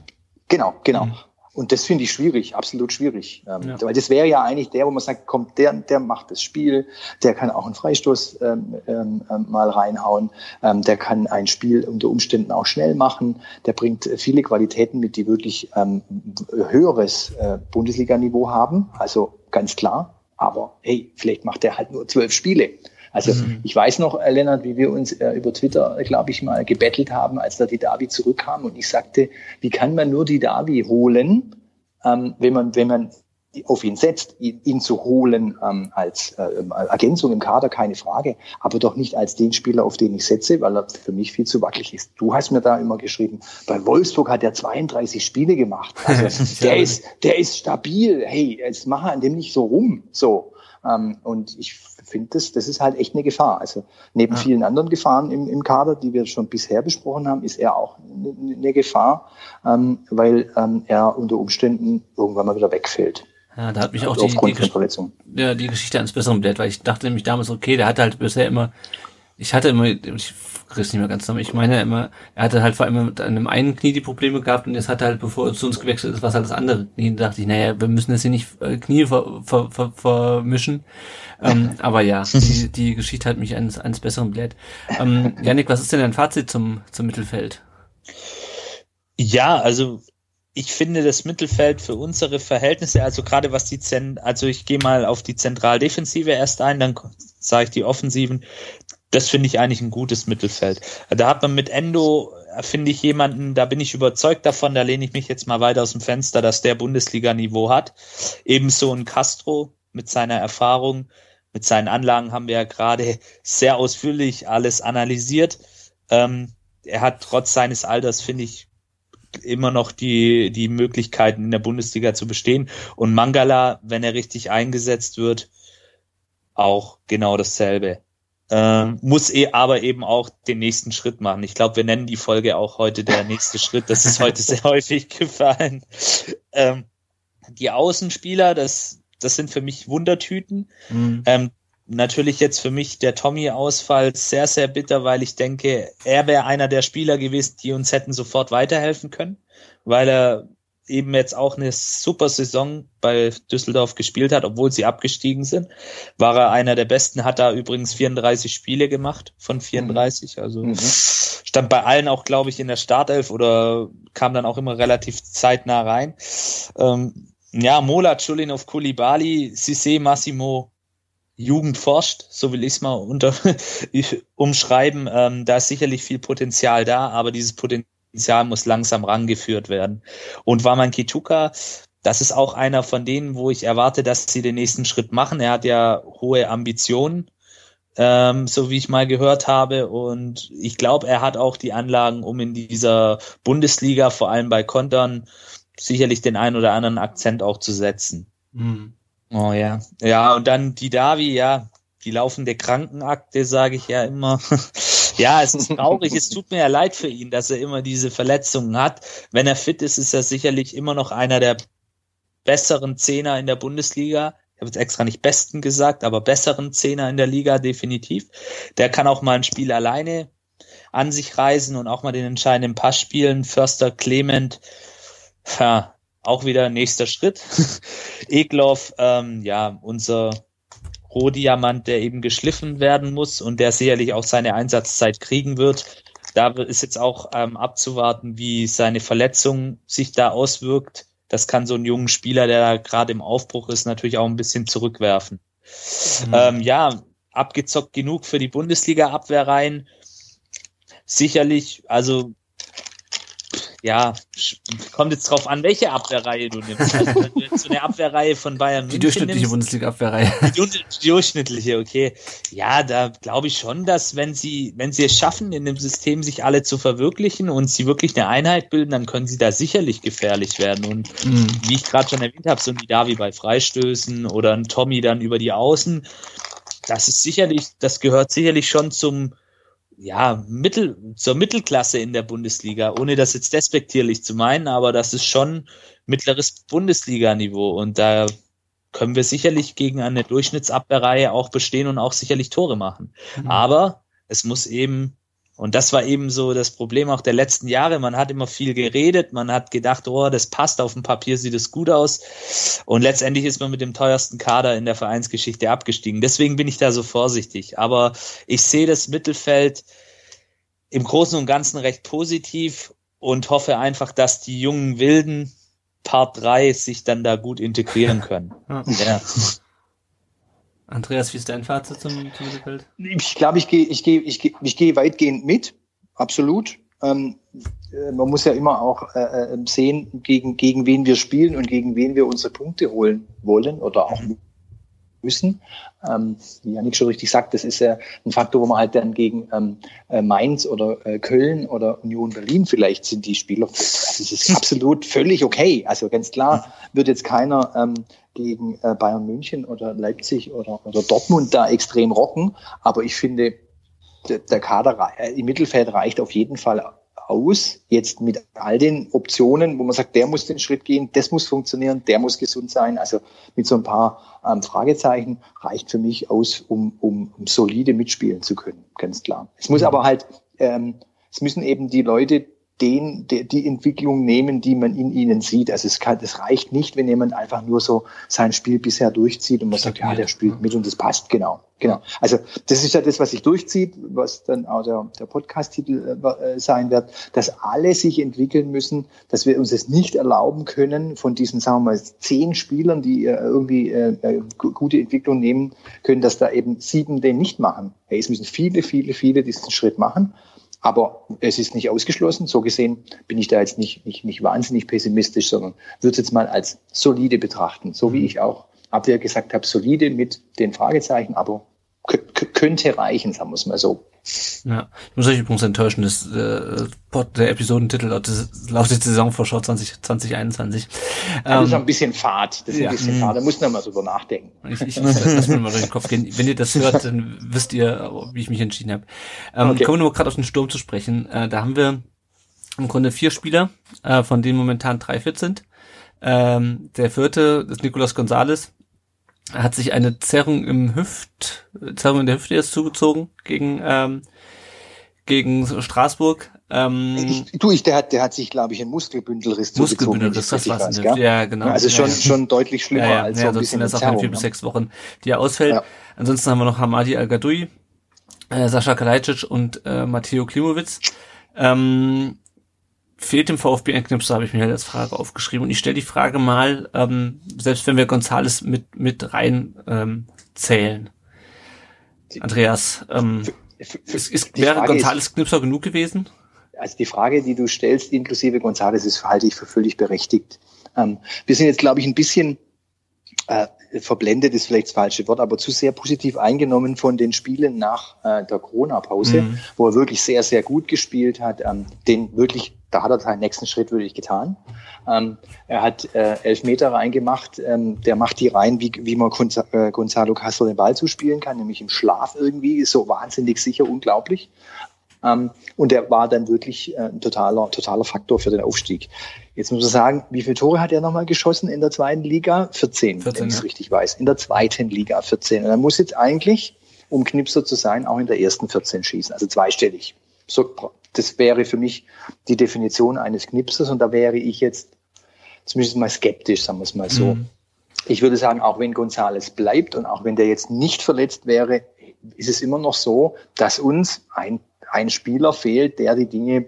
Genau, genau. Mhm. Und das finde ich schwierig, absolut schwierig. Ähm, ja. Weil das wäre ja eigentlich der, wo man sagt, kommt, der, der macht das Spiel, der kann auch einen Freistoß ähm, ähm, ähm, mal reinhauen, ähm, der kann ein Spiel unter Umständen auch schnell machen, der bringt viele Qualitäten mit, die wirklich ähm, höheres äh, Bundesliga-Niveau haben, also ganz klar. Aber hey, vielleicht macht er halt nur zwölf Spiele. Also mhm. ich weiß noch, äh, Lennart, wie wir uns äh, über Twitter, glaube ich, mal gebettelt haben, als da die Davi zurückkam und ich sagte, wie kann man nur die Davi holen, ähm, wenn man, wenn man auf ihn setzt, ihn, ihn zu holen ähm, als äh, Ergänzung im Kader, keine Frage, aber doch nicht als den Spieler, auf den ich setze, weil er für mich viel zu wackelig ist. Du hast mir da immer geschrieben, bei Wolfsburg hat er 32 Spiele gemacht. Also der ist, der ist stabil. Hey, jetzt mach an dem nicht so rum. So. Ähm, und ich finde, das, das ist halt echt eine Gefahr. Also neben ja. vielen anderen Gefahren im, im Kader, die wir schon bisher besprochen haben, ist er auch eine, eine Gefahr, ähm, weil ähm, er unter Umständen irgendwann mal wieder wegfällt. Ja, da hat mich also auch die, die, ja, die Geschichte eines Besseren bläht, weil ich dachte nämlich damals, okay, der hatte halt bisher immer, ich hatte immer, ich krieg's nicht mehr ganz zusammen. Ich meine immer, er hatte halt vor allem mit einem einen Knie die Probleme gehabt und jetzt hat er halt, bevor er zu uns gewechselt ist, was halt das andere Knie. Da dachte ich, naja, wir müssen jetzt hier nicht äh, Knie ver, ver, ver, vermischen. Ähm, aber ja, die, die Geschichte hat mich eines, eines Besseren bläht. Ähm, Janik, was ist denn dein Fazit zum, zum Mittelfeld? Ja, also ich finde das Mittelfeld für unsere Verhältnisse, also gerade was die Zen, also ich gehe mal auf die Zentraldefensive erst ein, dann sage ich die Offensiven das finde ich eigentlich ein gutes Mittelfeld. Da hat man mit Endo, finde ich jemanden, da bin ich überzeugt davon, da lehne ich mich jetzt mal weiter aus dem Fenster, dass der Bundesliga-Niveau hat. Ebenso ein Castro mit seiner Erfahrung, mit seinen Anlagen haben wir ja gerade sehr ausführlich alles analysiert. Ähm, er hat trotz seines Alters, finde ich, immer noch die, die Möglichkeiten in der Bundesliga zu bestehen. Und Mangala, wenn er richtig eingesetzt wird, auch genau dasselbe. Ähm, muss eh aber eben auch den nächsten Schritt machen. Ich glaube, wir nennen die Folge auch heute der nächste Schritt. Das ist heute sehr häufig gefallen. Ähm, die Außenspieler, das, das sind für mich Wundertüten. Mhm. Ähm, natürlich jetzt für mich der Tommy-Ausfall sehr, sehr bitter, weil ich denke, er wäre einer der Spieler gewesen, die uns hätten sofort weiterhelfen können, weil er eben jetzt auch eine super Saison bei Düsseldorf gespielt hat, obwohl sie abgestiegen sind. War er einer der besten, hat da übrigens 34 Spiele gemacht von 34. Mhm. Also mhm. stand bei allen auch, glaube ich, in der Startelf oder kam dann auch immer relativ zeitnah rein. Ähm, ja, Mola, Chulinov, Kulibali, Sisse, Massimo, Jugend forscht, so will ich es mal unter umschreiben. Ähm, da ist sicherlich viel Potenzial da, aber dieses Potenzial Potenzial muss langsam rangeführt werden. Und Waman Kituka, das ist auch einer von denen, wo ich erwarte, dass sie den nächsten Schritt machen. Er hat ja hohe Ambitionen, ähm, so wie ich mal gehört habe. Und ich glaube, er hat auch die Anlagen, um in dieser Bundesliga, vor allem bei Kontern, sicherlich den einen oder anderen Akzent auch zu setzen. Mhm. Oh ja. Ja, und dann die Davi, ja, die laufende Krankenakte, sage ich ja immer. Ja, es ist traurig. es tut mir ja leid für ihn, dass er immer diese Verletzungen hat. Wenn er fit ist, ist er sicherlich immer noch einer der besseren Zehner in der Bundesliga. Ich habe jetzt extra nicht besten gesagt, aber besseren Zehner in der Liga definitiv. Der kann auch mal ein Spiel alleine an sich reisen und auch mal den entscheidenden Pass spielen. Förster Clement, ja, auch wieder nächster Schritt. Egloff, ähm, ja, unser Rohdiamant, der eben geschliffen werden muss und der sicherlich auch seine Einsatzzeit kriegen wird. Da ist jetzt auch ähm, abzuwarten, wie seine Verletzung sich da auswirkt. Das kann so einen jungen Spieler, der gerade im Aufbruch ist, natürlich auch ein bisschen zurückwerfen. Mhm. Ähm, ja, abgezockt genug für die Bundesliga-Abwehrreihen. Sicherlich, also ja, kommt jetzt drauf an, welche Abwehrreihe du nimmst. Also, wenn du jetzt so eine Abwehrreihe von Bayern München Die durchschnittliche Bundesliga-Abwehrreihe. Die, die, durchschnittliche, okay. Ja, da glaube ich schon, dass wenn sie, wenn sie es schaffen, in dem System sich alle zu verwirklichen und sie wirklich eine Einheit bilden, dann können sie da sicherlich gefährlich werden. Und mhm. wie ich gerade schon erwähnt habe, so ein Davi bei Freistößen oder ein Tommy dann über die Außen, das ist sicherlich, das gehört sicherlich schon zum ja, Mittel, zur Mittelklasse in der Bundesliga, ohne das jetzt despektierlich zu meinen, aber das ist schon mittleres Bundesliga-Niveau und da können wir sicherlich gegen eine Durchschnittsabwehrreihe auch bestehen und auch sicherlich Tore machen. Mhm. Aber es muss eben Und das war eben so das Problem auch der letzten Jahre. Man hat immer viel geredet, man hat gedacht, oh, das passt, auf dem Papier sieht es gut aus. Und letztendlich ist man mit dem teuersten Kader in der Vereinsgeschichte abgestiegen. Deswegen bin ich da so vorsichtig. Aber ich sehe das Mittelfeld im Großen und Ganzen recht positiv und hoffe einfach, dass die jungen Wilden Part 3 sich dann da gut integrieren können. Ja. ja. Andreas, wie ist dein Fazit zum, zum Mittelfeld? Ich glaube, ich gehe ich gehe, ich gehe, ich gehe weitgehend mit, absolut. Ähm, äh, man muss ja immer auch äh, äh, sehen, gegen, gegen wen wir spielen und gegen wen wir unsere Punkte holen wollen oder auch müssen. Ähm, wie Janik schon richtig sagt, das ist ja ein Faktor, wo man halt dann gegen ähm, äh, Mainz oder äh, Köln oder Union Berlin vielleicht sind die Spieler. Es ist absolut völlig okay. Also ganz klar wird jetzt keiner ähm, gegen äh, Bayern München oder Leipzig oder, oder Dortmund da extrem rocken. Aber ich finde, der Kader äh, im Mittelfeld reicht auf jeden Fall aus, jetzt mit all den Optionen, wo man sagt, der muss den Schritt gehen, das muss funktionieren, der muss gesund sein. Also mit so ein paar ähm, Fragezeichen reicht für mich aus, um, um, um solide mitspielen zu können, ganz klar. Es muss aber halt, ähm, es müssen eben die Leute den, der, die Entwicklung nehmen, die man in ihnen sieht. Also es, kann, es reicht nicht, wenn jemand einfach nur so sein Spiel bisher durchzieht und man sagt, ja, der spielt mit und das passt, genau. Genau. Also das ist ja das, was sich durchzieht, was dann auch der, der Podcast-Titel äh, sein wird, dass alle sich entwickeln müssen, dass wir uns es nicht erlauben können, von diesen, sagen wir mal, zehn Spielern, die äh, irgendwie äh, äh gute Entwicklung nehmen können, dass da eben sieben den nicht machen. Hey, es müssen viele, viele, viele diesen Schritt machen. Aber es ist nicht ausgeschlossen. So gesehen bin ich da jetzt nicht, nicht, nicht wahnsinnig pessimistisch, sondern würde es jetzt mal als solide betrachten. So wie mhm. ich auch Abwehr gesagt habe, solide mit den Fragezeichen, aber könnte reichen, sagen wir es mal so. Ja, ich muss euch übrigens enttäuschen, das, äh, der Episodentitel lautet Saisonvorschau 20, 2021. Das ist ähm, ein bisschen fad, das ist ja. ein bisschen fad, da muss man mal drüber nachdenken. Ich, ich lass mir mal durch den Kopf gehen. Wenn ihr das hört, dann wisst ihr, wie ich mich entschieden habe. Ähm, okay. Kommen wir nur gerade auf den Sturm zu sprechen. Äh, da haben wir im Grunde vier Spieler, äh, von denen momentan drei fit sind. Ähm, der vierte ist Nicolas Gonzalez, hat sich eine Zerrung im Hüft, Zerrung in der Hüfte jetzt zugezogen gegen, ähm, gegen Straßburg. Ähm, ich, du, ich, der hat, der hat sich, glaube ich, ein Muskelbündelriss Muskelbündelriss, das war's. Weiß, ja, genau. Also schon, ja, schon deutlich schlimmer ja, ja, als ja, so ein bisschen das auch vier bis sechs Wochen, die er ausfällt. Ansonsten haben wir noch Hamadi Al-Gadoui, äh, Sascha Kalajdzic und äh, Matteo Klimowitz. Ähm, fehlt dem VfB ein Knipser, habe ich mir als Frage aufgeschrieben. Und ich stelle die Frage mal, ähm, selbst wenn wir Gonzales mit, mit rein ähm, zählen. Andreas, ähm, für, für, ist, ist, wäre Gonzales Knipser genug gewesen? Also die Frage, die du stellst, inklusive Gonzales, ist halte ich für völlig berechtigt. Ähm, wir sind jetzt, glaube ich, ein bisschen äh, verblendet ist vielleicht das falsche Wort, aber zu sehr positiv eingenommen von den Spielen nach äh, der Corona-Pause, mhm. wo er wirklich sehr, sehr gut gespielt hat, ähm, den wirklich da hat er seinen nächsten Schritt wirklich getan. Ähm, er hat äh, elf Meter reingemacht. Ähm, der macht die rein, wie, wie man Gonza äh, Gonzalo Castro den Ball zuspielen kann, nämlich im Schlaf irgendwie. Ist so wahnsinnig sicher, unglaublich. Ähm, und er war dann wirklich äh, ein totaler, totaler Faktor für den Aufstieg. Jetzt muss man sagen, wie viele Tore hat er nochmal geschossen in der zweiten Liga? 14, 14 wenn ich es ja. richtig weiß. In der zweiten Liga 14. Und er muss jetzt eigentlich, um Knipser zu sein, auch in der ersten 14 schießen, also zweistellig. So das wäre für mich die Definition eines Knipsers und da wäre ich jetzt zumindest mal skeptisch, sagen wir es mal so. Mhm. Ich würde sagen, auch wenn Gonzales bleibt und auch wenn der jetzt nicht verletzt wäre, ist es immer noch so, dass uns ein, ein Spieler fehlt, der die Dinge,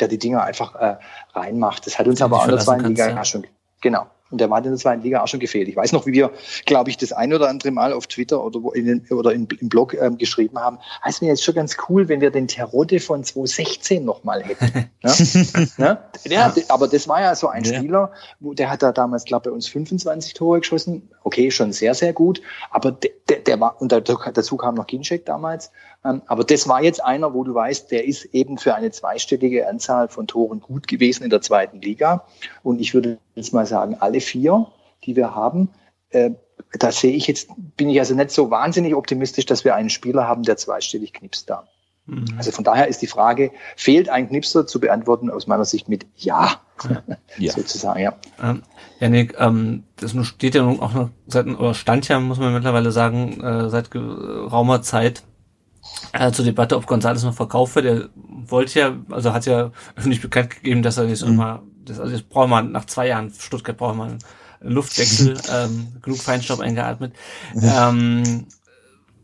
der die Dinge einfach äh, reinmacht. Das hat uns aber auch in der zweiten Liga ja. schon, genau. Und der war in der zweiten Liga auch schon gefehlt. Ich weiß noch, wie wir, glaube ich, das ein oder andere Mal auf Twitter oder, in den, oder in, im Blog ähm, geschrieben haben. Heißt mir jetzt schon ganz cool, wenn wir den Terodde von 2016 nochmal hätten. ja? ne? ja, aber das war ja so ein ja. Spieler, wo, der hat da damals, glaube ich, bei uns 25 Tore geschossen. Okay, schon sehr, sehr gut. Aber der, der, der war, und dazu kam noch Ginczek damals. Ähm, aber das war jetzt einer, wo du weißt, der ist eben für eine zweistellige Anzahl von Toren gut gewesen in der zweiten Liga. Und ich würde jetzt mal sagen, alle vier, die wir haben, äh, da sehe ich jetzt, bin ich also nicht so wahnsinnig optimistisch, dass wir einen Spieler haben, der zweistellig knipst da. Mhm. Also von daher ist die Frage, fehlt ein Knipser zu beantworten aus meiner Sicht mit Ja, ja. sozusagen, ja. Ähm, Janik, ähm, das steht ja auch noch seit, oder stand ja, muss man mittlerweile sagen, äh, seit geraumer Zeit äh, zur Debatte, ob González noch verkauft wird. Er wollte ja, also hat ja öffentlich bekannt gegeben, dass er jetzt mhm. mal, das, also jetzt braucht man nach zwei Jahren Stuttgart braucht man einen Luftwechsel, ähm, genug Feinstaub eingeatmet. Ähm,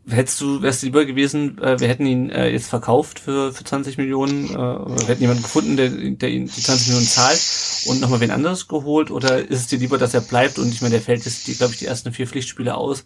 hättest du, wärst du lieber gewesen, äh, wir hätten ihn äh, jetzt verkauft für, für 20 Millionen, äh, wir hätten jemanden gefunden, der, der ihn die 20 Millionen zahlt und nochmal wen anderes geholt oder ist es dir lieber, dass er bleibt? Und ich meine, der fällt jetzt, die, glaube ich, die ersten vier Pflichtspiele aus.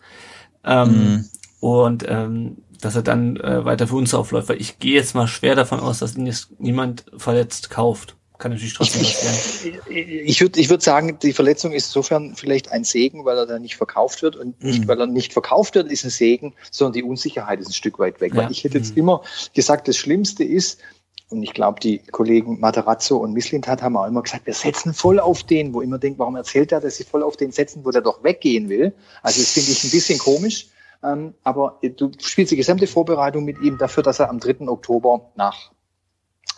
Ähm, mhm. und ähm, dass er dann äh, weiter für uns aufläuft, weil ich gehe jetzt mal schwer davon aus, dass ihn jetzt niemand verletzt kauft kann natürlich trotzdem passieren. Ich würde ich würd sagen, die Verletzung ist insofern vielleicht ein Segen, weil er dann nicht verkauft wird und nicht, mhm. weil er nicht verkauft wird, ist ein Segen, sondern die Unsicherheit ist ein Stück weit weg. Ja. Weil ich hätte jetzt mhm. immer gesagt, das Schlimmste ist, und ich glaube, die Kollegen Materazzo und Misslintat haben auch immer gesagt, wir setzen voll auf den, wo immer denkt, warum erzählt er, dass sie voll auf den setzen, wo der doch weggehen will. Also das finde ich ein bisschen komisch. Ähm, aber du spielst die gesamte Vorbereitung mit ihm dafür, dass er am 3. Oktober nach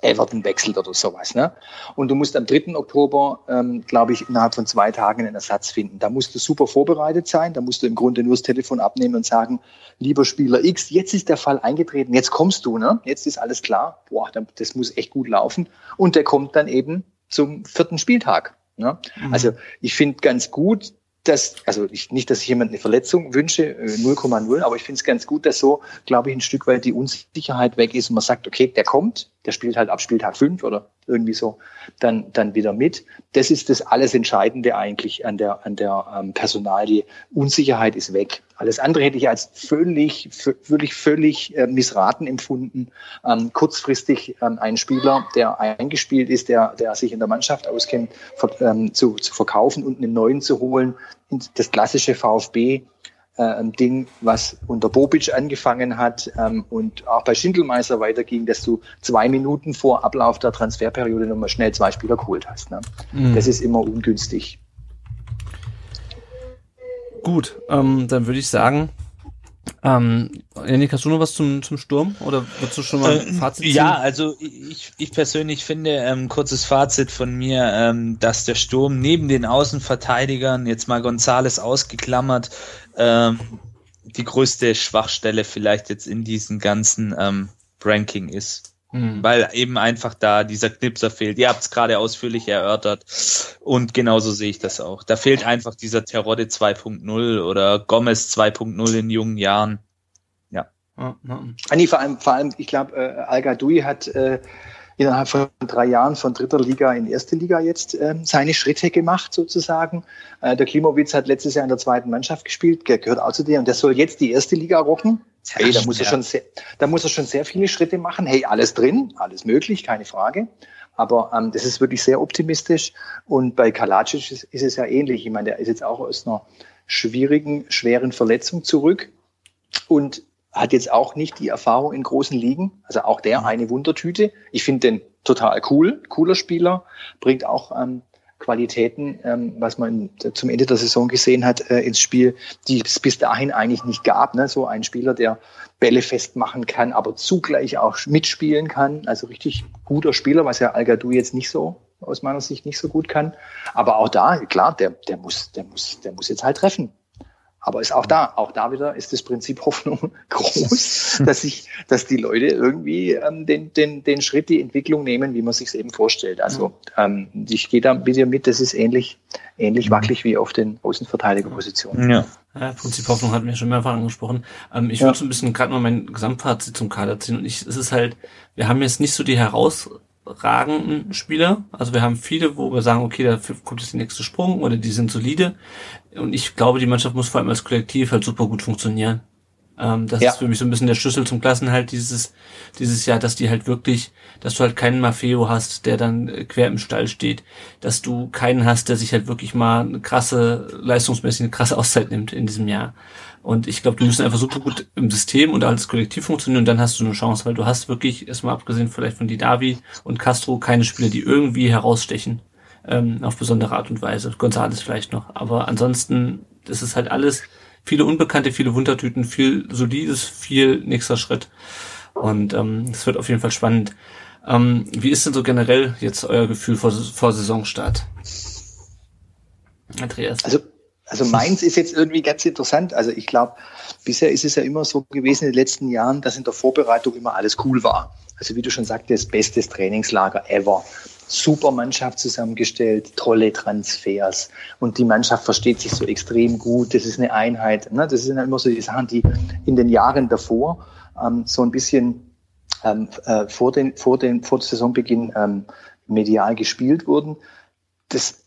Everton wechselt oder sowas. Ne? Und du musst am 3. Oktober, ähm, glaube ich, innerhalb von zwei Tagen einen Ersatz finden. Da musst du super vorbereitet sein. Da musst du im Grunde nur das Telefon abnehmen und sagen, lieber Spieler X, jetzt ist der Fall eingetreten, jetzt kommst du, ne? Jetzt ist alles klar. Boah, das muss echt gut laufen. Und der kommt dann eben zum vierten Spieltag. Ne? Mhm. Also ich finde ganz gut, dass, also ich, nicht, dass ich jemand eine Verletzung wünsche, 0,0, äh, aber ich finde es ganz gut, dass so, glaube ich, ein Stück weit die Unsicherheit weg ist und man sagt, okay, der kommt, der spielt halt ab Spieltag fünf oder irgendwie so, dann, dann wieder mit. Das ist das alles Entscheidende eigentlich an der, an der ähm, Personal. Die Unsicherheit ist weg. Alles andere hätte ich als völlig, wirklich völlig äh, missraten empfunden. Ähm, kurzfristig ähm, einen Spieler, der eingespielt ist, der, der sich in der Mannschaft auskennt, ver, ähm, zu, zu verkaufen und einen neuen zu holen. Das klassische VfB äh, ein Ding, was unter Bobic angefangen hat ähm, und auch bei Schindelmeister weiterging, dass du zwei Minuten vor Ablauf der Transferperiode nochmal schnell zwei Spieler geholt hast. Ne? Mhm. Das ist immer ungünstig. Gut, ähm, dann würde ich sagen, ähm, Janik, hast du noch was zum, zum Sturm oder würdest du schon mal ein äh, Fazit ziehen? Ja, also ich, ich persönlich finde, ähm, kurzes Fazit von mir, ähm, dass der Sturm neben den Außenverteidigern, jetzt mal Gonzales ausgeklammert, ähm, die größte Schwachstelle vielleicht jetzt in diesem ganzen ähm, Ranking ist. Mhm. Weil eben einfach da dieser Knipser fehlt. Ihr habt es gerade ausführlich erörtert und genauso sehe ich das auch. Da fehlt einfach dieser Terodde 2.0 oder Gomez 2.0 in jungen Jahren. Ja. ja. Nee, vor allem, vor allem, ich glaube, äh, Al Gadoui hat äh, innerhalb von drei Jahren von dritter Liga in erste Liga jetzt äh, seine Schritte gemacht sozusagen. Äh, der Klimowitz hat letztes Jahr in der zweiten Mannschaft gespielt, gehört auch zu dir und der soll jetzt die erste Liga rocken. Hey, da muss er schon sehr, da muss er schon sehr viele Schritte machen. Hey, alles drin, alles möglich, keine Frage. Aber ähm, das ist wirklich sehr optimistisch. Und bei Kalacic ist, ist es ja ähnlich. Ich meine, der ist jetzt auch aus einer schwierigen, schweren Verletzung zurück. Und hat jetzt auch nicht die Erfahrung in großen Ligen. Also auch der mhm. eine Wundertüte. Ich finde den total cool, cooler Spieler, bringt auch ähm, Qualitäten, ähm, was man zum Ende der Saison gesehen hat, äh, ins Spiel, die es bis dahin eigentlich nicht gab. Ne? So ein Spieler, der Bälle festmachen kann, aber zugleich auch mitspielen kann. Also richtig guter Spieler, was ja Al jetzt nicht so aus meiner Sicht nicht so gut kann. Aber auch da, klar, der, der muss, der muss, der muss jetzt halt treffen. Aber ist auch da, auch da wieder ist das Prinzip Hoffnung groß, dass sich, dass die Leute irgendwie ähm, den, den, den Schritt, die Entwicklung nehmen, wie man sich eben vorstellt. Also ähm, ich gehe da mit dir mit, das ist ähnlich, ähnlich wackelig wie auf den Außenverteidigerpositionen. Ja. Ja, Prinzip Hoffnung hatten wir schon mehrfach angesprochen. Ähm, ich ja. würde so ein bisschen gerade mal mein Gesamtfazit zum Kader ziehen. Und ich, es ist halt, wir haben jetzt nicht so die heraus ragenden Spieler. Also wir haben viele, wo wir sagen, okay, da kommt jetzt der nächste Sprung oder die sind solide. Und ich glaube, die Mannschaft muss vor allem als Kollektiv halt super gut funktionieren. Ähm, das ja. ist für mich so ein bisschen der Schlüssel zum Klassenhalt dieses, dieses Jahr, dass die halt wirklich, dass du halt keinen Maffeo hast, der dann äh, quer im Stall steht, dass du keinen hast, der sich halt wirklich mal eine krasse, leistungsmäßig eine krasse Auszeit nimmt in diesem Jahr. Und ich glaube, die müssen einfach super gut im System und als Kollektiv funktionieren und dann hast du eine Chance, weil du hast wirklich, erstmal abgesehen vielleicht von Didavi und Castro, keine Spieler, die irgendwie herausstechen ähm, auf besondere Art und Weise. Gonzales vielleicht noch. Aber ansonsten ist halt alles viele Unbekannte, viele Wundertüten, viel Solides, viel nächster Schritt. Und ähm, das wird auf jeden Fall spannend. Ähm, wie ist denn so generell jetzt euer Gefühl vor, vor Saisonstart? Andreas? Also Also Mainz ist jetzt irgendwie ganz interessant. Also ich glaube, bisher ist es ja immer so gewesen in den letzten Jahren, dass in der Vorbereitung immer alles cool war. Also wie du schon sagtest, bestes Trainingslager ever. Super Mannschaft zusammengestellt, tolle Transfers und die Mannschaft versteht sich so extrem gut. Das ist eine Einheit. Ne? Das sind immer so die Sachen, die in den Jahren davor ähm, so ein bisschen ähm, äh, vor, den, vor, den, vor Saisonbeginn ähm, medial gespielt wurden. Das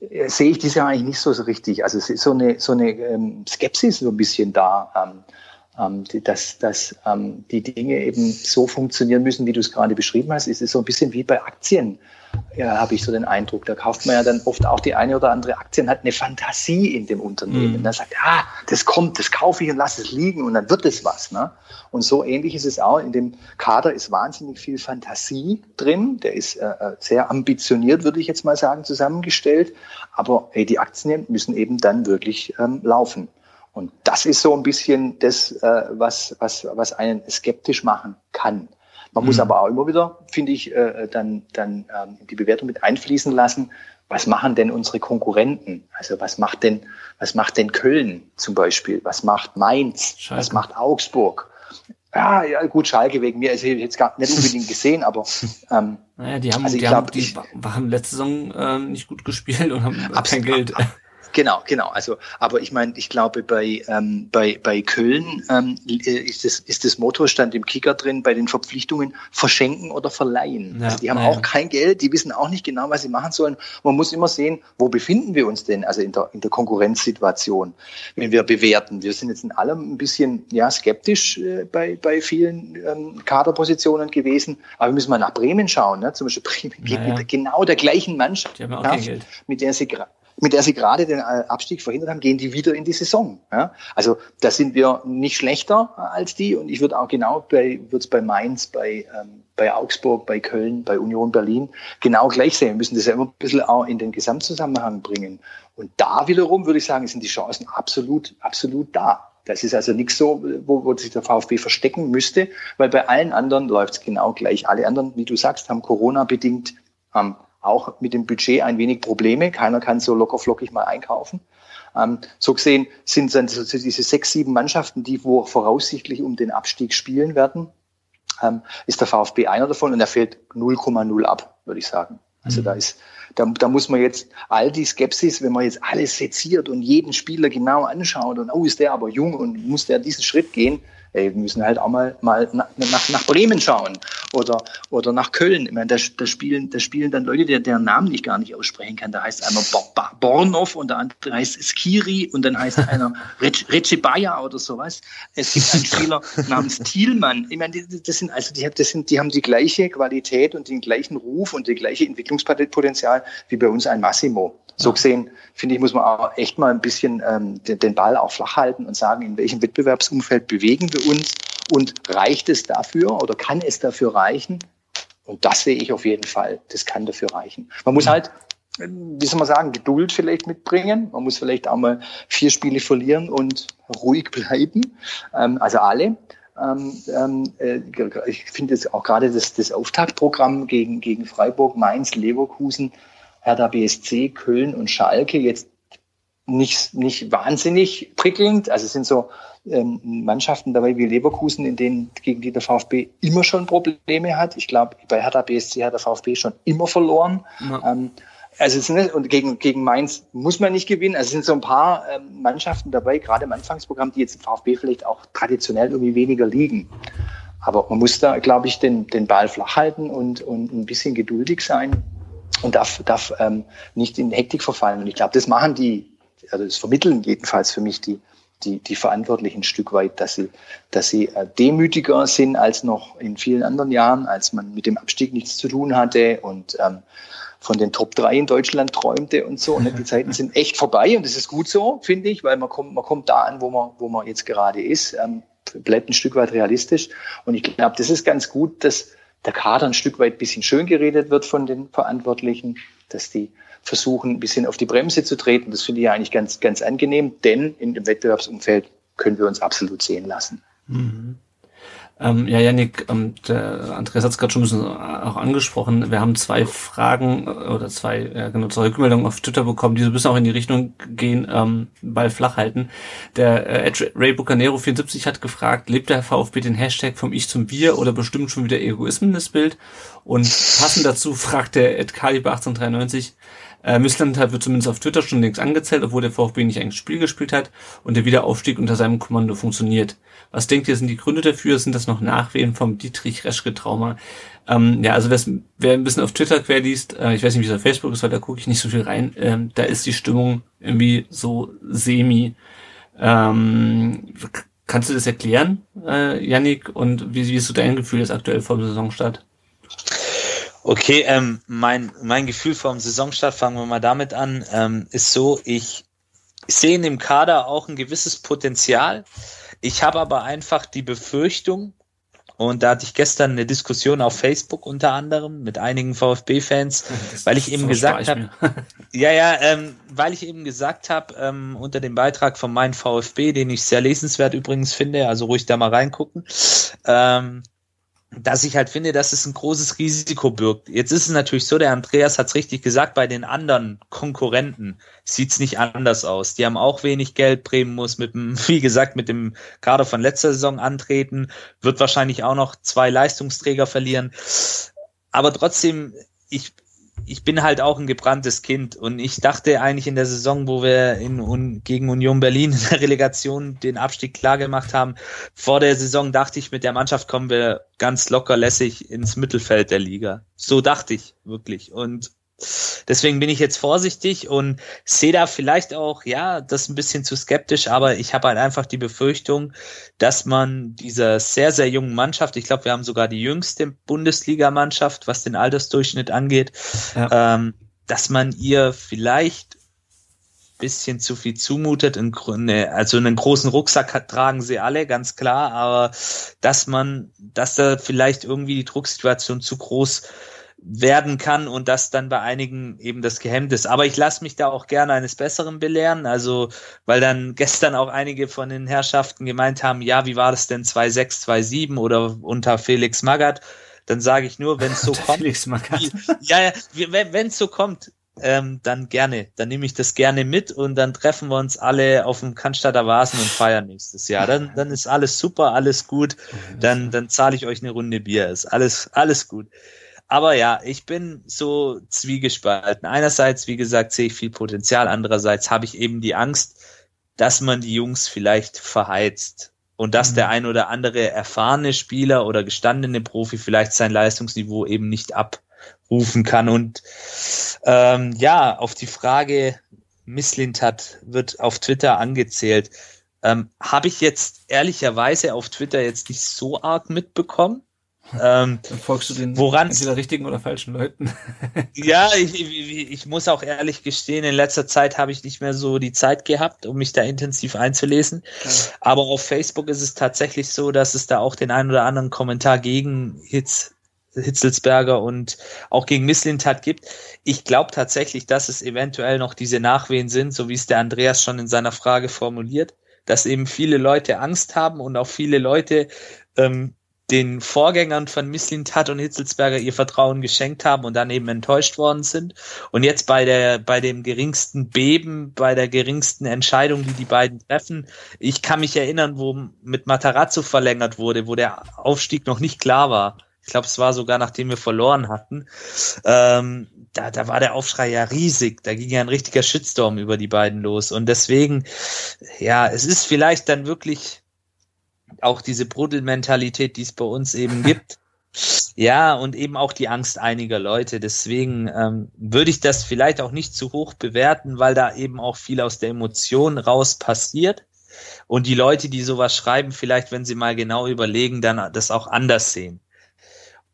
äh, sehe ich dieses Jahr eigentlich nicht so, so richtig. Also es ist so eine, so eine ähm, Skepsis so ein bisschen da, ähm, ähm, die, dass, dass ähm, die Dinge eben so funktionieren müssen, wie du es gerade beschrieben hast. Es ist so ein bisschen wie bei Aktien ja, habe ich so den Eindruck. Da kauft man ja dann oft auch die eine oder andere Aktie und hat eine Fantasie in dem Unternehmen. Mhm. Da sagt, ah, das kommt, das kaufe ich und lasse es liegen und dann wird es was. Ne? Und so ähnlich ist es auch. In dem Kader ist wahnsinnig viel Fantasie drin. Der ist äh, äh sehr ambitioniert, würde ich jetzt mal sagen, zusammengestellt. Aber ey, die Aktien müssen eben dann wirklich ähm, laufen. Und das ist so ein bisschen das, äh, was, was, was einen skeptisch machen kann. Man mhm. muss aber auch immer wieder, finde ich, äh, dann, dann ähm, die Bewertung mit einfließen lassen. Was machen denn unsere Konkurrenten? Also was macht denn, was macht denn Köln zum Beispiel? Was macht Mainz? Schalke. Was macht Augsburg? Ja, ja, gut, Schalke wegen mir, also ich jetzt gar nicht unbedingt gesehen, aber ähm, naja, die haben, also die, glaub, haben, die ich, haben letzte Saison ähm, nicht gut gespielt und haben kein Geld. Genau, genau. Also, aber ich meine, ich glaube, bei, ähm, bei, bei Köln ähm, äh, ist, das, ist das Motto, stand im Kicker drin, bei den Verpflichtungen verschenken oder verleihen. Ja, also die haben ja. auch kein Geld, die wissen auch nicht genau, was sie machen sollen. Man muss immer sehen, wo befinden wir uns denn, also in der, in der Konkurrenzsituation, wenn wir bewerten. Wir sind jetzt in allem ein bisschen ja, skeptisch äh, bei, bei vielen ähm, Kaderpositionen gewesen, aber wir müssen mal nach Bremen schauen. Ne? Zum Beispiel Bremen geht ja, mit genau der gleichen Mannschaft, mit der sie mit der sie gerade den äh, Abstieg verhindert haben, gehen die wieder in die Saison. Ja? Also da sind wir nicht schlechter als die und ich würde auch genau bei, würde es bei Mainz, bei, ähm, bei Augsburg, bei Köln, bei Union Berlin genau gleich sehen. Wir müssen das ja immer ein bisschen auch in den Gesamtzusammenhang bringen. Und da wiederum würde ich sagen, sind die Chancen absolut, absolut da. Das ist also nichts so, wo, wo sich der VfB verstecken müsste, weil bei allen anderen läuft es genau gleich. Alle anderen, wie du sagst, haben Corona-bedingt haben auch mit dem Budget ein wenig Probleme. Keiner kann so locker flockig mal einkaufen. Ähm, so gesehen sind dann so diese sechs, sieben Mannschaften, die wo voraussichtlich um den Abstieg spielen werden, ähm, ist der VfB einer davon und er fällt 0,0 ab, würde ich sagen. Also mhm. da ist, da, da muss man jetzt all die Skepsis, wenn man jetzt alles seziert und jeden Spieler genau anschaut und oh, ist der aber jung und muss der diesen Schritt gehen, ey, wir müssen halt auch mal, mal nach, nach Bremen schauen oder, oder nach Köln. Ich meine, da, da, spielen, da spielen dann Leute, der, deren Namen ich gar nicht aussprechen kann. Da heißt einer Bornov und der andere heißt Skiri und dann heißt einer Recebaya oder sowas. Es gibt einen Spieler namens Thielmann. Ich meine, das sind also die, das sind, die haben die gleiche Qualität und den gleichen Ruf und das gleiche Entwicklungspotenzial wie bei uns ein Massimo. So gesehen, finde ich, muss man auch echt mal ein bisschen ähm, den, den Ball auch flach halten und sagen, in welchem Wettbewerbsumfeld bewegen wir uns und reicht es dafür oder kann es dafür reichen? Und das sehe ich auf jeden Fall. Das kann dafür reichen. Man muss halt, wie soll man sagen, Geduld vielleicht mitbringen. Man muss vielleicht auch mal vier Spiele verlieren und ruhig bleiben. Ähm, also alle. Ähm, ähm, äh, ich finde jetzt auch gerade das, das Auftaktprogramm gegen, gegen Freiburg, Mainz, Leverkusen Hertha BSC, Köln und Schalke jetzt nicht, nicht wahnsinnig prickelnd. Also es sind so ähm, Mannschaften dabei wie Leverkusen, in denen gegen die der VfB immer schon Probleme hat. Ich glaube, bei Hertha BSC hat der VfB schon immer verloren. Ja. Ähm, also es sind, und gegen, gegen Mainz muss man nicht gewinnen. Also es sind so ein paar ähm, Mannschaften dabei, gerade im Anfangsprogramm, die jetzt im VfB vielleicht auch traditionell irgendwie weniger liegen. Aber man muss da, glaube ich, den, den Ball flach halten und, und ein bisschen geduldig sein und darf, darf ähm, nicht in Hektik verfallen. Und ich glaube, das machen die, also das vermitteln jedenfalls für mich die, die, die Verantwortlichen ein Stück weit, dass sie, dass sie äh, demütiger sind als noch in vielen anderen Jahren, als man mit dem Abstieg nichts zu tun hatte und ähm, von den Top 3 in Deutschland träumte und so. Und die Zeiten sind echt vorbei und das ist gut so, finde ich, weil man kommt, man kommt da an, wo man, wo man jetzt gerade ist, ähm, bleibt ein Stück weit realistisch. Und ich glaube, das ist ganz gut, dass der Kader ein Stück weit ein bisschen schön geredet wird von den Verantwortlichen, dass die versuchen, ein bisschen auf die Bremse zu treten. Das finde ich eigentlich ganz, ganz angenehm, denn in dem Wettbewerbsumfeld können wir uns absolut sehen lassen. Mhm. Ähm, ja, Janik, ähm, der Andreas hat es gerade schon ein bisschen auch angesprochen. Wir haben zwei Fragen äh, oder zwei, ja, genau, zwei Rückmeldungen auf Twitter bekommen, die so ein bisschen auch in die Richtung gehen, ähm, Ball flach halten. Der äh, Ray Bucanero 74 hat gefragt, lebt der VfB den Hashtag vom Ich zum Wir oder bestimmt schon wieder Egoismen Bild? Und passend dazu fragt der Ed Kaliber 1893, äh, Missland wird zumindest auf Twitter schon längst angezählt, obwohl der VfB nicht ein Spiel gespielt hat und der Wiederaufstieg unter seinem Kommando funktioniert. Was denkt ihr, sind die Gründe dafür? Sind das noch Nachwehen vom Dietrich-Reschke-Trauma? Ähm, ja, also wer ein bisschen auf Twitter quer liest, äh, ich weiß nicht, wie es auf Facebook ist, weil da gucke ich nicht so viel rein, ähm, da ist die Stimmung irgendwie so semi. Ähm, kannst du das erklären, äh, Yannick? Und wie, wie ist so dein Gefühl jetzt aktuell vor dem Saisonstart? Okay, ähm, mein, mein Gefühl vom Saisonstart, fangen wir mal damit an, ähm, ist so, ich sehe in dem Kader auch ein gewisses Potenzial. Ich habe aber einfach die Befürchtung, und da hatte ich gestern eine Diskussion auf Facebook unter anderem mit einigen VfB-Fans, weil ich eben so gesagt habe, ja, ja, ähm, weil ich eben gesagt habe, ähm, unter dem Beitrag von meinem VfB, den ich sehr lesenswert übrigens finde, also ruhig da mal reingucken, ähm, dass ich halt finde, dass es ein großes Risiko birgt. Jetzt ist es natürlich so, der Andreas hat es richtig gesagt, bei den anderen Konkurrenten sieht's nicht anders aus. Die haben auch wenig Geld, Bremen muss mit dem, wie gesagt, mit dem Kader von letzter Saison antreten, wird wahrscheinlich auch noch zwei Leistungsträger verlieren. Aber trotzdem, ich, ich bin halt auch ein gebranntes Kind und ich dachte eigentlich in der Saison, wo wir in, un, gegen Union Berlin in der Relegation den Abstieg klar gemacht haben, vor der Saison dachte ich, mit der Mannschaft kommen wir ganz locker lässig ins Mittelfeld der Liga. So dachte ich wirklich und Deswegen bin ich jetzt vorsichtig und sehe da vielleicht auch, ja, das ein bisschen zu skeptisch, aber ich habe halt einfach die Befürchtung, dass man dieser sehr, sehr jungen Mannschaft, ich glaube, wir haben sogar die jüngste Bundesligamannschaft, was den Altersdurchschnitt angeht, ja. ähm, dass man ihr vielleicht bisschen zu viel zumutet. Also einen großen Rucksack tragen sie alle, ganz klar, aber dass man, dass da vielleicht irgendwie die Drucksituation zu groß werden kann und das dann bei einigen eben das gehemmt ist. Aber ich lasse mich da auch gerne eines Besseren belehren, also weil dann gestern auch einige von den Herrschaften gemeint haben, ja, wie war das denn 2-6, 2-7 oder unter Felix Magath? Dann sage ich nur, wenn es so kommt. Felix Magath. Ja, ja, wenn es so kommt, ähm, dann gerne. Dann nehme ich das gerne mit und dann treffen wir uns alle auf dem Cannstatter Vasen und feiern nächstes Jahr. Dann, dann ist alles super, alles gut. Dann, dann zahle ich euch eine Runde Bier. Ist alles, alles gut. Aber ja, ich bin so zwiegespalten. Einerseits, wie gesagt, sehe ich viel Potenzial. Andererseits habe ich eben die Angst, dass man die Jungs vielleicht verheizt und dass mhm. der ein oder andere erfahrene Spieler oder gestandene Profi vielleicht sein Leistungsniveau eben nicht abrufen kann. Und ähm, ja, auf die Frage, Misslintat wird auf Twitter angezählt. Ähm, Habe ich jetzt ehrlicherweise auf Twitter jetzt nicht so arg mitbekommen. Ähm, Dann folgst du den woran entweder richtigen oder falschen Leuten. ja, ich, ich, ich muss auch ehrlich gestehen, in letzter Zeit habe ich nicht mehr so die Zeit gehabt, um mich da intensiv einzulesen. Ja. Aber auf Facebook ist es tatsächlich so, dass es da auch den einen oder anderen Kommentar gegen Hitz, Hitzelsberger und auch gegen Misslintat gibt. Ich glaube tatsächlich, dass es eventuell noch diese Nachwehen sind, so wie es der Andreas schon in seiner Frage formuliert, dass eben viele Leute Angst haben und auch viele Leute ähm, den Vorgängern von Misslintat und Hitzelsberger ihr Vertrauen geschenkt haben und dann eben enttäuscht worden sind. Und jetzt bei der, bei dem geringsten Beben, bei der geringsten Entscheidung, die die beiden treffen, ich kann mich erinnern, wo mit Matarazzo verlängert wurde, wo der Aufstieg noch nicht klar war. Ich glaube, es war sogar nachdem wir verloren hatten. Ähm, da, da war der Aufschrei ja riesig. Da ging ja ein richtiger Shitstorm über die beiden los. Und deswegen, ja, es ist vielleicht dann wirklich auch diese Bruddelmentalität, die es bei uns eben gibt. Ja, und eben auch die Angst einiger Leute. Deswegen ähm, würde ich das vielleicht auch nicht zu hoch bewerten, weil da eben auch viel aus der Emotion raus passiert. Und die Leute, die sowas schreiben, vielleicht, wenn sie mal genau überlegen, dann das auch anders sehen.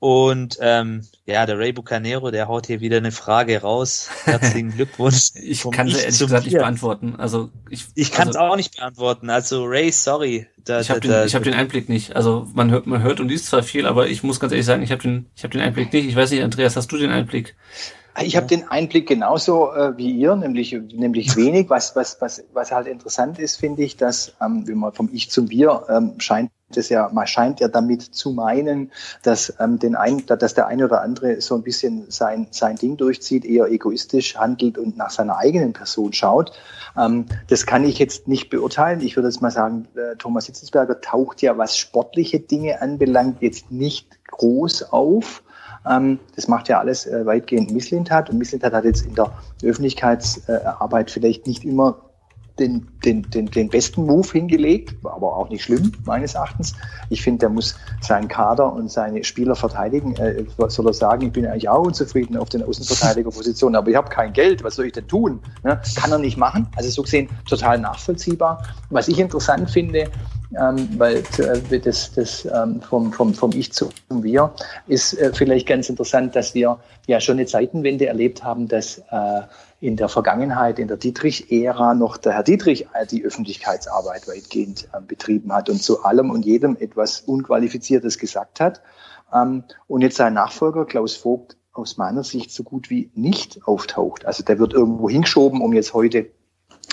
Und ähm, ja, der Ray Bucanero, der haut hier wieder eine Frage raus. Herzlichen Glückwunsch. ich kann sie ehrlich gesagt nicht beantworten. Also ich, ich kann es also, auch nicht beantworten. Also Ray, sorry. Da, ich habe den, da, ich hab den Einblick nicht. Also man hört, man hört und liest zwar viel, aber ich muss ganz ehrlich sagen, ich habe den, ich habe den Einblick nicht. Ich weiß nicht, Andreas, hast du den Einblick? Ich habe den Einblick genauso äh, wie ihr, nämlich, nämlich wenig. Was, was, was, was halt interessant ist, finde ich, dass, ähm, wenn man vom Ich zum Wir, ähm, scheint das ja, man scheint ja damit zu meinen, dass, ähm, den ein, dass der eine oder andere so ein bisschen sein, sein Ding durchzieht, eher egoistisch handelt und nach seiner eigenen Person schaut. Ähm, das kann ich jetzt nicht beurteilen. Ich würde jetzt mal sagen, äh, Thomas Hitzelsberger taucht ja, was sportliche Dinge anbelangt, jetzt nicht groß auf. Ähm, das macht ja alles äh, weitgehend Misslintat und Misslintat hat jetzt in der Öffentlichkeitsarbeit vielleicht nicht immer den, den, den, den besten Move hingelegt, aber auch nicht schlimm, meines Erachtens. Ich finde, der muss seinen Kader und seine Spieler verteidigen. Äh, soll er sagen, ich bin eigentlich auch unzufrieden auf den Außenverteidigerpositionen, aber ich habe kein Geld, was soll ich denn tun? Ne? Kann er nicht machen. Also so gesehen total nachvollziehbar. Was ich interessant finde, ähm, weil äh, das, das ähm, vom, vom, vom Ich zum Wir ist äh, vielleicht ganz interessant, dass wir ja schon eine Zeitenwende erlebt haben, dass äh, in der Vergangenheit, in der Dietrich-Ära noch der Herr Dietrich die Öffentlichkeitsarbeit weitgehend äh, betrieben hat und zu allem und jedem etwas Unqualifiziertes gesagt hat. Ähm, und jetzt sein Nachfolger Klaus Vogt aus meiner Sicht so gut wie nicht auftaucht. Also der wird irgendwo hingeschoben, um jetzt heute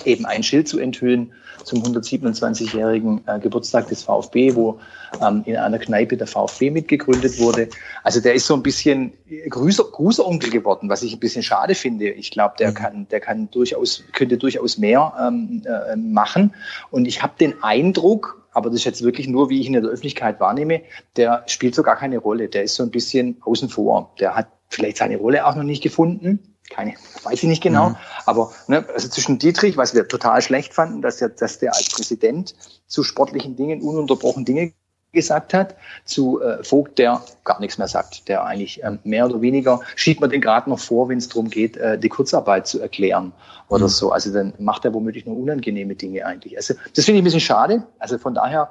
eben ein Schild zu enthüllen zum 127-jährigen äh, Geburtstag des VfB, wo ähm, in einer Kneipe der VfB mitgegründet wurde. Also der ist so ein bisschen Grüßer, Grußeronkel geworden, was ich ein bisschen schade finde. Ich glaube, der kann, der kann durchaus, könnte durchaus mehr ähm, äh, machen. Und ich habe den Eindruck, aber das ist jetzt wirklich nur, wie ich ihn in der Öffentlichkeit wahrnehme, der spielt so gar keine Rolle. Der ist so ein bisschen außen vor. Der hat vielleicht seine Rolle auch noch nicht gefunden keine, weiß ich nicht genau, mhm. aber ne, also zwischen Dietrich, was wir total schlecht fanden, dass er, dass der als Präsident zu sportlichen Dingen ununterbrochen Dinge gesagt hat, zu äh, Vogt, der gar nichts mehr sagt, der eigentlich ähm, mehr oder weniger schiebt man den gerade noch vor, wenn es darum geht, äh, die Kurzarbeit zu erklären oder mhm. so. Also dann macht er womöglich nur unangenehme Dinge eigentlich. Also das finde ich ein bisschen schade. Also von daher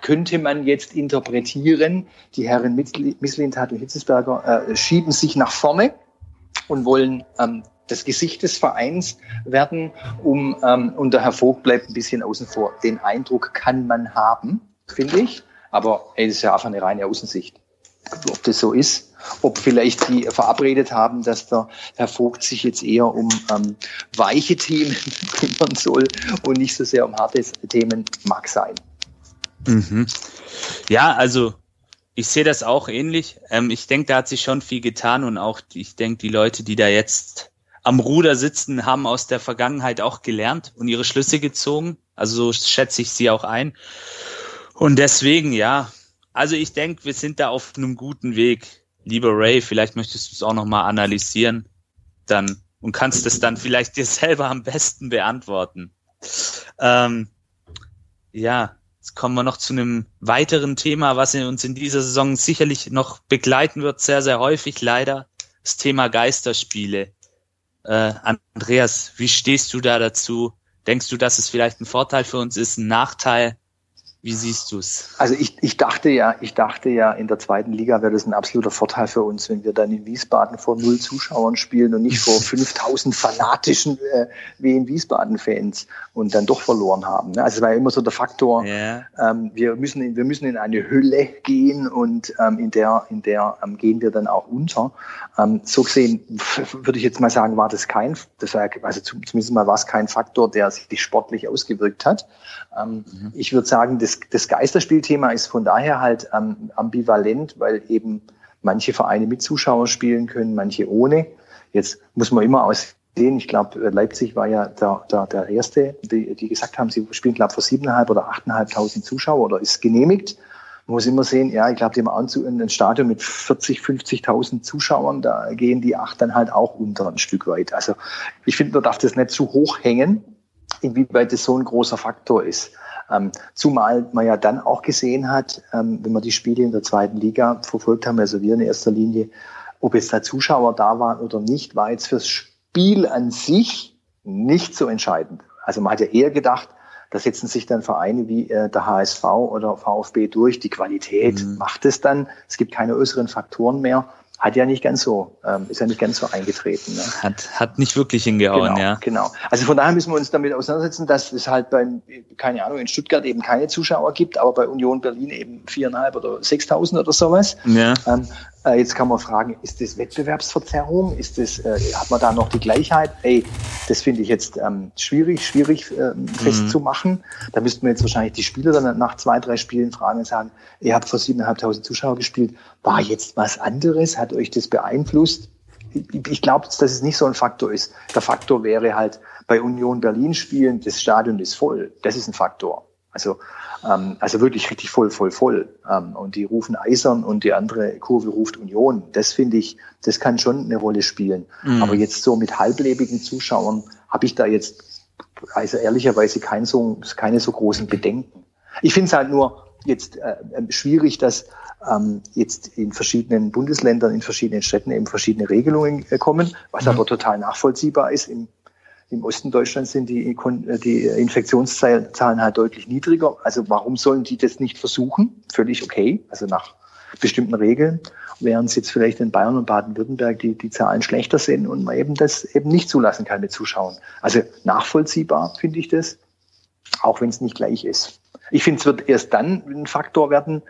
könnte man jetzt interpretieren, die Herren Misslintat und Hitzesberger äh, schieben sich nach vorne und wollen ähm, das Gesicht des Vereins werden, um ähm, und der Herr Vogt bleibt ein bisschen außen vor. Den Eindruck kann man haben, finde ich, aber das ist ja einfach eine reine Außensicht. Ob das so ist, ob vielleicht die verabredet haben, dass der Herr Vogt sich jetzt eher um ähm, weiche Themen kümmern soll und nicht so sehr um harte Themen, mag sein. Mhm. Ja, also ich sehe das auch ähnlich. Ähm, ich denke, da hat sich schon viel getan und auch, ich denke, die Leute, die da jetzt am Ruder sitzen, haben aus der Vergangenheit auch gelernt und ihre Schlüsse gezogen. Also so schätze ich sie auch ein. Und deswegen, ja, also ich denke, wir sind da auf einem guten Weg. Lieber Ray, vielleicht möchtest du es auch nochmal analysieren dann und kannst es dann vielleicht dir selber am besten beantworten. Ähm, ja, Jetzt kommen wir noch zu einem weiteren Thema, was uns in dieser Saison sicherlich noch begleiten wird, sehr, sehr häufig leider. Das Thema Geisterspiele. Äh, Andreas, wie stehst du da dazu? Denkst du, dass es vielleicht ein Vorteil für uns ist, ein Nachteil? Wie siehst du es? Also ich, ich dachte ja, ich dachte ja, in der zweiten Liga wäre das ein absoluter Vorteil für uns, wenn wir dann in Wiesbaden vor null Zuschauern spielen und nicht vor 5000 fanatischen äh, in Wiesbaden-Fans und dann doch verloren haben. Ne? Also es war ja immer so der Faktor, yeah. ähm, wir müssen in, wir müssen in eine Hülle gehen und ähm, in der in der ähm, gehen wir dann auch unter. Ähm, so gesehen würde ich jetzt mal sagen, war das kein, das war, also zumindest mal war es kein Faktor, der sich sportlich ausgewirkt hat. Ähm, mhm. Ich würde sagen, das, das Geisterspielthema ist von daher halt ähm, ambivalent, weil eben manche Vereine mit Zuschauern spielen können, manche ohne. Jetzt muss man immer aussehen. Ich glaube, Leipzig war ja der, der, der Erste, die, die gesagt haben, sie spielen, glaube ich, vor siebeneinhalb oder achteinhalbtausend Zuschauer oder ist genehmigt. Man muss immer sehen, ja, ich glaube, die haben auch ein Stadion mit 40, 50.000 Zuschauern, da gehen die acht dann halt auch unter ein Stück weit. Also ich finde, man darf das nicht zu hoch hängen inwieweit das so ein großer Faktor ist. Ähm, zumal man ja dann auch gesehen hat, ähm, wenn man die Spiele in der zweiten Liga verfolgt haben, also wir in erster Linie, ob jetzt da Zuschauer da waren oder nicht, war jetzt fürs Spiel an sich nicht so entscheidend. Also man hat ja eher gedacht, da setzen sich dann Vereine wie äh, der HSV oder VfB durch. Die Qualität mhm. macht es dann. Es gibt keine äußeren Faktoren mehr hat ja nicht ganz so, ähm, ist ja nicht ganz so eingetreten. Ne? Hat, hat nicht wirklich hingehauen, genau, ja. Genau. Also von daher müssen wir uns damit auseinandersetzen, dass es halt bei, keine Ahnung, in Stuttgart eben keine Zuschauer gibt, aber bei Union Berlin eben viereinhalb oder sechstausend oder sowas. Ja. Ähm, Äh, jetzt kann man fragen, ist das Wettbewerbsverzerrung? Ist das, äh, hat man da noch die Gleichheit? Ey, das finde ich jetzt ähm, schwierig, schwierig ähm, festzumachen. Da müssten wir jetzt wahrscheinlich die Spieler dann nach zwei, drei Spielen fragen und sagen, ihr habt vor siebeneinhalbtausend Zuschauer gespielt, war jetzt was anderes? Hat euch das beeinflusst? Ich glaube, dass es nicht so ein Faktor ist. Der Faktor wäre halt bei Union Berlin spielen, das Stadion ist voll. Das ist ein Faktor. Also, ähm, also wirklich richtig voll, voll, voll. Ähm, und die rufen Eisern und die andere Kurve ruft Union. Das finde ich, das kann schon eine Rolle spielen. Mhm. Aber jetzt so mit halblebigen Zuschauern habe ich da jetzt, also ehrlicherweise kein so, keine so großen Bedenken. Ich finde es halt nur jetzt äh, schwierig, dass ähm, jetzt in verschiedenen Bundesländern, in verschiedenen Städten eben verschiedene Regelungen äh, kommen, was mhm. aber total nachvollziehbar ist. Im im Osten Deutschlands sind die, äh, die Infektionszahlen halt deutlich niedriger. Also warum sollen die das nicht versuchen? Völlig okay, also nach bestimmten Regeln, während es jetzt vielleicht in Bayern und Baden-Württemberg die, die Zahlen schlechter sind und man eben das eben nicht zulassen kann mit Zuschauern. Also nachvollziehbar finde ich das, auch wenn es nicht gleich ist. Ich finde, es wird erst dann ein Faktor werden,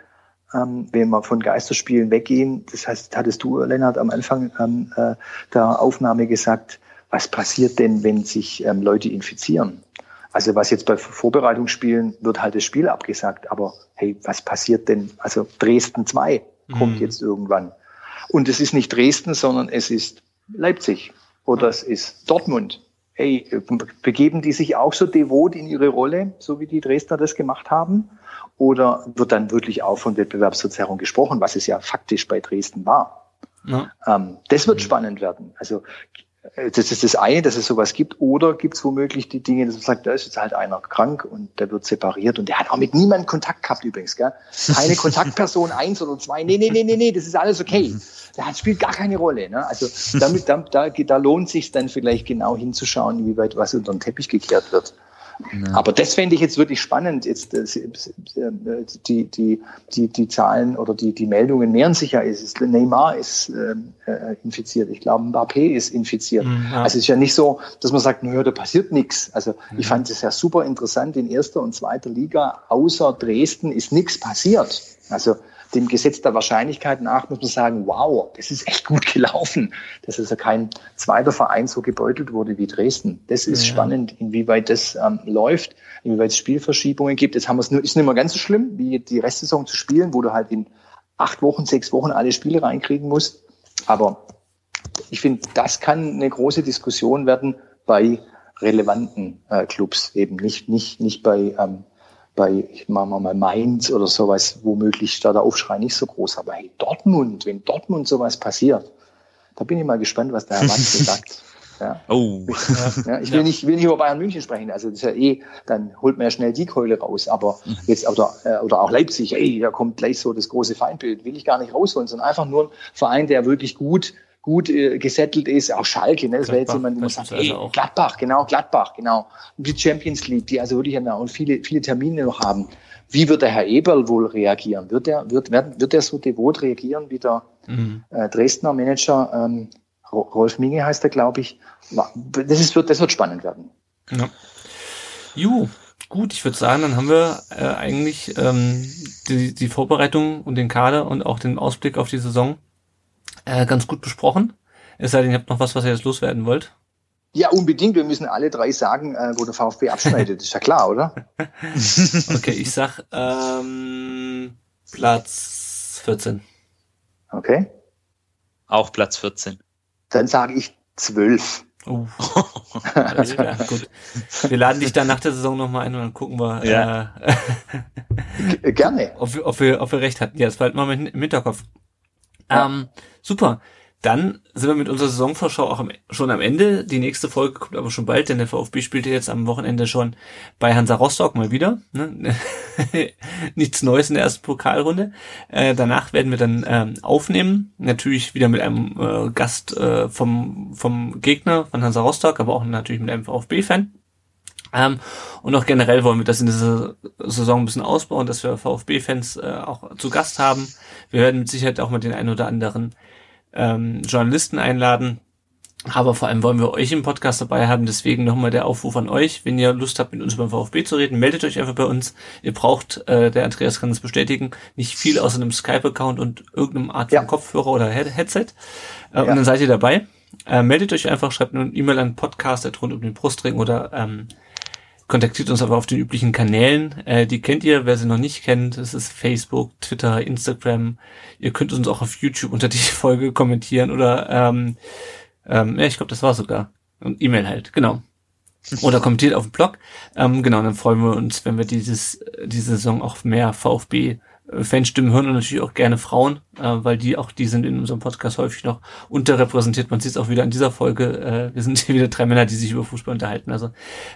ähm, wenn wir von Geisterspielen weggehen. Das heißt, hattest du, Lennart, am Anfang ähm, äh, der Aufnahme gesagt, was passiert denn, wenn sich ähm, Leute infizieren? Also was jetzt bei Vorbereitungsspielen wird halt das Spiel abgesagt, aber hey, was passiert denn? Also Dresden 2 kommt mhm. jetzt irgendwann. Und es ist nicht Dresden, sondern es ist Leipzig oder es ist Dortmund. Hey, begeben die sich auch so devot in ihre Rolle, so wie die Dresdner das gemacht haben? Oder wird dann wirklich auch von Wettbewerbsverzerrung gesprochen, was es ja faktisch bei Dresden war? Ja. Ähm, das wird mhm. spannend werden. Also äh, das ist das eine, dass es sowas gibt. Oder gibt es womöglich die Dinge, dass man sagt, da ist jetzt halt einer krank und der wird separiert und der hat auch mit niemandem Kontakt gehabt übrigens. Gell? Keine Kontaktperson eins oder zwei. Nee, nee, nee, nee, nee, das ist alles okay. Mhm. Das spielt gar keine Rolle. Ne? Also damit, da, da, da lohnt sich dann vielleicht genau hinzuschauen, wie weit was unter den Teppich gekehrt wird. Ja. Aber das fände ich jetzt wirklich spannend. Jetzt äh, die, die, die, die Zahlen oder die, die Meldungen mehren sich ja. Ist, Neymar ist ähm, äh, infiziert. Ich glaube, Mbappé ist infiziert. Mhm, ja. Also es ist ja nicht so, dass man sagt, naja, da passiert nichts. Also mhm. ich fand es ja super interessant. In erster und zweiter Liga außer Dresden ist nichts passiert. Also dem Gesetz der Wahrscheinlichkeit nach muss man sagen, wow, das ist echt gut gelaufen, dass also kein zweiter Verein so gebeutelt wurde wie Dresden. Das ist ja. spannend, inwieweit das ähm, läuft, inwieweit es Spielverschiebungen gibt. Jetzt haben wir es nur, ist nicht mehr ganz so schlimm, wie die Restsaison zu spielen, wo du halt in acht Wochen, sechs Wochen alle Spiele reinkriegen musst. Aber ich finde, das kann eine große Diskussion werden bei relevanten äh, Clubs, eben nicht, nicht, nicht bei ähm, bei, ich mache mal Mainz oder sowas, womöglich da der Aufschrei nicht so groß. Aber hey, Dortmund, wenn Dortmund sowas passiert, da bin ich mal gespannt, was der Herr Wanzel sagt. Ja. Oh. Ja, ich will, nicht, will nicht über Bayern München sprechen. Also das ist ja eh, dann holt man ja schnell die Keule raus. Aber mhm. jetzt, oder, äh, oder auch Leipzig, ey, da kommt gleich so das große Feindbild. Will ich gar nicht rausholen, sondern einfach nur ein Verein, der wirklich gut gut äh, gesettelt ist, auch Schalke, ne? das wäre jetzt jemand, wo man sagt, ey, Gladbach, genau, Gladbach, genau. Und die Champions League, die also wirklich auch viele, viele Termine noch haben. Wie wird der Herr Eberl wohl reagieren? Wird er, wird, wird, wird er so devot reagieren wie der mhm. äh, Dresdner Manager, ähm, Rolf Minge heißt er, glaube ich. Das, ist, wird, das wird spannend werden. Ja. Ju, gut, ich würde sagen, dann haben wir äh, eigentlich ähm, die, die Vorbereitung und den Kader und auch den Ausblick auf die Saison äh, ganz gut besprochen. Es sei denn, ihr habt noch was, was ihr jetzt loswerden wollt. Ja, unbedingt. Wir müssen alle drei sagen, äh, wo der VfB abschneidet. ist ja klar, oder? okay, ich sag ähm, Platz 14. Okay. Auch Platz 14. Dann sage ich 12. Uh. Alles klar, gut. Wir laden dich dann nach der Saison nochmal ein und dann gucken wir. Ja. Äh, Gerne. Ob wir, ob, wir, ob wir recht hatten. Ja, das war halt mal im Hinterkopf. Ja. Ähm, super. Dann sind wir mit unserer Saisonvorschau auch am, schon am Ende. Die nächste Folge kommt aber schon bald, denn der VfB spielte jetzt am Wochenende schon bei Hansa Rostock mal wieder. Ne? Nichts Neues in der ersten Pokalrunde. Äh, danach werden wir dann ähm, aufnehmen. Natürlich wieder mit einem äh, Gast äh, vom, vom Gegner von Hansa Rostock, aber auch natürlich mit einem VfB-Fan. Ähm, und auch generell wollen wir das in dieser Saison ein bisschen ausbauen, dass wir VfB-Fans äh, auch zu Gast haben. Wir werden mit Sicherheit auch mal den einen oder anderen ähm, Journalisten einladen. Aber vor allem wollen wir euch im Podcast dabei haben. Deswegen nochmal der Aufruf an euch. Wenn ihr Lust habt, mit uns über den VfB zu reden, meldet euch einfach bei uns. Ihr braucht, äh, der Andreas kann es bestätigen, nicht viel außer einem Skype-Account und irgendeinem Art von Ja. Kopfhörer oder Head Headset. Äh, Ja. Und dann seid ihr dabei. Äh, meldet euch einfach, schreibt eine E-Mail an Podcast rund um den Brustring oder ähm, kontaktiert uns aber auf den üblichen Kanälen. Äh, die kennt ihr, wer sie noch nicht kennt. Das ist Facebook, Twitter, Instagram. Ihr könnt uns auch auf YouTube unter die Folge kommentieren oder ähm, ähm, ja, ich glaube, das war sogar. Und E-Mail halt, genau. Oder kommentiert auf dem Blog. Ähm, genau, dann freuen wir uns, wenn wir dieses, diese Saison auch mehr VfB Fanstimmen hören und natürlich auch gerne Frauen, äh, weil die auch, die sind in unserem Podcast häufig noch unterrepräsentiert. Man sieht es auch wieder in dieser Folge. Äh, wir sind hier wieder drei Männer, die sich über Fußball unterhalten. Also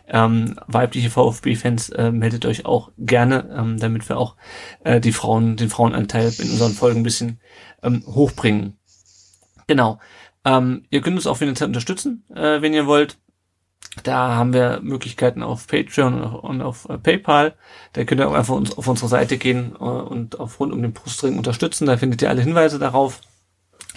ähm, weibliche VfB-Fans äh, meldet euch auch gerne, ähm, damit wir auch äh, die Frauen, den Frauenanteil in unseren Folgen ein bisschen ähm, hochbringen. Genau. Ähm, ihr könnt uns auch finanziell unterstützen, äh, wenn ihr wollt. Da haben wir Möglichkeiten auf Patreon und auf, äh, PayPal. Da könnt ihr auch einfach uns auf unsere Seite gehen äh, und auf rund um den Brustring unterstützen. Da findet ihr alle Hinweise darauf.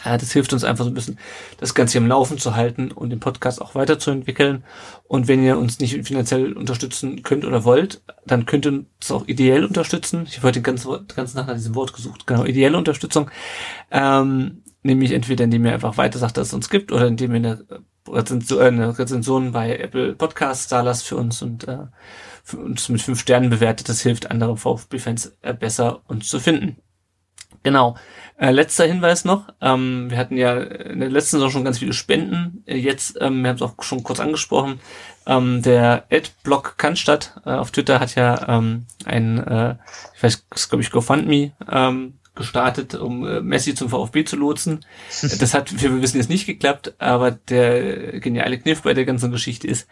Äh, das hilft uns einfach so ein bisschen, das Ganze im Laufen zu halten und den Podcast auch weiterzuentwickeln. Und wenn ihr uns nicht finanziell unterstützen könnt oder wollt, dann könnt ihr uns auch ideell unterstützen. Ich habe heute den ganzen, ganzen Tag nach diesem Wort gesucht. Genau, ideelle Unterstützung. Ähm, nämlich entweder indem ihr einfach weiter sagt, dass es uns gibt, oder indem ihr eine Rezension, äh, eine Rezension bei Apple Podcasts da lasst für uns und äh, für uns mit fünf Sternen bewertet. Das hilft anderen VfB-Fans äh, besser uns zu finden. Genau. Äh, letzter Hinweis noch. Ähm, wir hatten ja in der letzten Saison schon ganz viele Spenden. Äh, jetzt, ähm, wir haben es auch schon kurz angesprochen, ähm, der Adblock Cannstatt äh, auf Twitter hat ja ähm, ein, äh, ich weiß, glaube ich, GoFundMe ähm, gestartet, um äh, Messi zum VfB zu lotsen. Das hat, wie wir wissen, jetzt nicht geklappt, aber der geniale Kniff bei der ganzen Geschichte ist,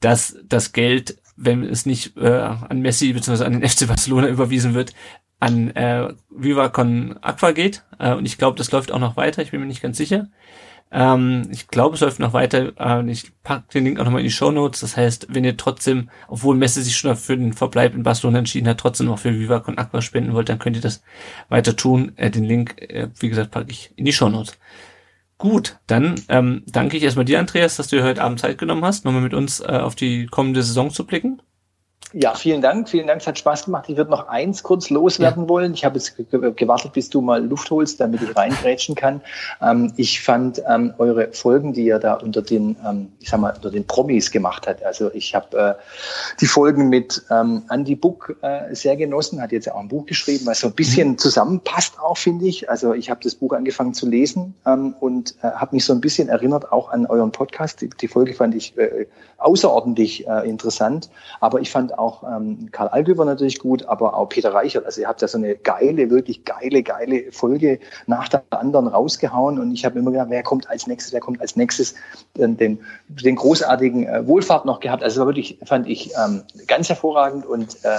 dass das Geld, wenn es nicht äh, an Messi bzw. an den FC Barcelona überwiesen wird, an äh, Viva Con Aqua geht. Äh, und ich glaube, das läuft auch noch weiter. Ich bin mir nicht ganz sicher. Ähm, ich glaube, es läuft noch weiter. Äh, ich packe den Link auch nochmal in die Show Notes. Das heißt, wenn ihr trotzdem, obwohl Messi sich schon für den Verbleib in Barcelona entschieden hat, trotzdem noch für Viva Con Aqua spenden wollt, dann könnt ihr das weiter tun. Äh, den Link, äh, wie gesagt, packe ich in die Show Notes. Gut, dann ähm, danke ich erstmal dir, Andreas, dass du dir heute Abend Zeit genommen hast, nochmal mit uns äh, auf die kommende Saison zu blicken. Ja, vielen Dank. Vielen Dank. Es hat Spaß gemacht. Ich würde noch eins kurz loswerden wollen. Ich habe jetzt ge- gewartet, bis du mal Luft holst, damit ich reingrätschen kann. Ähm, ich fand ähm, eure Folgen, die ihr da unter den, ähm, ich sag mal, unter den Promis gemacht hat. Also ich habe äh, die Folgen mit ähm, Andy Buck äh, sehr genossen, hat jetzt auch ein Buch geschrieben, was so ein bisschen zusammenpasst auch, finde ich. Also ich habe das Buch angefangen zu lesen ähm, und äh, habe mich so ein bisschen erinnert auch an euren Podcast. Die, die Folge fand ich äh, außerordentlich äh, interessant. Aber ich fand auch ähm, Karl Algöber natürlich gut, aber auch Peter Reichert. Also ihr habt ja so eine geile, wirklich geile, geile Folge nach der anderen rausgehauen. Und ich habe immer gedacht, wer kommt als nächstes, wer kommt als nächstes den, den, den großartigen äh, Wohlfahrt noch gehabt. Also wirklich, fand ich, ähm, ganz hervorragend. Und äh,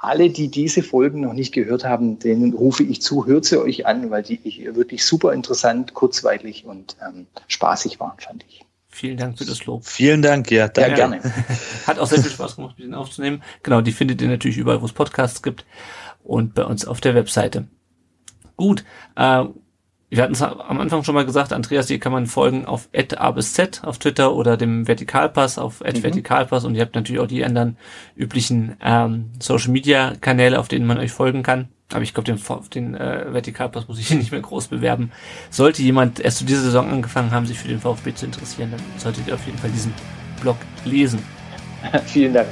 alle, die diese Folgen noch nicht gehört haben, denen rufe ich zu, hört sie euch an, weil die ich wirklich super interessant, kurzweilig und ähm, spaßig waren, fand ich. Vielen Dank für das Lob. Vielen Dank, ja. Ja, Danke. gerne. Hat auch sehr viel Spaß gemacht, mit denen aufzunehmen. Genau, die findet ihr natürlich überall, wo es Podcasts gibt und bei uns auf der Webseite. Gut, äh, wir hatten es am Anfang schon mal gesagt, Andreas, hier kann man folgen auf A bis Z auf Twitter oder dem Vertikalpass auf Mhm. Vertikalpass und ihr habt natürlich auch die anderen üblichen ähm, Social Media Kanäle, auf denen man euch folgen kann. Aber ich glaube, den, den äh, Vertikalpass muss ich hier nicht mehr groß bewerben. Sollte jemand erst zu dieser Saison angefangen haben, sich für den VfB zu interessieren, dann solltet ihr auf jeden Fall diesen Blog lesen. Vielen Dank.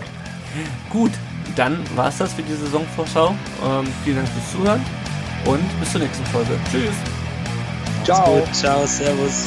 Gut, dann war's das für die Saisonvorschau. Ähm, vielen Dank fürs Zuhören und bis zur nächsten Folge. Tschüss. Ciao. Ciao, servus.